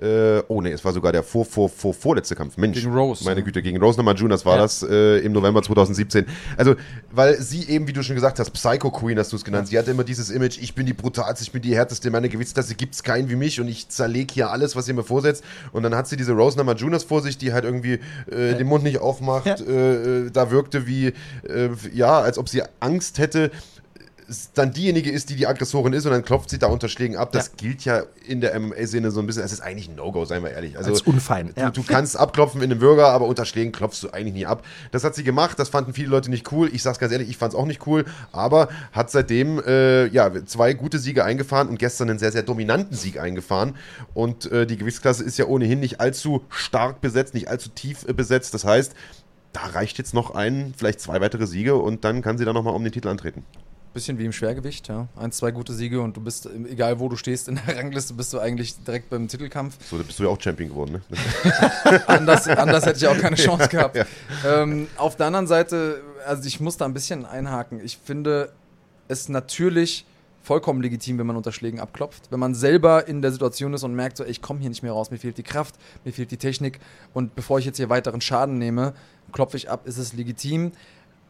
äh, oh ne, es war sogar der vor, vor, vor, vorletzte Kampf. Mensch, Gegen Rose, meine ja. Güte, gegen Rose Namajunas war Ja. das äh, im November 2017. Also, weil sie eben, wie du schon gesagt hast, Psycho Queen hast du es genannt. Sie hatte immer dieses Image, ich bin die brutalste, ich bin die härteste, meine Gewichtsklasse gibt's keinen wie mich und ich zerleg hier alles, was ihr mir vorsetzt. Und dann hat sie diese Rose Namajunas vor sich, die halt irgendwie äh, den Mund nicht aufmacht, Ja. äh, äh, da wirkte wie, äh, ja, als ob sie Angst hätte es dann diejenige ist, die die Aggressorin ist und dann klopft sie da unter Schlägen ab. Das Ja. gilt ja in der MMA-Szene so ein bisschen. Es ist eigentlich ein No-Go, seien wir ehrlich. Also, Als unfein, Du, ja. du kannst abklopfen in einem Bürger, aber unter Schlägen klopfst du eigentlich nie ab. Das hat sie gemacht. Das fanden viele Leute nicht cool. Ich sag's ganz ehrlich, ich fand's auch nicht cool. Aber hat seitdem äh, ja, zwei gute Siege eingefahren und gestern einen sehr, sehr dominanten Sieg eingefahren. Und äh, die Gewichtsklasse ist ja ohnehin nicht allzu stark besetzt, nicht allzu tief äh, besetzt. Das heißt, da reicht jetzt noch ein, vielleicht zwei weitere Siege und dann kann sie dann nochmal um den Titel antreten. Bisschen wie im Schwergewicht, ja. Eins, zwei gute Siege und du bist, egal wo du stehst in der Rangliste, bist du eigentlich direkt beim Titelkampf. So, da bist du ja auch Champion geworden, ne? anders, anders hätte ich auch keine Chance gehabt. Ja. Ähm, auf der anderen Seite, also ich muss da ein bisschen einhaken. Ich finde es natürlich vollkommen legitim, wenn man unter Schlägen abklopft. Wenn man selber in der Situation ist und merkt, so, ey, ich komme hier nicht mehr raus, mir fehlt die Kraft, mir fehlt die Technik und bevor ich jetzt hier weiteren Schaden nehme, klopfe ich ab, ist es legitim.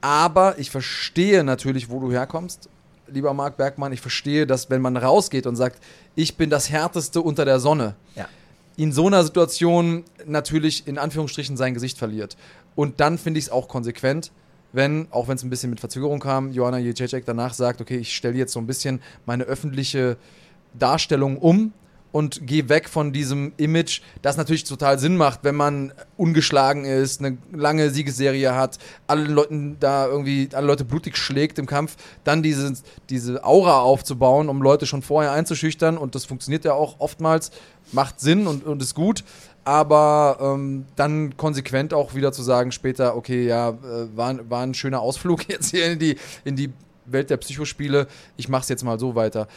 Aber ich verstehe natürlich, wo du herkommst, lieber Marc Bergmann. Ich verstehe, dass wenn man rausgeht und sagt, ich bin das Härteste unter der Sonne, Ja. in so einer Situation natürlich in Anführungsstrichen sein Gesicht verliert. Und dann finde ich es auch konsequent, wenn, auch wenn es ein bisschen mit Verzögerung kam, Joanna Jędrzejczyk danach sagt, okay, ich stelle jetzt so ein bisschen meine öffentliche Darstellung um und gehe weg von diesem Image, das natürlich total Sinn macht, wenn man ungeschlagen ist, eine lange Siegesserie hat, alle Leuten da irgendwie, alle Leute blutig schlägt im Kampf, dann diese, diese Aura aufzubauen, um Leute schon vorher einzuschüchtern. Und das funktioniert ja auch oftmals, macht Sinn und, und ist gut, aber ähm, dann konsequent auch wieder zu sagen später, okay, ja, äh, war, war ein schöner Ausflug jetzt hier in die, in die Welt der Psychospiele, ich mach's jetzt mal so weiter.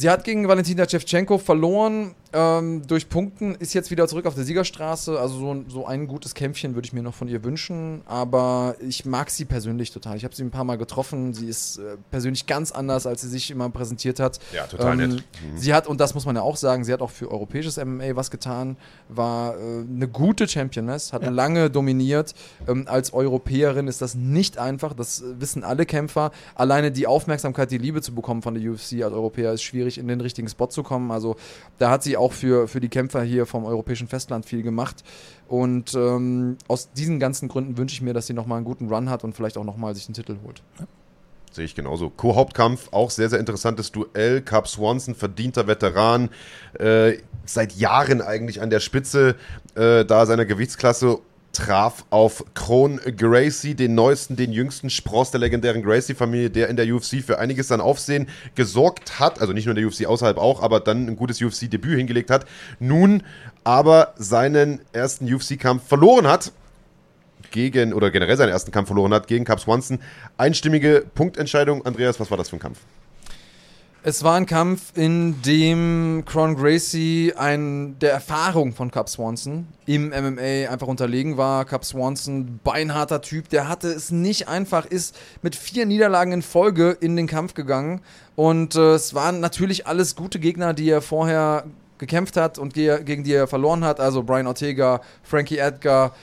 Sie hat gegen Valentina Shevchenko verloren ähm, durch Punkten, ist jetzt wieder zurück auf der Siegerstraße. Also so, ein- so ein gutes Kämpfchen würde ich mir noch von ihr wünschen. Aber ich mag sie persönlich total. Ich habe sie ein paar Mal getroffen. Sie ist äh, persönlich ganz anders, als sie sich immer präsentiert hat. Ja, total nett. Mhm. Sie hat, und das muss man ja auch sagen, sie hat auch für europäisches MMA was getan, war äh, eine gute Championess, hat lange dominiert. Ähm, als Europäerin ist das nicht einfach, das äh, wissen alle Kämpfer. Alleine die Aufmerksamkeit, die Liebe zu bekommen von der UFC als Europäer ist schwierig, in den richtigen Spot zu kommen. Also da hat sie auch für, für die Kämpfer hier vom europäischen Festland viel gemacht. Und ähm, aus diesen ganzen Gründen wünsche ich mir, dass sie nochmal einen guten Run hat und vielleicht auch nochmal sich einen Titel holt. Sehe ich genauso. Co-Hauptkampf, auch sehr, sehr interessantes Duell. Cup Swanson, verdienter Veteran, äh, seit Jahren eigentlich an der Spitze äh, da seiner Gewichtsklasse traf auf Kron Gracie, den neuesten, den jüngsten Spross der legendären Gracie-Familie, der in der UFC für einiges an Aufsehen gesorgt hat. Also nicht nur in der UFC, außerhalb auch, aber dann ein gutes UFC-Debüt hingelegt hat. Nun aber seinen ersten UFC-Kampf verloren hat gegen, oder generell seinen ersten Kampf verloren hat, gegen Cup Swanson. Einstimmige Punktentscheidung. Andreas, was war das für ein Kampf? Es war ein Kampf, in dem Cron Gracie ein, der Erfahrung von Cup Swanson im MMA einfach unterlegen war. Cup Swanson, beinharter Typ, der hatte es nicht einfach, ist mit vier Niederlagen in Folge in den Kampf gegangen. Und äh, es waren natürlich alles gute Gegner, die er vorher gekämpft hat und ge gegen die er verloren hat. Also Brian Ortega, Frankie Edgar.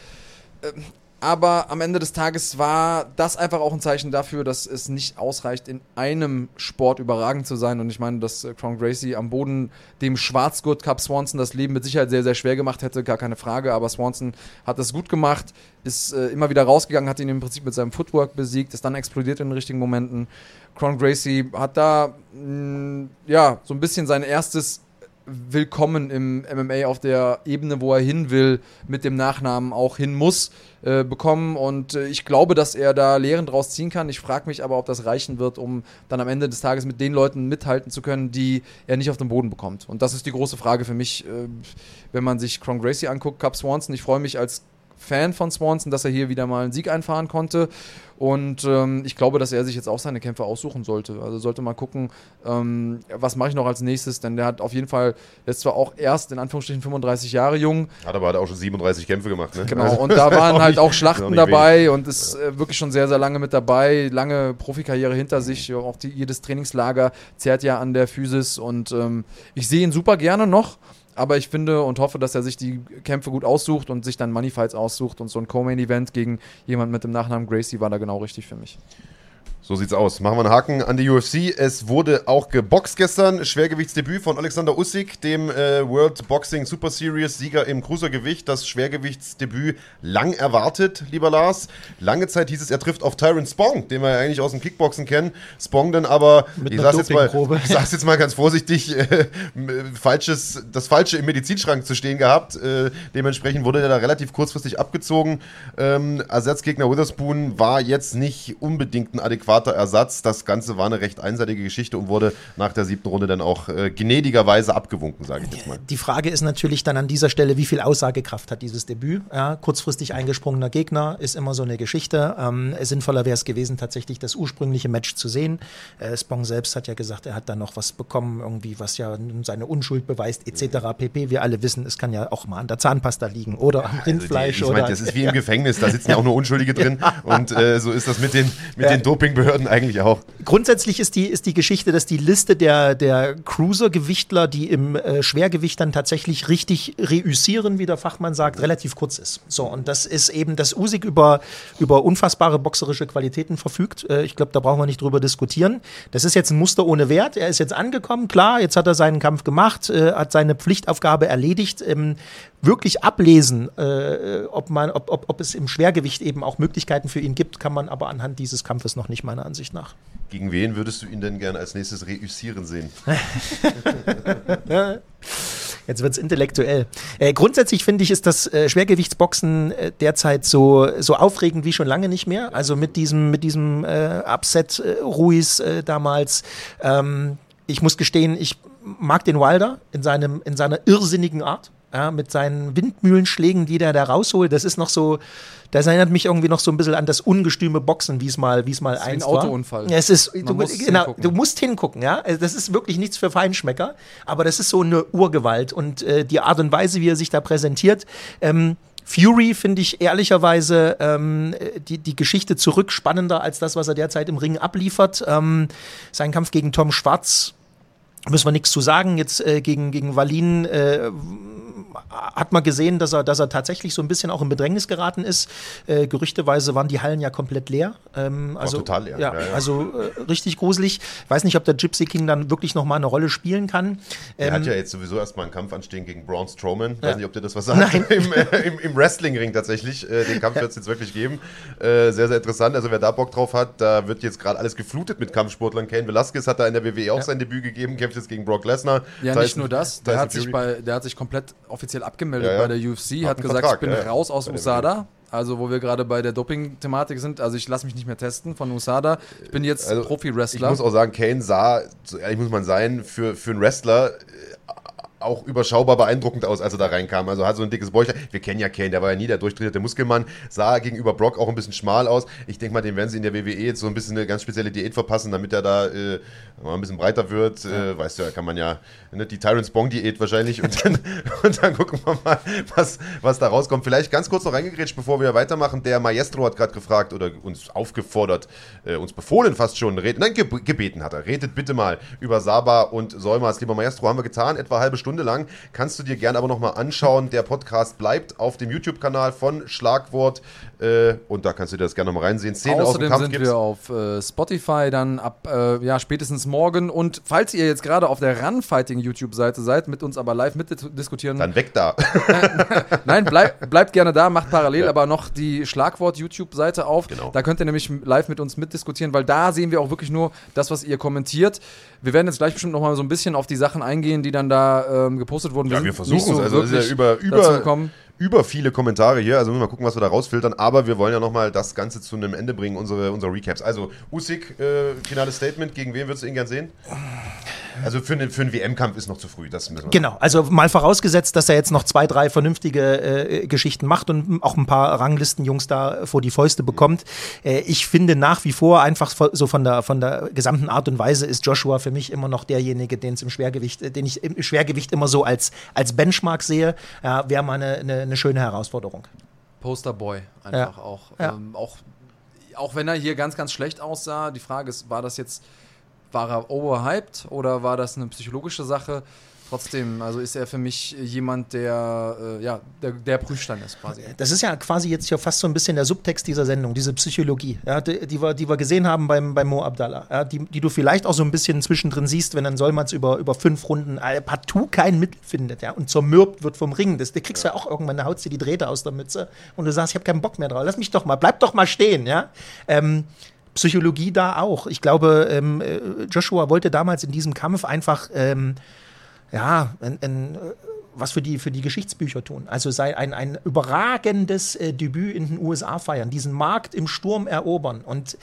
Aber am Ende des Tages war das einfach auch ein Zeichen dafür, dass es nicht ausreicht, in einem Sport überragend zu sein. Und ich meine, dass äh, Crown Gracie am Boden dem Schwarzgurt Cup Swanson das Leben mit Sicherheit sehr, sehr schwer gemacht hätte, gar keine Frage. Aber Swanson hat das gut gemacht, ist äh, immer wieder rausgegangen, hat ihn im Prinzip mit seinem Footwork besiegt, ist dann explodiert in den richtigen Momenten. Crown Gracie hat da mh, ja so ein bisschen sein erstes Willkommen im MMA auf der Ebene, wo er hin will, mit dem Nachnamen auch hin muss, äh, bekommen. Und äh, ich glaube, dass er da Lehren draus ziehen kann. Ich frage mich aber, ob das reichen wird, um dann am Ende des Tages mit den Leuten mithalten zu können, die er nicht auf den Boden bekommt. Und das ist die große Frage für mich, äh, wenn man sich Cron Gracie anguckt, Cup Swanson. Ich freue mich als Fan von Swanson, dass er hier wieder mal einen Sieg einfahren konnte. Und ähm, ich glaube, dass er sich jetzt auch seine Kämpfe aussuchen sollte. Also sollte mal gucken, ähm, was mache ich noch als nächstes, denn der hat auf jeden Fall, der ist zwar auch erst in Anführungsstrichen 35 Jahre jung. Hat aber hat auch schon 37 Kämpfe gemacht, ne? Genau, und da waren halt auch Schlachten dabei wenig. und ist äh, wirklich schon sehr, sehr lange mit dabei. Lange Profikarriere hinter sich, auch die, jedes Trainingslager zehrt ja an der Physis und ähm, ich sehe ihn super gerne noch. Aber ich finde und hoffe, dass er sich die Kämpfe gut aussucht und sich dann Money Fights aussucht und so ein Co-Main-Event gegen jemand mit dem Nachnamen Gracie war da genau richtig für mich. So sieht's aus. Machen wir einen Haken an die UFC. Es wurde auch geboxt gestern. Schwergewichtsdebüt von Alexander Usyk, dem äh, World Boxing Super Series Sieger im Cruisergewicht. Das Schwergewichtsdebüt lang erwartet, lieber Lars. Lange Zeit hieß es, er trifft auf Tyron Spong, den wir ja eigentlich aus dem Kickboxen kennen. Spong dann aber, Mit ich sag's, jetzt mal, ich sag's jetzt mal ganz vorsichtig, äh, falsches, das Falsche im Medizinschrank zu stehen gehabt. Äh, dementsprechend wurde er da relativ kurzfristig abgezogen. Ähm, Ersatzgegner Witherspoon war jetzt nicht unbedingt ein adäquater Ersatz. Das Ganze war eine recht einseitige Geschichte und wurde nach der siebten Runde dann auch äh, gnädigerweise abgewunken, sage ich jetzt mal. Die Frage ist natürlich dann an dieser Stelle, wie viel Aussagekraft hat dieses Debüt? Ja, kurzfristig eingesprungener Gegner ist immer so eine Geschichte. Ähm, sinnvoller wäre es gewesen, tatsächlich das ursprüngliche Match zu sehen. Äh, Spong selbst hat ja gesagt, er hat da noch was bekommen, irgendwie, was ja seine Unschuld beweist, etc. pp. Wir alle wissen, es kann ja auch mal an der Zahnpasta liegen oder am Rindfleisch. Also die, ich meine, das ist wie im Gefängnis, da sitzen ja auch nur Unschuldige drin. Und äh, so ist das mit den, mit ja. den Dopingbehörden Behörden eigentlich auch. Grundsätzlich ist die, ist die Geschichte, dass die Liste der, der Cruiser-Gewichtler, die im äh, Schwergewicht dann tatsächlich richtig reüssieren, wie der Fachmann sagt, relativ kurz ist. So, und das ist eben, dass Usyk über, über unfassbare boxerische Qualitäten verfügt. Äh, ich glaube, da brauchen wir nicht drüber diskutieren. Das ist jetzt ein Muster ohne Wert. Er ist jetzt angekommen, klar, jetzt hat er seinen Kampf gemacht, äh, hat seine Pflichtaufgabe erledigt. Ähm, wirklich ablesen, äh, ob, man, ob, ob, ob es im Schwergewicht eben auch Möglichkeiten für ihn gibt, kann man aber anhand dieses Kampfes noch nicht meiner Ansicht nach. Gegen wen würdest du ihn denn gern als nächstes reüssieren sehen? Jetzt wird es intellektuell. Äh, grundsätzlich finde ich, ist das äh, Schwergewichtsboxen äh, derzeit so, so aufregend wie schon lange nicht mehr. Also mit diesem, mit diesem äh, Upset äh, Ruiz äh, damals. Ähm, ich muss gestehen, ich mag den Wilder in, seinem, in seiner irrsinnigen Art ja, mit seinen Windmühlenschlägen, die der da rausholt. Das ist noch so, das erinnert mich irgendwie noch so ein bisschen an das ungestüme Boxen, wie es mal, wie es mal ein Autounfall. Ja, es ist, du, genau, du musst hingucken, ja. Also das ist wirklich nichts für Feinschmecker, aber das ist so eine Urgewalt und äh, die Art und Weise, wie er sich da präsentiert. Ähm, Fury finde ich ehrlicherweise ähm, die, die Geschichte zurück spannender als das, was er derzeit im Ring abliefert. Ähm, sein Kampf gegen Tom Schwarz müssen wir nichts zu sagen. Jetzt äh, gegen, gegen Wallin äh, hat man gesehen, dass er, dass er tatsächlich so ein bisschen auch in Bedrängnis geraten ist. Äh, gerüchteweise waren die Hallen ja komplett leer. Ähm, also, total leer. Ja, ja, ja. Also äh, richtig gruselig. Ich weiß nicht, ob der Gypsy King dann wirklich noch mal eine Rolle spielen kann. Er hat ähm, ja jetzt sowieso erstmal einen Kampf anstehen gegen Braun Strowman. Ich weiß nicht, ob dir das was sagt. Nein. Im, äh, im, Im, Wrestling-Ring tatsächlich. Äh, den Kampf wird es jetzt wirklich geben. Äh, sehr, sehr interessant. Also wer da Bock drauf hat, da wird jetzt gerade alles geflutet mit Kampfsportlern. Kane Velasquez hat da in der WWE auch sein Debüt gegeben, kämpft jetzt gegen Brock Lesnar. Ja, Tyson, nicht nur das. Der hat, sich bei, der hat sich komplett offiziell abgemeldet ja, ja. bei der UFC, hat, hat gesagt, Vertrag, ich bin ja, raus aus USADA. Also, wo wir gerade bei der Doping-Thematik sind. Also, ich lasse mich nicht mehr testen von USADA. Ich bin jetzt also, Profi-Wrestler. Ich muss auch sagen, Kane sah, so ehrlich muss man sein, für, für einen Wrestler auch überschaubar beeindruckend aus, als er da reinkam. Also hat so ein dickes Bäuchlein. Wir kennen ja Kane, der war ja nie der durchtrainierte Muskelmann. Sah gegenüber Brock auch ein bisschen schmal aus. Ich denke mal, dem werden sie in der WWE jetzt so ein bisschen eine ganz spezielle Diät verpassen, damit er da äh, mal ein bisschen breiter wird. Ja. Äh, weißt du, da kann man ja ne, die Tyrants Bong Diät wahrscheinlich und dann, und dann gucken wir mal, was, was da rauskommt. Vielleicht ganz kurz noch reingegrätscht, bevor wir weitermachen. Der Maestro hat gerade gefragt oder uns aufgefordert, äh, uns befohlen fast schon, reden, nein, gebeten hat er. Redet bitte mal über Saba und Solmas. Lieber Maestro, haben wir getan, etwa halbe Stunde Stunde lang. Kannst du dir gerne aber nochmal anschauen. Der Podcast bleibt auf dem YouTube-Kanal von Schlagwort äh, und da kannst du dir das gerne nochmal reinsehen. Szenen Außerdem aus dem Kampf sind wir auf äh, Spotify dann ab äh, ja, spätestens morgen. Und falls ihr jetzt gerade auf der Runfighting YouTube-Seite seid, mit uns aber live mitdiskutieren. Dann weg da. Nein, bleib, bleibt gerne da, macht parallel ja. aber noch die Schlagwort-YouTube-Seite auf. Genau. Da könnt ihr nämlich live mit uns mitdiskutieren, weil da sehen wir auch wirklich nur das, was ihr kommentiert. Wir werden jetzt gleich bestimmt noch mal so ein bisschen auf die Sachen eingehen, die dann da ähm, gepostet wurden. Wir ja, wir versuchen es. So also, das ist ja über, über, über viele Kommentare hier. Also müssen wir mal gucken, was wir da rausfiltern. Aber wir wollen ja nochmal das Ganze zu einem Ende bringen, unsere, unsere Recaps. Also, Usyk, äh, finales Statement. Gegen wen würdest du ihn gern sehen? Also für, einen, für einen WM-Kampf ist noch zu früh, das müssen wir Genau, also mal vorausgesetzt, dass er jetzt noch zwei, drei vernünftige äh, Geschichten macht und auch ein paar Ranglistenjungs da vor die Fäuste bekommt. Äh, ich finde nach wie vor einfach so von der, von der gesamten Art und Weise ist Joshua für mich immer noch derjenige, den es im Schwergewicht, äh, den ich im Schwergewicht immer so als, als Benchmark sehe. Ja, Wäre mal eine, eine, eine schöne Herausforderung. Posterboy einfach ja. auch. Ja. Ähm, auch. Auch wenn er hier ganz, ganz schlecht aussah, die Frage ist, war das jetzt, war er overhyped oder war das eine psychologische Sache? Trotzdem, also ist er für mich jemand, der, äh, ja, der, der, Prüfstein ist quasi. Das ist ja quasi jetzt hier fast so ein bisschen der Subtext dieser Sendung, diese Psychologie, ja, die, die, wir, die wir gesehen haben beim, beim Mo Abdallah, ja, die, die du vielleicht auch so ein bisschen zwischendrin siehst, wenn dann Solmaz über, über fünf Runden äh, partout kein Mittel findet ja, und zermürbt wird vom Ring. Das, der kriegst ja. ja auch irgendwann, da haut dir die Drähte aus der Mütze und du sagst, ich habe keinen Bock mehr drauf, lass mich doch mal, bleib doch mal stehen, ja. Ähm, Psychologie da auch. Ich glaube, ähm, äh, Joshua wollte damals in diesem Kampf einfach ähm, ja, ein, ein, was für die, für die Geschichtsbücher tun. Also sei ein, ein überragendes äh, Debüt in den USA feiern, diesen Markt im Sturm erobern. Und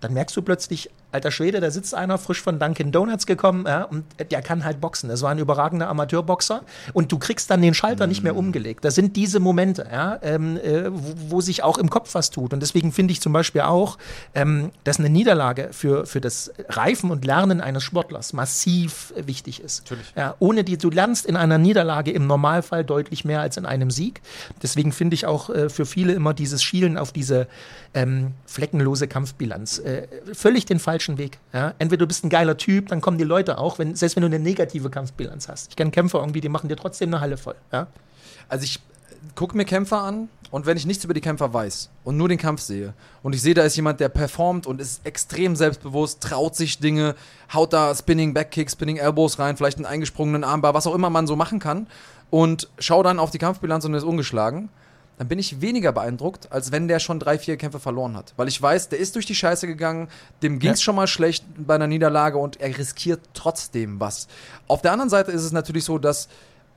dann merkst du plötzlich, alter Schwede, da sitzt einer frisch von Dunkin' Donuts gekommen ja, und der kann halt boxen. Das war ein überragender Amateurboxer und du kriegst dann den Schalter mm. nicht mehr mm. umgelegt. Das sind diese Momente, ja, ähm, äh, wo, wo, sich auch im Kopf was tut. Und deswegen finde ich zum Beispiel auch, ähm, dass eine Niederlage für, für das Reifen und Lernen eines Sportlers massiv wichtig ist. Natürlich. Ja, ohne die, du lernst in einer Niederlage im Normalfall deutlich mehr als in einem Sieg. Deswegen finde ich auch äh, für viele immer dieses Schielen auf diese ähm, fleckenlose Kampfbilanz äh, völlig den Fall falschen Weg. Ja? Entweder du bist ein geiler Typ, dann kommen die Leute auch, wenn, selbst wenn du eine negative Kampfbilanz hast. Ich kenne Kämpfer irgendwie, die machen dir trotzdem eine Halle voll. Ja? Also ich gucke mir Kämpfer an und wenn ich nichts über die Kämpfer weiß und nur den Kampf sehe und ich sehe, da ist jemand, der performt und ist extrem selbstbewusst, traut sich Dinge, haut da Spinning Backkick, Spinning Elbows rein, vielleicht einen eingesprungenen Armbar, was auch immer man so machen kann und schau dann auf die Kampfbilanz und ist ungeschlagen dann bin ich weniger beeindruckt, als wenn der schon drei, vier Kämpfe verloren hat. Weil ich weiß, der ist durch die Scheiße gegangen, dem ging es ja. schon mal schlecht bei einer Niederlage und er riskiert trotzdem was. Auf der anderen Seite ist es natürlich so, dass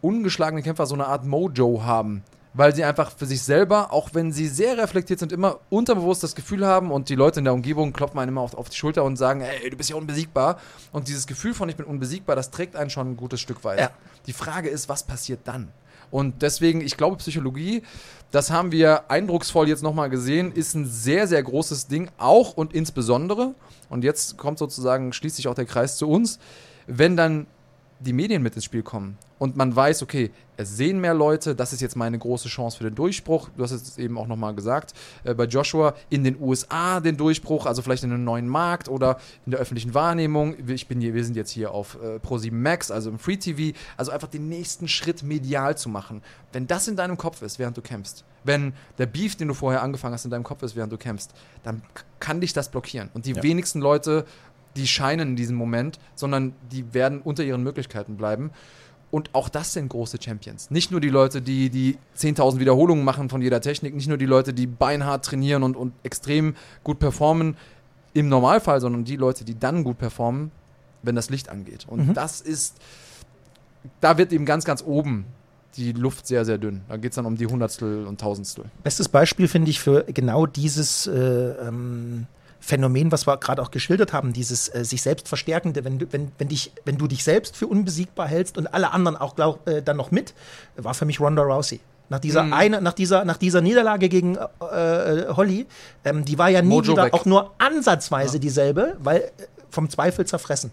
ungeschlagene Kämpfer so eine Art Mojo haben. Weil sie einfach für sich selber, auch wenn sie sehr reflektiert sind, immer unterbewusst das Gefühl haben und die Leute in der Umgebung klopfen einen immer auf, auf die Schulter und sagen, hey, du bist ja unbesiegbar. Und dieses Gefühl von ich bin unbesiegbar, das trägt einen schon ein gutes Stück weit. Ja. Die Frage ist, was passiert dann? Und deswegen, ich glaube, Psychologie, das haben wir eindrucksvoll jetzt nochmal gesehen, ist ein sehr, sehr großes Ding, auch und insbesondere, und jetzt kommt sozusagen, schließt sich auch der Kreis zu uns, wenn dann die Medien mit ins Spiel kommen und man weiß, okay, es sehen mehr Leute, das ist jetzt meine große Chance für den Durchbruch. Du hast es eben auch nochmal gesagt, äh, bei Joshua in den USA den Durchbruch, also vielleicht in einem neuen Markt oder in der öffentlichen Wahrnehmung. Ich bin hier, wir sind jetzt hier auf äh, Pro7 Max, also im Free TV, also einfach den nächsten Schritt medial zu machen. Wenn das in deinem Kopf ist, während du kämpfst, wenn der Beef, den du vorher angefangen hast, in deinem Kopf ist, während du kämpfst, dann kann dich das blockieren. Und die ja. wenigsten Leute die scheinen in diesem Moment, sondern die werden unter ihren Möglichkeiten bleiben. Und auch das sind große Champions. Nicht nur die Leute, die die 10.000 Wiederholungen machen von jeder Technik, nicht nur die Leute, die beinhart trainieren und, und extrem gut performen im Normalfall, sondern die Leute, die dann gut performen, wenn das Licht angeht. Und mhm. das ist, da wird eben ganz, ganz oben die Luft sehr, sehr dünn. Da geht es dann um die Hundertstel und Tausendstel. Bestes Beispiel finde ich für genau dieses äh, ähm Phänomen, was wir gerade auch geschildert haben, dieses äh, sich selbst verstärkende, wenn du, wenn, wenn, dich, wenn du dich selbst für unbesiegbar hältst und alle anderen auch glaub, äh, dann noch mit, war für mich Ronda Rousey. Nach dieser, mhm. eine, nach dieser, nach dieser Niederlage gegen äh, Holly, ähm, die war ja nie Mojo wieder weg. auch nur ansatzweise ja. dieselbe, weil äh, vom Zweifel zerfressen.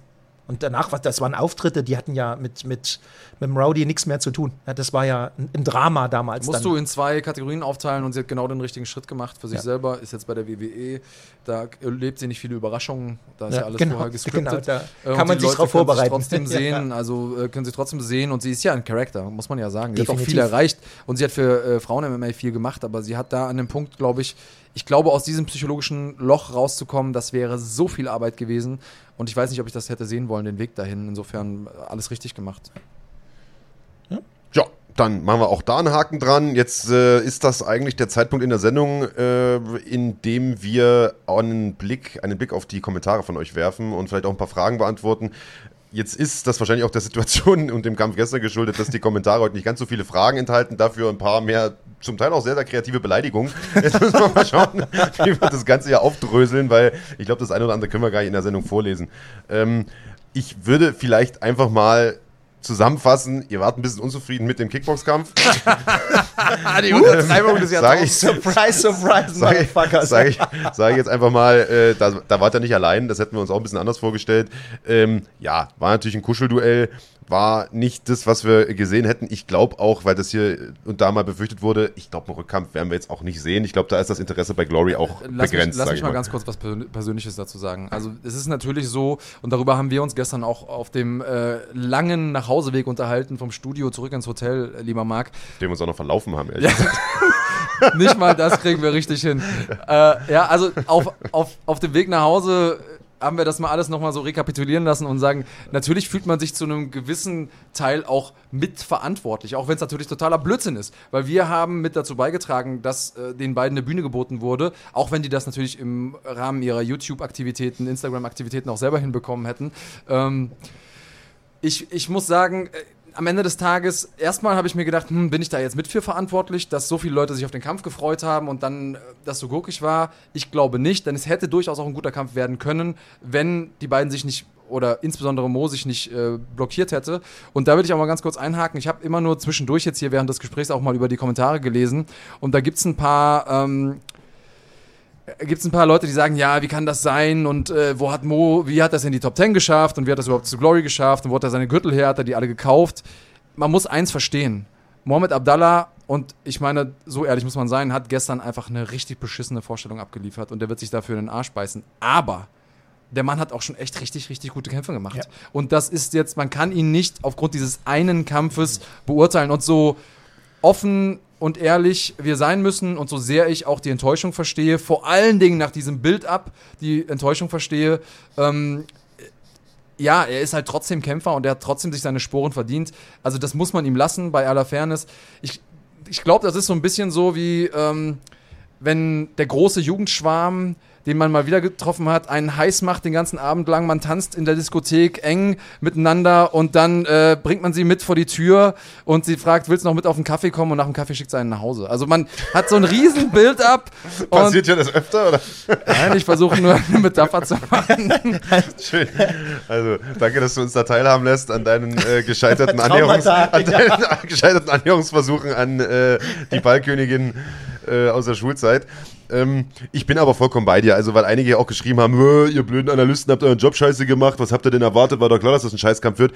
Und danach, was, das waren Auftritte, die hatten ja mit, mit, mit dem Rowdy nichts mehr zu tun. Ja, das war ja ein, ein Drama damals. Musst dann. du in zwei Kategorien aufteilen und sie hat genau den richtigen Schritt gemacht für sich Ja. selber, ist jetzt bei der WWE, da lebt sie nicht viele Überraschungen, da ist ja, Ja, alles genau, vorher gescriptet. genau, da Äh, und kann man sich Leute drauf können vorbereiten. trotzdem Ja. sehen, also äh, können sie trotzdem sehen und sie ist ja ein Charakter, muss man ja sagen. Sie hat auch viel erreicht und sie hat für äh, Frauen MMA viel gemacht, aber sie hat da an dem Punkt, glaube ich, ich glaube, aus diesem psychologischen Loch rauszukommen, das wäre so viel Arbeit gewesen. Und ich weiß nicht, ob ich das hätte sehen wollen, den Weg dahin. Insofern äh, alles richtig gemacht. Ja, dann machen wir auch da einen Haken dran. Jetzt äh, ist das eigentlich der Zeitpunkt in der Sendung, äh, in dem wir einen Blick, einen Blick auf die Kommentare von euch werfen und vielleicht auch ein paar Fragen beantworten. Jetzt ist das wahrscheinlich auch der Situation und dem Kampf gestern geschuldet, dass die Kommentare heute nicht ganz so viele Fragen enthalten, dafür ein paar mehr, zum Teil auch sehr, sehr kreative Beleidigungen. Jetzt müssen wir mal schauen, wie wir das Ganze hier aufdröseln, weil ich glaube, das eine oder andere können wir gar nicht in der Sendung vorlesen. Ähm, ich würde vielleicht einfach mal zusammenfassen, ihr wart ein bisschen unzufrieden mit dem Kickboxkampf. die Untertreibung des Sag ich, Surprise, surprise, sage ich, Motherfuckers. sag ich, sag ich jetzt einfach mal, äh, da, da wart ihr nicht allein, das hätten wir uns auch ein bisschen anders vorgestellt. Ähm, ja, war natürlich ein Kuschelduell, war nicht das, was wir gesehen hätten. Ich glaube auch, weil das hier und da mal befürchtet wurde, ich glaube, einen Rückkampf werden wir jetzt auch nicht sehen. Ich glaube, da ist das Interesse bei Glory auch Lass mich, begrenzt. lass mich ich mal ganz kurz was Persön- Persönliches dazu sagen. Also es ist natürlich so, und darüber haben wir uns gestern auch auf dem äh, langen Nachhauseweg unterhalten vom Studio zurück ins Hotel, äh, lieber Marc. Dem wir uns auch noch verlaufen haben. ehrlich gesagt. Nicht mal das kriegen wir richtig hin. Äh, ja, also auf, auf, auf dem Weg nach Hause haben wir das mal alles nochmal so rekapitulieren lassen und sagen, natürlich fühlt man sich zu einem gewissen Teil auch mitverantwortlich, auch wenn es natürlich totaler Blödsinn ist. Weil wir haben mit dazu beigetragen, dass äh, den beiden eine Bühne geboten wurde, auch wenn die das natürlich im Rahmen ihrer YouTube-Aktivitäten, Instagram-Aktivitäten auch selber hinbekommen hätten. Ähm, ich, ich muss sagen, äh, am Ende des Tages, erstmal habe ich mir gedacht, hm, bin ich da jetzt mit für verantwortlich, dass so viele Leute sich auf den Kampf gefreut haben und dann äh, das so gurkig war? Ich glaube nicht, denn es hätte durchaus auch ein guter Kampf werden können, wenn die beiden sich nicht oder insbesondere Mo sich nicht äh, blockiert hätte. Und da will ich auch mal ganz kurz einhaken. Ich habe immer nur zwischendurch jetzt hier während des Gesprächs auch mal über die Kommentare gelesen und da gibt es ein paar. Ähm, gibt es ein paar Leute, die sagen, ja, wie kann das sein und äh, wo hat Mo, wie hat das in die Top 10 geschafft und wie hat das überhaupt zu Glory geschafft und wo hat er seine Gürtel her, hat er die alle gekauft. Man muss eins verstehen. Mohamed Abdallah, und ich meine, so ehrlich muss man sein, hat gestern einfach eine richtig beschissene Vorstellung abgeliefert und der wird sich dafür in den Arsch beißen. Aber der Mann hat auch schon echt richtig, richtig gute Kämpfe gemacht. Ja. Und das ist jetzt, man kann ihn nicht aufgrund dieses einen Kampfes beurteilen und so offen und ehrlich wir sein müssen und so sehr ich auch die Enttäuschung verstehe, vor allen Dingen nach diesem Build-up die Enttäuschung verstehe, ähm, ja, er ist halt trotzdem Kämpfer und er hat trotzdem sich seine Sporen verdient. Also das muss man ihm lassen, bei aller Fairness. Ich, ich glaube, das ist so ein bisschen so wie, ähm, wenn der große Jugendschwarm, den man mal wieder getroffen hat, einen heiß macht den ganzen Abend lang. Man tanzt in der Diskothek eng miteinander und dann äh, bringt man sie mit vor die Tür und sie fragt, willst du noch mit auf den Kaffee kommen? Und nach dem Kaffee schickt sie einen nach Hause. Also man hat so ein riesen Build-up. und Passiert ja das öfter, oder? Nein, ich versuche nur eine Metapher zu machen. Schön. Also, danke, dass du uns da teilhaben lässt an deinen äh, gescheiterten, Annäherungs an deinen gescheiterten Annäherungsversuchen an äh, die Ballkönigin äh, aus der Schulzeit. Ähm, ich bin aber vollkommen bei dir, also weil einige auch geschrieben haben, "Äh, ihr blöden Analysten habt euren Job scheiße gemacht, was habt ihr denn erwartet? War doch klar, dass das ein Scheißkampf wird.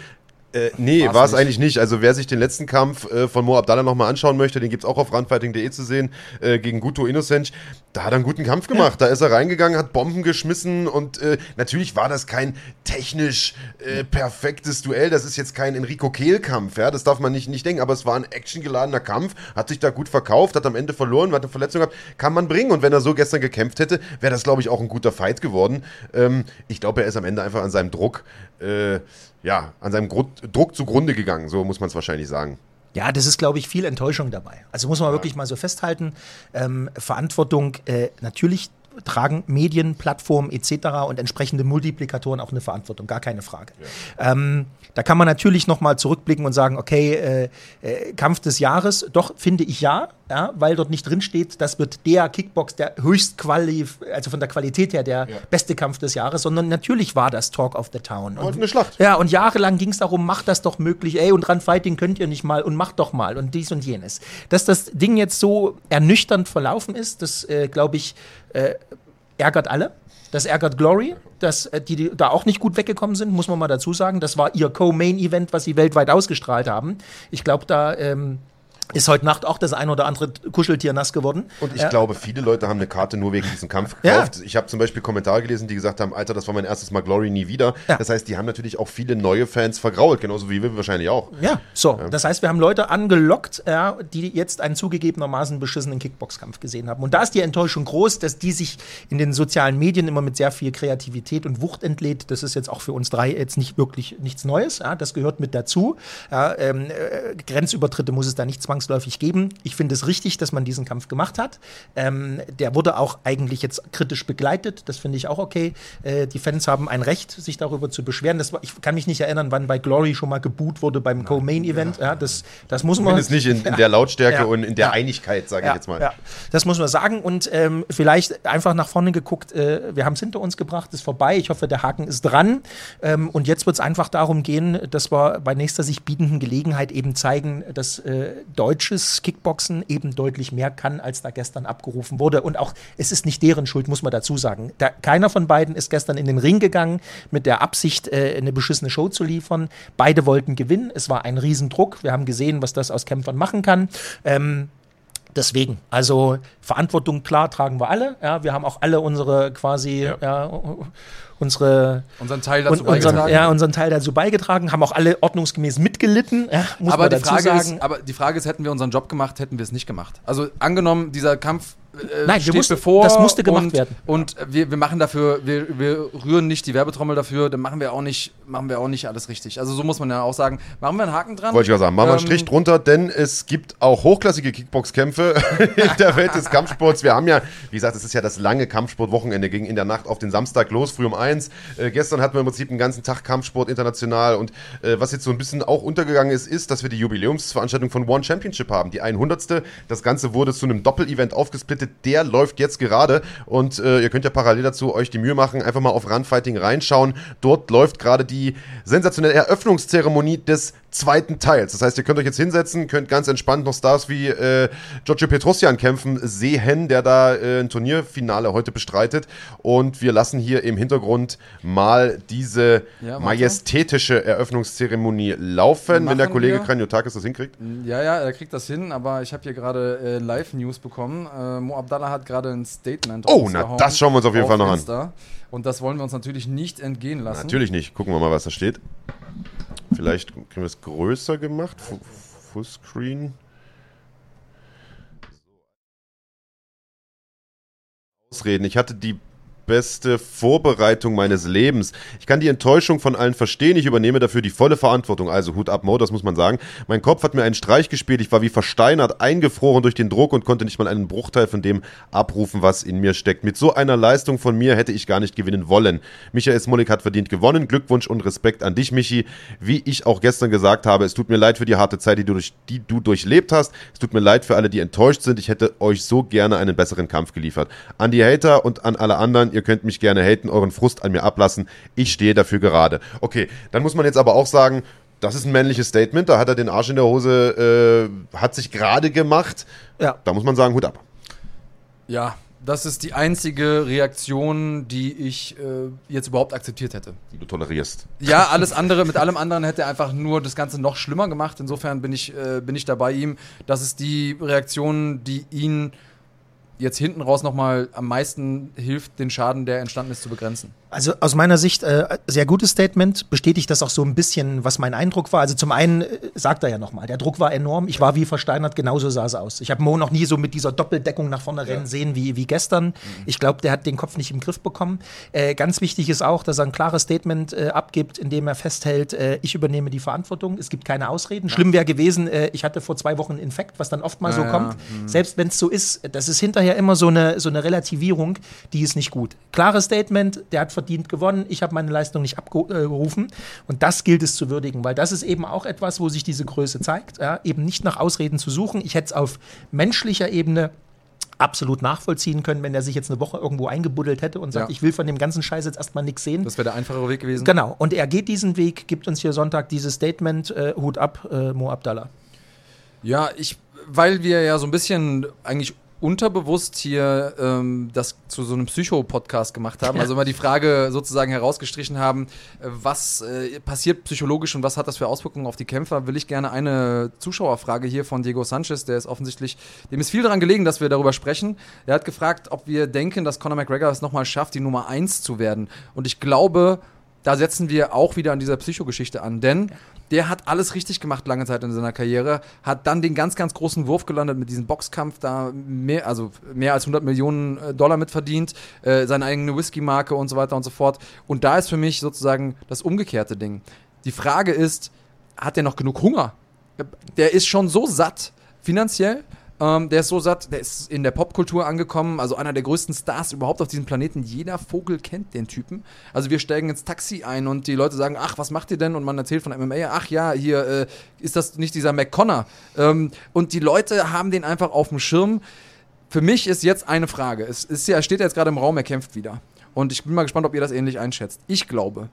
Äh, nee, war es eigentlich nicht. Also wer sich den letzten Kampf äh, von Mo Abdallah nochmal anschauen möchte, den gibt's auch auf runfighting.de zu sehen, äh, gegen Guto Innocent. Da hat er einen guten Kampf gemacht. Da ist er reingegangen, hat Bomben geschmissen und äh, natürlich war das kein technisch äh, perfektes Duell. Das ist jetzt kein Enrico Kehl-Kampf, ja, das darf man nicht, nicht denken, aber es war ein actiongeladener Kampf, hat sich da gut verkauft, hat am Ende verloren, hat eine Verletzung gehabt, kann man bringen. Und wenn er so gestern gekämpft hätte, wäre das, glaube ich, auch ein guter Fight geworden. Ähm, ich glaube, er ist am Ende einfach an seinem Druck, äh, ja, an seinem Grund, Druck zugrunde gegangen, so muss man es wahrscheinlich sagen. Ja, das ist, glaube ich, viel Enttäuschung dabei. Also muss man wirklich mal so festhalten. Ähm, Verantwortung, äh, natürlich tragen Medien, Plattformen etc. und entsprechende Multiplikatoren auch eine Verantwortung, gar keine Frage. Ähm, da kann man natürlich nochmal zurückblicken und sagen, okay, äh, äh, Kampf des Jahres, doch finde ich ja, ja, weil dort nicht drin steht, das wird der Kickbox, der höchst quali, also von der Qualität her der beste Kampf des Jahres, sondern natürlich war das Talk of the Town. Und eine Schlacht. Ja, und jahrelang ging es darum, macht das doch möglich, ey, und Run Fighting könnt ihr nicht mal und macht doch mal und dies und jenes. Dass das Ding jetzt so ernüchternd verlaufen ist, das äh, glaube ich, äh, ärgert alle. Das ärgert Glory, dass äh, die, die da auch nicht gut weggekommen sind, muss man mal dazu sagen. Das war ihr Co-Main-Event, was sie weltweit ausgestrahlt haben. Ich glaube, da ähm, ist heute Nacht auch das ein oder andere Kuscheltier nass geworden. Und ich Ja. glaube, viele Leute haben eine Karte nur wegen diesem Kampf Ja. gekauft. Ich habe zum Beispiel Kommentare gelesen, die gesagt haben, Alter, das war mein erstes Mal Glory nie wieder. Ja. Das heißt, die haben natürlich auch viele neue Fans vergrault, genauso wie wir wahrscheinlich auch. Ja, so. Das heißt, wir haben Leute angelockt, ja, die jetzt einen zugegebenermaßen beschissenen Kickboxkampf gesehen haben. Und da ist die Enttäuschung groß, dass die sich in den sozialen Medien immer mit sehr viel Kreativität und Wucht entlädt. Das ist jetzt auch für uns drei jetzt nicht wirklich nichts Neues. Ja, das gehört mit dazu. Ja, ähm, äh, Grenzübertritte muss es da nicht zwangsläufig geben. Ich finde es richtig, dass man diesen Kampf gemacht hat. Ähm, der wurde auch eigentlich jetzt kritisch begleitet. Das finde ich auch okay. Äh, die Fans haben ein Recht, sich darüber zu beschweren. Das war, ich kann mich nicht erinnern, wann bei Glory schon mal geboot wurde beim Co-Main-Event. Ja, das, das muss man. Zumindest nicht in, in der Lautstärke Ja. und in der Ja. Einigkeit, sage ich jetzt mal. Ja, das muss man sagen. Und ähm, vielleicht einfach nach vorne geguckt, äh, wir haben es hinter uns gebracht, ist vorbei. Ich hoffe, der Haken ist dran. Ähm, und jetzt wird es einfach darum gehen, dass wir bei nächster sich bietenden Gelegenheit eben zeigen, dass äh, deutsches Kickboxen eben deutlich mehr kann, als da gestern abgerufen wurde. Und auch, es ist nicht deren Schuld, muss man dazu sagen. Da, keiner von beiden ist gestern in den Ring gegangen mit der Absicht, äh, eine beschissene Show zu liefern. Beide wollten gewinnen. Es war ein Riesendruck. Wir haben gesehen, was das aus Kämpfern machen kann. Ähm, Deswegen, also Verantwortung klar tragen wir alle. Ja, wir haben auch alle unsere quasi ja. unsere Unseren Teil dazu un, unseren, beigetragen. ja, unseren Teil dazu beigetragen, haben auch alle ordnungsgemäß mitgelitten. Ja, muss aber man die, dazu Frage sagen. ist, aber die Frage ist, hätten wir unseren Job gemacht, hätten wir es nicht gemacht. Also angenommen, dieser Kampf äh, Nein, wir steht mussten- bevor. das musste gemacht und, werden. Und wir, wir machen dafür, wir, wir rühren nicht die Werbetrommel dafür, dann machen wir auch nicht, machen wir auch nicht alles richtig. Also so muss man ja auch sagen. Machen wir einen Haken dran. Wollte ich gerade sagen, machen wir einen Ähm, Strich drunter, denn es gibt auch hochklassige Kickboxkämpfe in der Welt des Kampfsports. Wir haben ja, wie gesagt, es ist ja das lange Kampfsportwochenende, ging in der Nacht auf den Samstag los, früh um eins. Äh, gestern hatten wir im Prinzip den ganzen Tag Kampfsport international und äh, was jetzt so ein bisschen auch untergegangen ist, ist, dass wir die Jubiläumsveranstaltung von One Championship haben, die 100. Das Ganze wurde zu einem Doppel-Event aufgesplittet, der läuft jetzt gerade und äh, ihr könnt ja parallel dazu euch die Mühe machen, einfach mal auf Runfighting reinschauen. Dort läuft gerade die sensationelle Eröffnungszeremonie des zweiten Teils. Das heißt, ihr könnt euch jetzt hinsetzen, könnt ganz entspannt noch Stars wie äh, Giorgio Petrosian kämpfen sehen, der da äh, ein Turnierfinale heute bestreitet. Und wir lassen hier im Hintergrund mal diese Ja, majestätische Eröffnungszeremonie laufen, wenn der Kollege. Kranjotakis das hinkriegt. Ja, ja, er kriegt das hin, aber ich habe hier gerade äh, Live-News bekommen. Äh, Mo Abdallah hat gerade ein Statement Oh, na, das schauen wir uns auf jeden Fall noch an. Insta. Und das wollen wir uns natürlich nicht entgehen lassen. Natürlich nicht. Gucken wir mal, was da steht. Vielleicht kriegen wir es größer gemacht. Fu- Fullscreen. Ausreden. Ich hatte die beste Vorbereitung meines Lebens. Ich kann die Enttäuschung von allen verstehen. Ich übernehme dafür die volle Verantwortung. Also Hut ab, Mo, das muss man sagen. Mein Kopf hat mir einen Streich gespielt. Ich war wie versteinert, eingefroren durch den Druck und konnte nicht mal einen Bruchteil von dem abrufen, was in mir steckt. Mit so einer Leistung von mir hätte ich gar nicht gewinnen wollen. Michael Smolik hat verdient gewonnen. Glückwunsch und Respekt an dich, Michi. Wie ich auch gestern gesagt habe, es tut mir leid für die harte Zeit, die du, durch, die du durchlebt hast. Es tut mir leid für alle, die enttäuscht sind. Ich hätte euch so gerne einen besseren Kampf geliefert. An die Hater und an alle anderen, ihr könnt mich gerne haten, euren Frust an mir ablassen. Ich stehe dafür gerade. Okay, dann muss man jetzt aber auch sagen, das ist ein männliches Statement. Da hat er den Arsch in der Hose, äh, hat sich gerade gemacht. ja. Da muss man sagen, Hut ab. Ja, das ist die einzige Reaktion, die ich äh, jetzt überhaupt akzeptiert hätte. Die du tolerierst. Ja, alles andere, mit allem anderen hätte er einfach nur das Ganze noch schlimmer gemacht. Insofern bin ich, äh, bin ich da bei ihm. Das ist die Reaktion, die ihn jetzt hinten raus nochmal am meisten hilft, den Schaden, der entstanden ist, zu begrenzen. Also aus meiner Sicht äh, sehr gutes Statement, bestätigt das auch so ein bisschen, was mein Eindruck war. Also zum einen äh, sagt er ja nochmal, der Druck war enorm, ich war wie versteinert, genauso sah es aus. Ich habe Mo noch nie so mit dieser Doppeldeckung nach vorne rennen sehen wie, wie gestern. Ich glaube, der hat den Kopf nicht im Griff bekommen. Äh, ganz wichtig ist auch, dass er ein klares Statement äh, abgibt, in dem er festhält, äh, ich übernehme die Verantwortung, es gibt keine Ausreden. Schlimm wäre gewesen, äh, ich hatte vor zwei Wochen einen Infekt, was dann oft mal so Ja, kommt. Selbst wenn es so ist, das ist hinterher immer so eine, so eine Relativierung, die ist nicht gut. Klares Statement, der hat verdient gewonnen, ich habe meine Leistung nicht abgerufen. Und das gilt es zu würdigen, weil das ist eben auch etwas, wo sich diese Größe zeigt, ja, eben nicht nach Ausreden zu suchen. Ich hätte es auf menschlicher Ebene absolut nachvollziehen können, wenn er sich jetzt eine Woche irgendwo eingebuddelt hätte und sagt, Ja. ich will von dem ganzen Scheiß jetzt erstmal nichts sehen. Das wäre der einfachere Weg gewesen. Genau, und er geht diesen Weg, gibt uns hier Sonntag dieses Statement, äh, Hut ab, äh, Mo Abdallah. Ja, ich, weil wir ja so ein bisschen eigentlich unterbewusst hier ähm, das zu so einem Psycho-Podcast gemacht haben. Also mal die Frage sozusagen herausgestrichen haben, äh, was äh, passiert psychologisch und was hat das für Auswirkungen auf die Kämpfer, will ich gerne eine Zuschauerfrage hier von Diego Sanchez, der ist offensichtlich, dem ist viel daran gelegen, dass wir darüber sprechen. Er hat gefragt, ob wir denken, dass Conor McGregor es nochmal schafft, die Nummer 1 zu werden. Und ich glaube, da setzen wir auch wieder an dieser Psychogeschichte an, denn der hat alles richtig gemacht lange Zeit in seiner Karriere, hat dann den ganz, ganz großen Wurf gelandet mit diesem Boxkampf, da mehr, also mehr als 100 Millionen äh, Dollar mitverdient, äh, seine eigene Whisky-Marke und so weiter und so fort. Und da ist für mich sozusagen das umgekehrte Ding. Die Frage ist, hat er noch genug Hunger? Der ist schon so satt finanziell, ähm, der ist so satt, der ist in der Popkultur angekommen, also einer der größten Stars überhaupt auf diesem Planeten. Jeder Vogel kennt den Typen. Also wir steigen ins Taxi ein und die Leute sagen, ach, was macht ihr denn? Und man erzählt von MMA, ach ja, hier äh, ist das nicht dieser McConnor. Ähm, und die Leute haben den einfach auf dem Schirm. Für mich ist jetzt eine Frage. Es ist ja, steht jetzt gerade im Raum, er kämpft wieder. Und ich bin mal gespannt, ob ihr das ähnlich einschätzt. Ich glaube,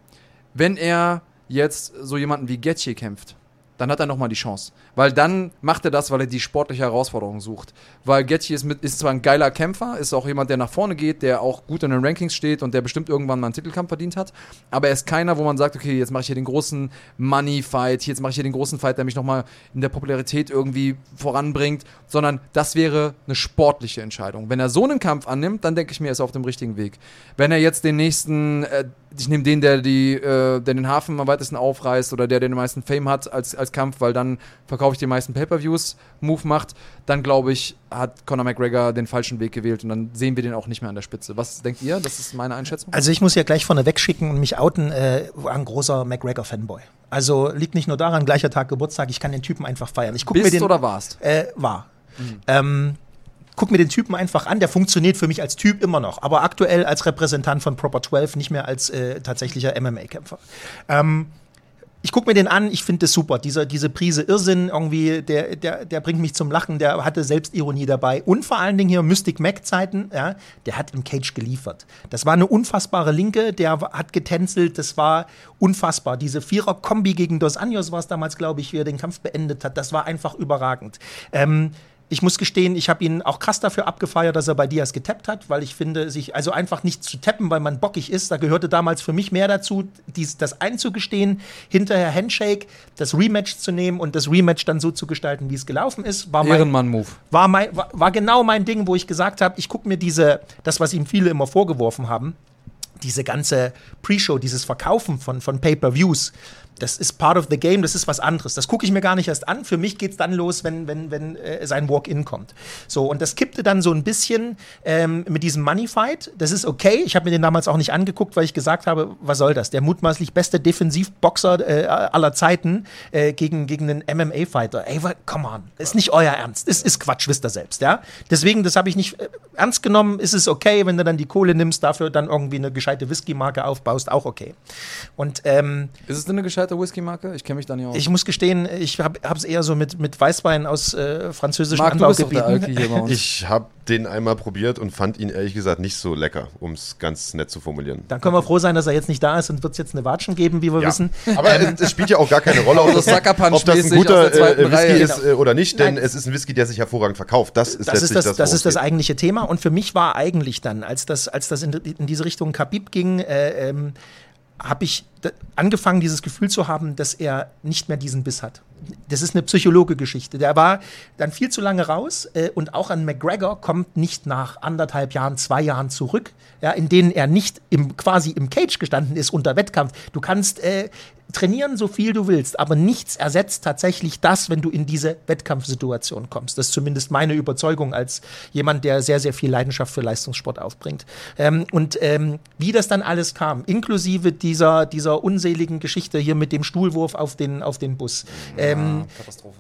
wenn er jetzt so jemanden wie Getche kämpft, dann hat er nochmal die Chance. Weil dann macht er das, weil er die sportliche Herausforderung sucht. Weil Getty ist, mit, ist zwar ein geiler Kämpfer, ist auch jemand, der nach vorne geht, der auch gut in den Rankings steht und der bestimmt irgendwann mal einen Titelkampf verdient hat. Aber er ist keiner, wo man sagt, okay, jetzt mache ich hier den großen Money-Fight, jetzt mache ich hier den großen Fight, der mich nochmal in der Popularität irgendwie voranbringt, sondern das wäre eine sportliche Entscheidung. Wenn er so einen Kampf annimmt, dann denke ich mir, er ist auf dem richtigen Weg. Wenn er jetzt den nächsten, äh, ich nehme den, der, die, äh, der den Hafen am weitesten aufreißt oder der, der den meisten Fame hat als, als Kampf, weil dann verkaufe ich die meisten Pay-Per-Views, Move macht, dann glaube ich, hat Conor McGregor den falschen Weg gewählt und dann sehen wir den auch nicht mehr an der Spitze. Was denkt ihr? Das ist meine Einschätzung. Also ich muss ja gleich vorne wegschicken und mich outen, äh, war ein großer McGregor-Fanboy. Also liegt nicht nur daran, gleicher Tag Geburtstag, ich kann den Typen einfach feiern. Ich guck Bist mir den, oder warst? Äh, war. Ähm, guck mir den Typen einfach an, der funktioniert für mich als Typ immer noch, aber aktuell als Repräsentant von Proper 12, nicht mehr als äh, tatsächlicher MMA-Kämpfer. Ähm, ich guck mir den an, ich finde das super. Dieser, diese Prise Irrsinn irgendwie, der, der, der bringt mich zum Lachen, der hatte Selbstironie dabei. Und vor allen Dingen hier Mystic Mac-Zeiten, ja, der hat im Cage geliefert. Das war eine unfassbare Linke, der hat getänzelt, das war unfassbar. Diese Vierer-Kombi gegen Dos Anjos war es damals, glaube ich, wie er den Kampf beendet hat, das war einfach überragend. Ähm, ich muss gestehen, ich habe ihn auch krass dafür abgefeiert, dass er bei Diaz getappt hat, weil ich finde, sich also einfach nicht zu tappen, weil man bockig ist, da gehörte damals für mich mehr dazu, dies, das einzugestehen, hinterher Handshake, das Rematch zu nehmen und das Rematch dann so zu gestalten, wie es gelaufen ist. War mein, Ehrenmann-Move. war, mein, war, war genau mein Ding, wo ich gesagt habe, ich gucke mir diese, das, was ihm viele immer vorgeworfen haben, diese ganze Pre-Show, dieses Verkaufen von, von Pay-Per-Views, das ist part of the game, das ist was anderes. Das gucke ich mir gar nicht erst an. Für mich geht es dann los, wenn, wenn, wenn äh, sein Walk-In kommt. So, und das kippte dann so ein bisschen ähm, mit diesem Money-Fight. Das ist okay. Ich habe mir den damals auch nicht angeguckt, weil ich gesagt habe, was soll das? Der mutmaßlich beste Defensivboxer äh, aller Zeiten äh, gegen, gegen einen MMA-Fighter. Ey, come on. Ist nicht euer Ernst. Das ist Quatsch, wisst ihr selbst, ja? Deswegen, das habe ich nicht äh, ernst genommen. Ist es okay, wenn du dann die Kohle nimmst, dafür dann irgendwie eine gescheite Whisky-Marke aufbaust, auch okay. Und ähm, Ist es denn eine gescheite Whisky-Marke? Ich kenne mich da nicht aus. ich muss gestehen, ich habe es eher so mit, mit Weißwein aus äh, französischen Marc, du bist doch der Anbaugebieten. Alki hier bei uns. Ich habe den einmal probiert und fand ihn ehrlich gesagt nicht so lecker, um es ganz nett zu formulieren. Dann können wir froh sein, dass er jetzt nicht da ist und wird es jetzt eine Watschen geben, wie wir Ja. wissen. Aber es, es spielt ja auch gar keine Rolle, ob Also das, ob das ein guter äh, Whisky Reihe. ist äh, oder nicht, denn Nein. es ist ein Whisky, der sich hervorragend verkauft. Das ist Das ist das, das, das, ist das eigentliche Thema. Und für mich war eigentlich dann, als das, als das in, in diese Richtung Khabib ging, äh, ähm, habe ich angefangen, dieses Gefühl zu haben, dass er nicht mehr diesen Biss hat. Das ist eine Psychologe-Geschichte. Der war dann viel zu lange raus äh, und auch an McGregor kommt nicht nach anderthalb Jahren, zwei Jahren zurück, ja, in denen er nicht im, quasi im Cage gestanden ist unter Wettkampf. Du kannst äh, trainieren, so viel du willst, aber nichts ersetzt tatsächlich das, wenn du in diese Wettkampfsituation kommst. Das ist zumindest meine Überzeugung als jemand, der sehr, sehr viel Leidenschaft für Leistungssport aufbringt. Ähm, und ähm, wie das dann alles kam, inklusive dieser, dieser unseligen Geschichte hier mit dem Stuhlwurf auf den, auf den Bus. Ähm,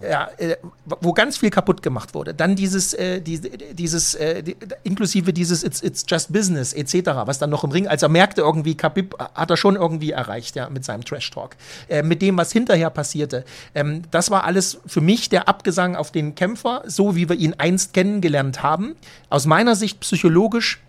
ja, äh, wo ganz viel kaputt gemacht wurde. Dann dieses, äh, die, dieses äh, die, inklusive dieses It's, It's Just Business etc., was dann noch im Ring, als er merkte irgendwie, Khabib hat er schon irgendwie erreicht, ja, mit seinem Trash-Talk. Äh, mit dem, was hinterher passierte. Ähm, das war alles für mich der Abgesang auf den Kämpfer, so wie wir ihn einst kennengelernt haben. Aus meiner Sicht psychologisch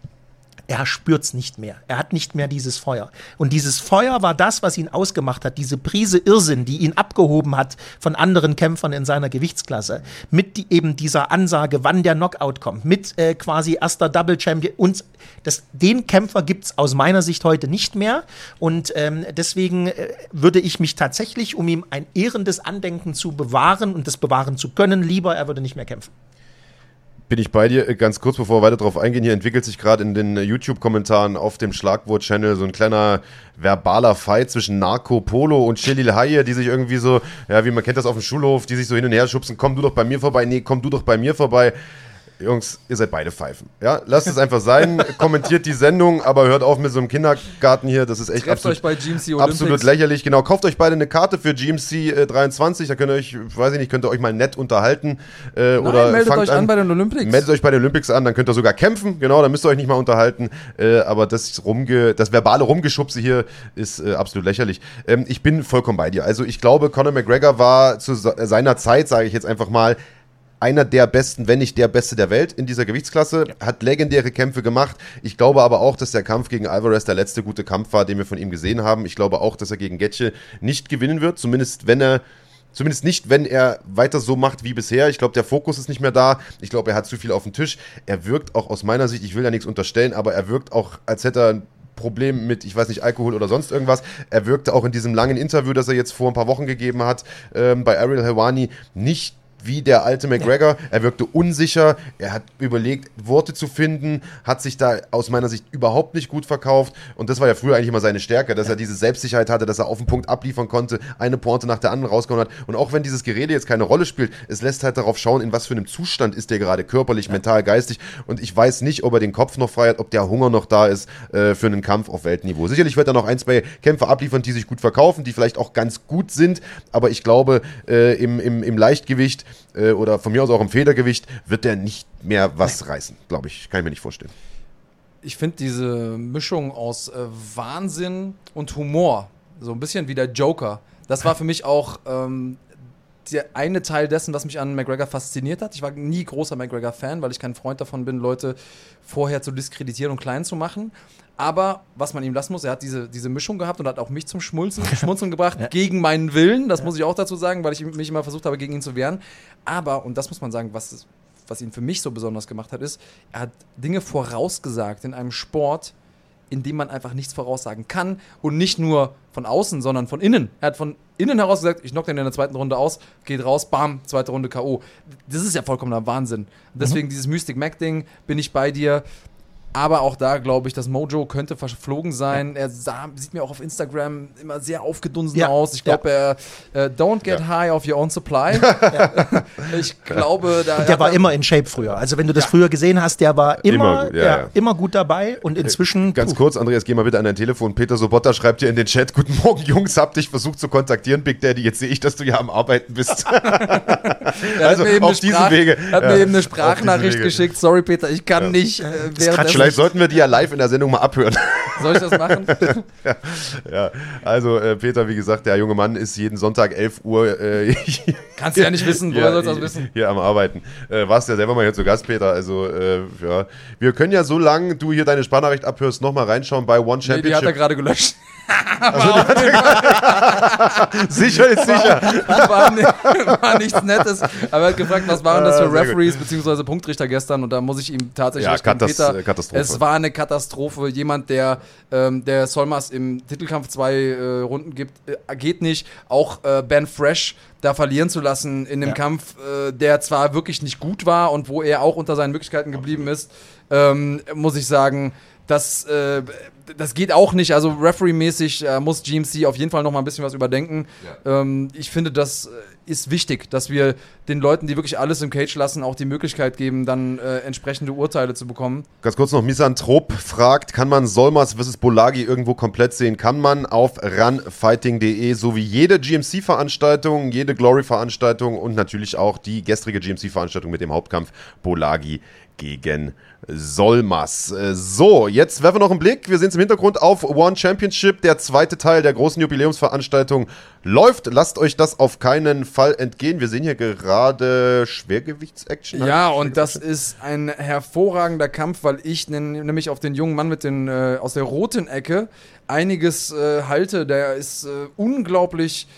er spürt es nicht mehr. Er hat nicht mehr dieses Feuer. Und dieses Feuer war das, was ihn ausgemacht hat, diese Prise Irrsinn, die ihn abgehoben hat von anderen Kämpfern in seiner Gewichtsklasse, mit die, eben dieser Ansage, wann der Knockout kommt, mit äh, quasi erster Double Champion. Und das, den Kämpfer gibt es aus meiner Sicht heute nicht mehr. Und ähm, deswegen äh, würde ich mich tatsächlich, um ihm ein ehrendes Andenken zu bewahren und das bewahren zu können, lieber, er würde nicht mehr kämpfen. Bin ich bei dir. Ganz kurz, bevor wir weiter drauf eingehen, hier entwickelt sich gerade in den YouTube-Kommentaren auf dem Schlagwort-Channel so ein kleiner verbaler Fight zwischen Narco Polo und Chili Haie, die sich irgendwie so, ja, wie man kennt das auf dem Schulhof, die sich so hin und her schubsen, komm du doch bei mir vorbei, nee, komm du doch bei mir vorbei. Jungs, ihr seid beide Pfeifen. Ja, lasst es einfach sein. Kommentiert die Sendung, aber hört auf mit so einem Kindergarten hier. Das ist echt Trefft absolut, euch bei GMC absolut Olympics. lächerlich. Genau, kauft euch beide eine Karte für GMC äh, 23. Da könnt ihr euch, weiß ich nicht, könnt ihr euch mal nett unterhalten. Äh, Nein, oder meldet euch an bei den Olympics. Meldet euch bei den Olympics an, dann könnt ihr sogar kämpfen. Genau, dann müsst ihr euch nicht mal unterhalten. Äh, aber das, rumge das verbale Rumgeschubse hier ist äh, absolut lächerlich. Ähm, ich bin vollkommen bei dir. Also ich glaube, Conor McGregor war zu se- seiner Zeit, sage ich jetzt einfach mal, einer der besten, wenn nicht der beste der Welt in dieser Gewichtsklasse, hat legendäre Kämpfe gemacht. Ich glaube aber auch, dass der Kampf gegen Alvarez der letzte gute Kampf war, den wir von ihm gesehen haben. Ich glaube auch, dass er gegen Getche nicht gewinnen wird, zumindest wenn er Zumindest nicht, wenn er weiter so macht wie bisher. Ich glaube, der Fokus ist nicht mehr da. Ich glaube, er hat zu viel auf dem Tisch. Er wirkt auch aus meiner Sicht, ich will ja nichts unterstellen, aber er wirkt auch, als hätte er ein Problem mit, ich weiß nicht, Alkohol oder sonst irgendwas. Er wirkte auch in diesem langen Interview, das er jetzt vor ein paar Wochen gegeben hat, ähm, bei Ariel Helwani, nicht wie der alte McGregor. Er wirkte unsicher, er hat überlegt, Worte zu finden, hat sich da aus meiner Sicht überhaupt nicht gut verkauft. Und das war ja früher eigentlich immer seine Stärke, dass er diese Selbstsicherheit hatte, dass er auf den Punkt abliefern konnte, eine Pointe nach der anderen rausgehauen hat. Und auch wenn dieses Gerede jetzt keine Rolle spielt, es lässt halt darauf schauen, in was für einem Zustand ist der gerade körperlich, mental, geistig. Und ich weiß nicht, ob er den Kopf noch frei hat, ob der Hunger noch da ist äh, für einen Kampf auf Weltniveau. Sicherlich wird er noch ein, zwei Kämpfe abliefern, die sich gut verkaufen, die vielleicht auch ganz gut sind. Aber ich glaube, äh, im, im, im Leichtgewicht äh, oder von mir aus auch im Federgewicht wird der nicht mehr was reißen, glaube ich. Kann ich mir nicht vorstellen. ich finde diese Mischung aus äh, Wahnsinn und Humor, so ein bisschen wie der Joker, das war für mich auch ähm, der eine Teil dessen, was mich an McGregor fasziniert hat. Ich war nie großer McGregor-Fan, weil ich kein Freund davon bin, Leute vorher zu diskreditieren und klein zu machen. Aber was man ihm lassen muss, er hat diese, diese Mischung gehabt und hat auch mich zum Schmunzeln, Schmunzeln gebracht, gegen meinen Willen. Das muss ich auch dazu sagen, weil ich mich immer versucht habe, gegen ihn zu wehren. Aber, und das muss man sagen, was, was ihn für mich so besonders gemacht hat, ist, er hat Dinge vorausgesagt in einem Sport, in dem man einfach nichts voraussagen kann und nicht nur von außen, sondern von innen. Er hat von innen heraus gesagt, ich knock den in der zweiten Runde aus, geht raus, bam, zweite Runde K.O. Das ist ja vollkommener Wahnsinn. Deswegen dieses Mystic Mac-Ding, bin ich bei dir. Aber auch da glaube ich, das Mojo könnte verflogen sein. Er sah, sieht mir auch auf Instagram immer sehr aufgedunsen Ja. aus. Ich glaube, er äh, don't get Ja. high off your own supply. ich glaube, da Der war immer in Shape früher. Also wenn du das früher gesehen hast, der war immer, Immer gut, ja, ja, ja. immer gut dabei und inzwischen. Ganz puh. kurz, Andreas, geh mal bitte an dein Telefon. Peter Sobotta schreibt dir in den Chat: Guten Morgen, Jungs, hab dich versucht zu kontaktieren, Big Daddy. Jetzt sehe ich, dass du ja am Arbeiten bist. Er Also, hat auf diesem Wege. Hat Ja, mir eben eine Sprachnachricht geschickt. Sorry, Peter, ich kann nicht. Äh, währenddessen- Vielleicht sollten wir die ja live in der Sendung mal abhören. Soll ich das machen? ja, also äh, Peter, wie gesagt, der junge Mann ist jeden Sonntag 11 Uhr äh, Kannst du ja nicht wissen, woher sollst du das wissen? Hier am Arbeiten. Äh, warst ja selber mal hier zu Gast, Peter. Also, äh, ja. Wir können ja, solange du hier deine Sprachnachricht abhörst, nochmal reinschauen bei One Nee, die hat er Championship. gerade gelöscht. sicher ist sicher. war, ni- war nichts Nettes. Aber er hat gefragt, was waren das Ah, für sehr Referees bzw. Punktrichter gestern? Und da muss ich ihm tatsächlich Ja, recht geben, Katas- Katastrophe. Es war eine Katastrophe. Jemand, der, ähm, der Solmas im Titelkampf zwei äh, Runden gibt, äh, geht nicht. Auch äh, Ben Fresh da verlieren zu lassen in einem Ja. Kampf, äh, der zwar wirklich nicht gut war und wo er auch unter seinen Möglichkeiten geblieben ist, ähm, muss ich sagen, das, äh, das geht auch nicht. Also Referee-mäßig äh, muss GMC auf jeden Fall noch mal ein bisschen was überdenken. Ähm, ich finde, das äh, ist wichtig, dass wir den Leuten, die wirklich alles im Cage lassen, auch die Möglichkeit geben, dann äh, entsprechende Urteile zu bekommen. Ganz kurz noch, Misanthrop fragt, kann man Solmas vs. Bolagi irgendwo komplett sehen? Kann man auf runfighting.de, so wie jede GMC-Veranstaltung, jede Glory-Veranstaltung und natürlich auch die gestrige GMC-Veranstaltung mit dem Hauptkampf Bolagi gegen Solmas. Äh, So, jetzt werfen wir noch einen Blick. Wir sehen es im Hintergrund auf One Championship. Der zweite Teil der großen Jubiläumsveranstaltung läuft. Lasst euch das auf keinen Fall entgehen. Wir sehen hier gerade Schwergewichts-Action. Ja, und das ist ein hervorragender Kampf, weil ich nämlich auf den jungen Mann mit den äh, aus der roten Ecke einiges äh, halte. Der ist äh, unglaublich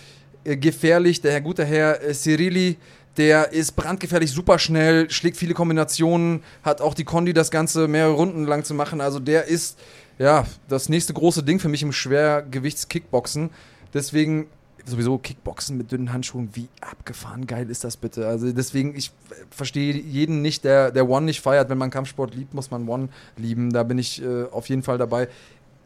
äh, gefährlich. Der Herr gute Herr äh, Cyrili, der ist brandgefährlich, super schnell, schlägt viele Kombinationen, hat auch die Kondi, das Ganze mehrere Runden lang zu machen. Also der ist ja das nächste große Ding für mich im Schwergewichts-Kickboxen. Deswegen sowieso Kickboxen mit dünnen Handschuhen, wie abgefahren geil ist das bitte? Also deswegen, ich äh, verstehe jeden nicht, der, der One nicht feiert. Wenn man Kampfsport liebt, muss man One lieben. Da bin ich äh, auf jeden Fall dabei.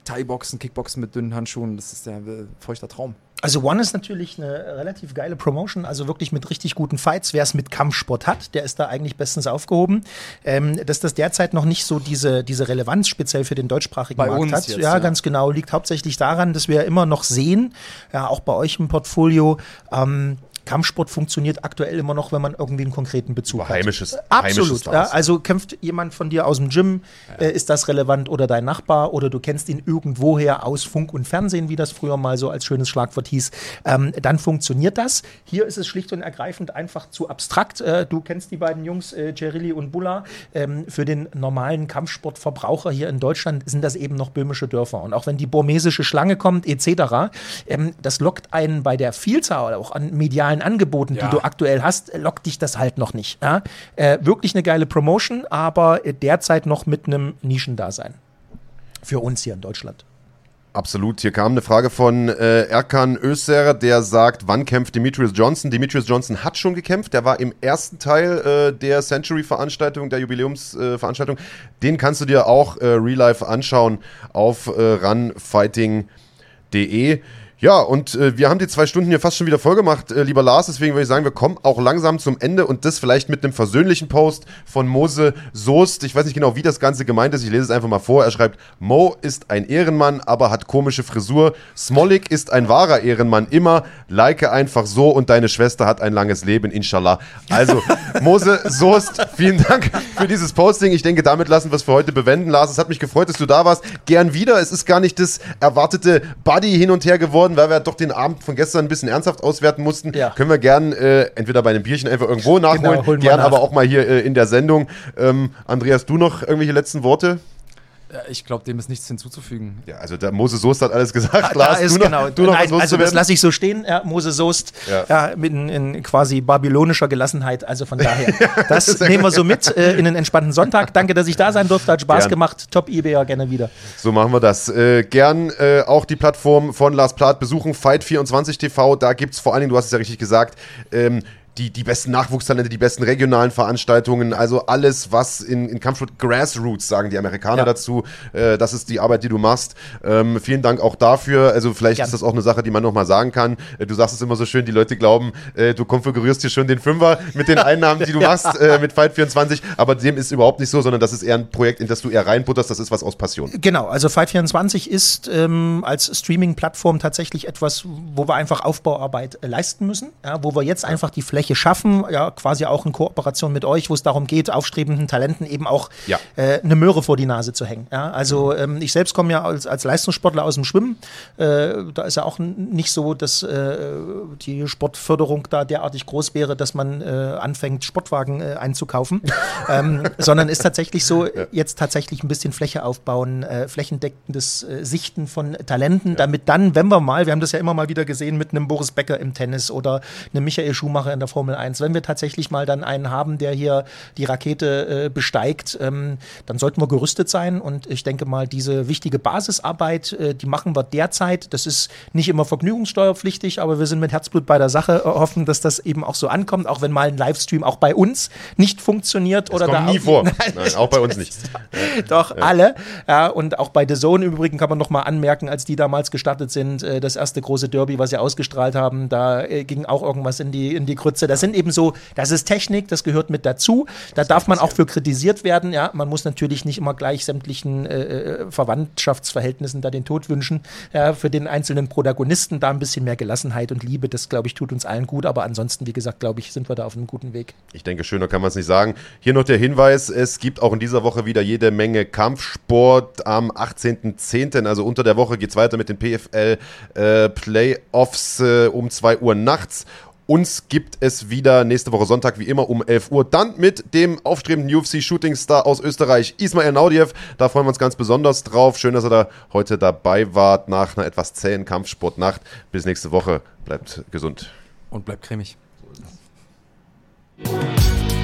Thai-Boxen, Kickboxen mit dünnen Handschuhen, das ist der äh, feuchter Traum. Also One ist natürlich eine relativ geile Promotion, also wirklich mit richtig guten Fights. Wer es mit Kampfsport hat, der ist da eigentlich bestens aufgehoben. Ähm, dass das derzeit noch nicht so diese, diese Relevanz speziell für den deutschsprachigen Bei Markt hat. jetzt, ja, ja. ganz genau. Liegt hauptsächlich daran, dass wir immer noch sehen, ja, auch bei euch im Portfolio, ähm, Kampfsport funktioniert aktuell immer noch, wenn man irgendwie einen konkreten Bezug hat. Heimisches, Absolut. heimisches Ja, also kämpft jemand von dir aus dem Gym, äh, ist das relevant oder dein Nachbar oder du kennst ihn irgendwoher aus Funk und Fernsehen, wie das früher mal so als schönes Schlagwort hieß, ähm, dann funktioniert das. Hier ist es schlicht und ergreifend einfach zu abstrakt. Äh, du kennst die beiden Jungs, äh, Cerilli und Bulla. Ähm, für den normalen Kampfsportverbraucher hier in Deutschland sind das eben noch böhmische Dörfer. Und auch wenn die burmesische Schlange kommt, etc., ähm, das lockt einen bei der Vielzahl auch an medialen Angeboten, Ja. die du aktuell hast, äh, lockt dich das halt noch nicht. Ja? Äh, wirklich eine geile Promotion, aber äh, derzeit noch mit einem Nischendasein. Für uns hier in Deutschland. Absolut. Hier kam eine Frage von äh, Erkan Öser, der sagt, wann kämpft Demetrius Johnson? Demetrius Johnson hat schon gekämpft. Der war im ersten Teil äh, der Century-Veranstaltung, der Jubiläumsveranstaltung. Den kannst du dir auch äh, real life anschauen auf äh, runfighting.de. Ja, und äh, wir haben die zwei Stunden hier fast schon wieder voll gemacht, äh, lieber Lars. Deswegen würde ich sagen, wir kommen auch langsam zum Ende und das vielleicht mit einem versöhnlichen Post von Mose Soest. Ich weiß nicht genau, wie das Ganze gemeint ist. Ich lese es einfach mal vor. Er schreibt: Mo ist ein Ehrenmann, aber hat komische Frisur. Smolik ist ein wahrer Ehrenmann immer. Like einfach so und deine Schwester hat ein langes Leben, inshallah. Also, Mose Soest, vielen Dank für dieses Posting. Ich denke, damit lassen wir es für heute bewenden. Lars, es hat mich gefreut, dass du da warst. Gern wieder. Es ist gar nicht das erwartete Buddy hin und her geworden, weil wir doch den Abend von gestern ein bisschen ernsthaft auswerten mussten. Ja. Können wir gern äh, entweder bei einem Bierchen einfach irgendwo nachholen, Genau, holen wir gern nach. aber auch mal hier äh, in der Sendung. Ähm, Andreas, du noch irgendwelche letzten Worte? Ich glaube, dem ist nichts hinzuzufügen. Ja, also der Mose Soest hat alles gesagt. Da Lars, ist du noch, genau. du noch Nein, was also das lasse ich so stehen, ja, Mose Soest, Ja. ja. mit in, in quasi babylonischer Gelassenheit. Also von daher, das nehmen wir so mit äh, in einen entspannten Sonntag. Danke, dass ich da sein durfte. Hat Spaß Gern. gemacht. Top eBay, gerne wieder. So machen wir das. Äh, gern äh, auch die Plattform von Lars Plath besuchen, Fight24 TV. Da gibt es vor allen Dingen, du hast es ja richtig gesagt, ähm, die, die besten Nachwuchstalente, die besten regionalen Veranstaltungen, also alles, was in, in Kampfsport Grassroots, sagen die Amerikaner Ja. dazu. Äh, das ist die Arbeit, die du machst. Ähm, vielen Dank auch dafür. Also vielleicht Gern. ist das auch eine Sache, die man nochmal sagen kann. Äh, du sagst es immer so schön, die Leute glauben, äh, du konfigurierst hier schon den Fünfer mit den Einnahmen, die du machst äh, mit Fight24, aber dem ist überhaupt nicht so, sondern das ist eher ein Projekt, in das du eher reinbutterst, das ist was aus Passion. Genau, also Fight24 ist ähm, als Streaming-Plattform tatsächlich etwas, wo wir einfach Aufbauarbeit äh, leisten müssen, ja, wo wir jetzt einfach die Fläche schaffen, ja, quasi auch in Kooperation mit euch, wo es darum geht, aufstrebenden Talenten eben auch Ja. äh, eine Möhre vor die Nase zu hängen. Ja. Also ähm, ich selbst komme ja als, als Leistungssportler aus dem Schwimmen. Äh, da ist ja auch nicht so, dass äh, die Sportförderung da derartig groß wäre, dass man äh, anfängt, Sportwagen äh, einzukaufen, ähm, sondern ist tatsächlich so, äh, jetzt tatsächlich ein bisschen Fläche aufbauen, äh, flächendeckendes Sichten von Talenten, damit dann, wenn wir mal, wir haben das ja immer mal wieder gesehen mit einem Boris Becker im Tennis oder einem Michael Schumacher in der Formel 1, wenn wir tatsächlich mal dann einen haben, der hier die Rakete äh, besteigt, ähm, dann sollten wir gerüstet sein und ich denke mal, diese wichtige Basisarbeit, äh, die machen wir derzeit. Das ist nicht immer vergnügungssteuerpflichtig, aber wir sind mit Herzblut bei der Sache, äh, hoffen, dass das eben auch so ankommt, auch wenn mal ein Livestream auch bei uns nicht funktioniert oder kommt da nie vor. Nein, Nein, auch bei uns nicht. doch, alle. Ja, und auch bei The Zone im Übrigen kann man noch mal anmerken, als die damals gestartet sind, äh, das erste große Derby, was sie ausgestrahlt haben, da äh, ging auch irgendwas in die, in die Grütze. Du, das sind eben so, das ist Technik, das gehört mit dazu. Da darf man auch für kritisiert werden. Ja, man muss natürlich nicht immer gleich sämtlichen äh, äh, Verwandtschaftsverhältnissen da den Tod wünschen. Ja, für den einzelnen Protagonisten da ein bisschen mehr Gelassenheit und Liebe, das glaube ich tut uns allen gut. Aber ansonsten, wie gesagt, glaube ich, sind wir da auf einem guten Weg. Ich denke, schöner kann man es nicht sagen. Hier noch der Hinweis: Es gibt auch in dieser Woche wieder jede Menge Kampfsport am 18.10. Also unter der Woche geht es weiter mit den PFL äh, Playoffs äh, um 2 Uhr nachts. Uns gibt es wieder nächste Woche Sonntag wie immer um 11 Uhr. Dann mit dem aufstrebenden UFC-Shooting-Star aus Österreich, Ismail Naudiev. Da freuen wir uns ganz besonders drauf. Schön, dass ihr da heute dabei wart nach einer etwas zähen Kampfsportnacht. Bis nächste Woche. Bleibt gesund. Und bleibt cremig. So.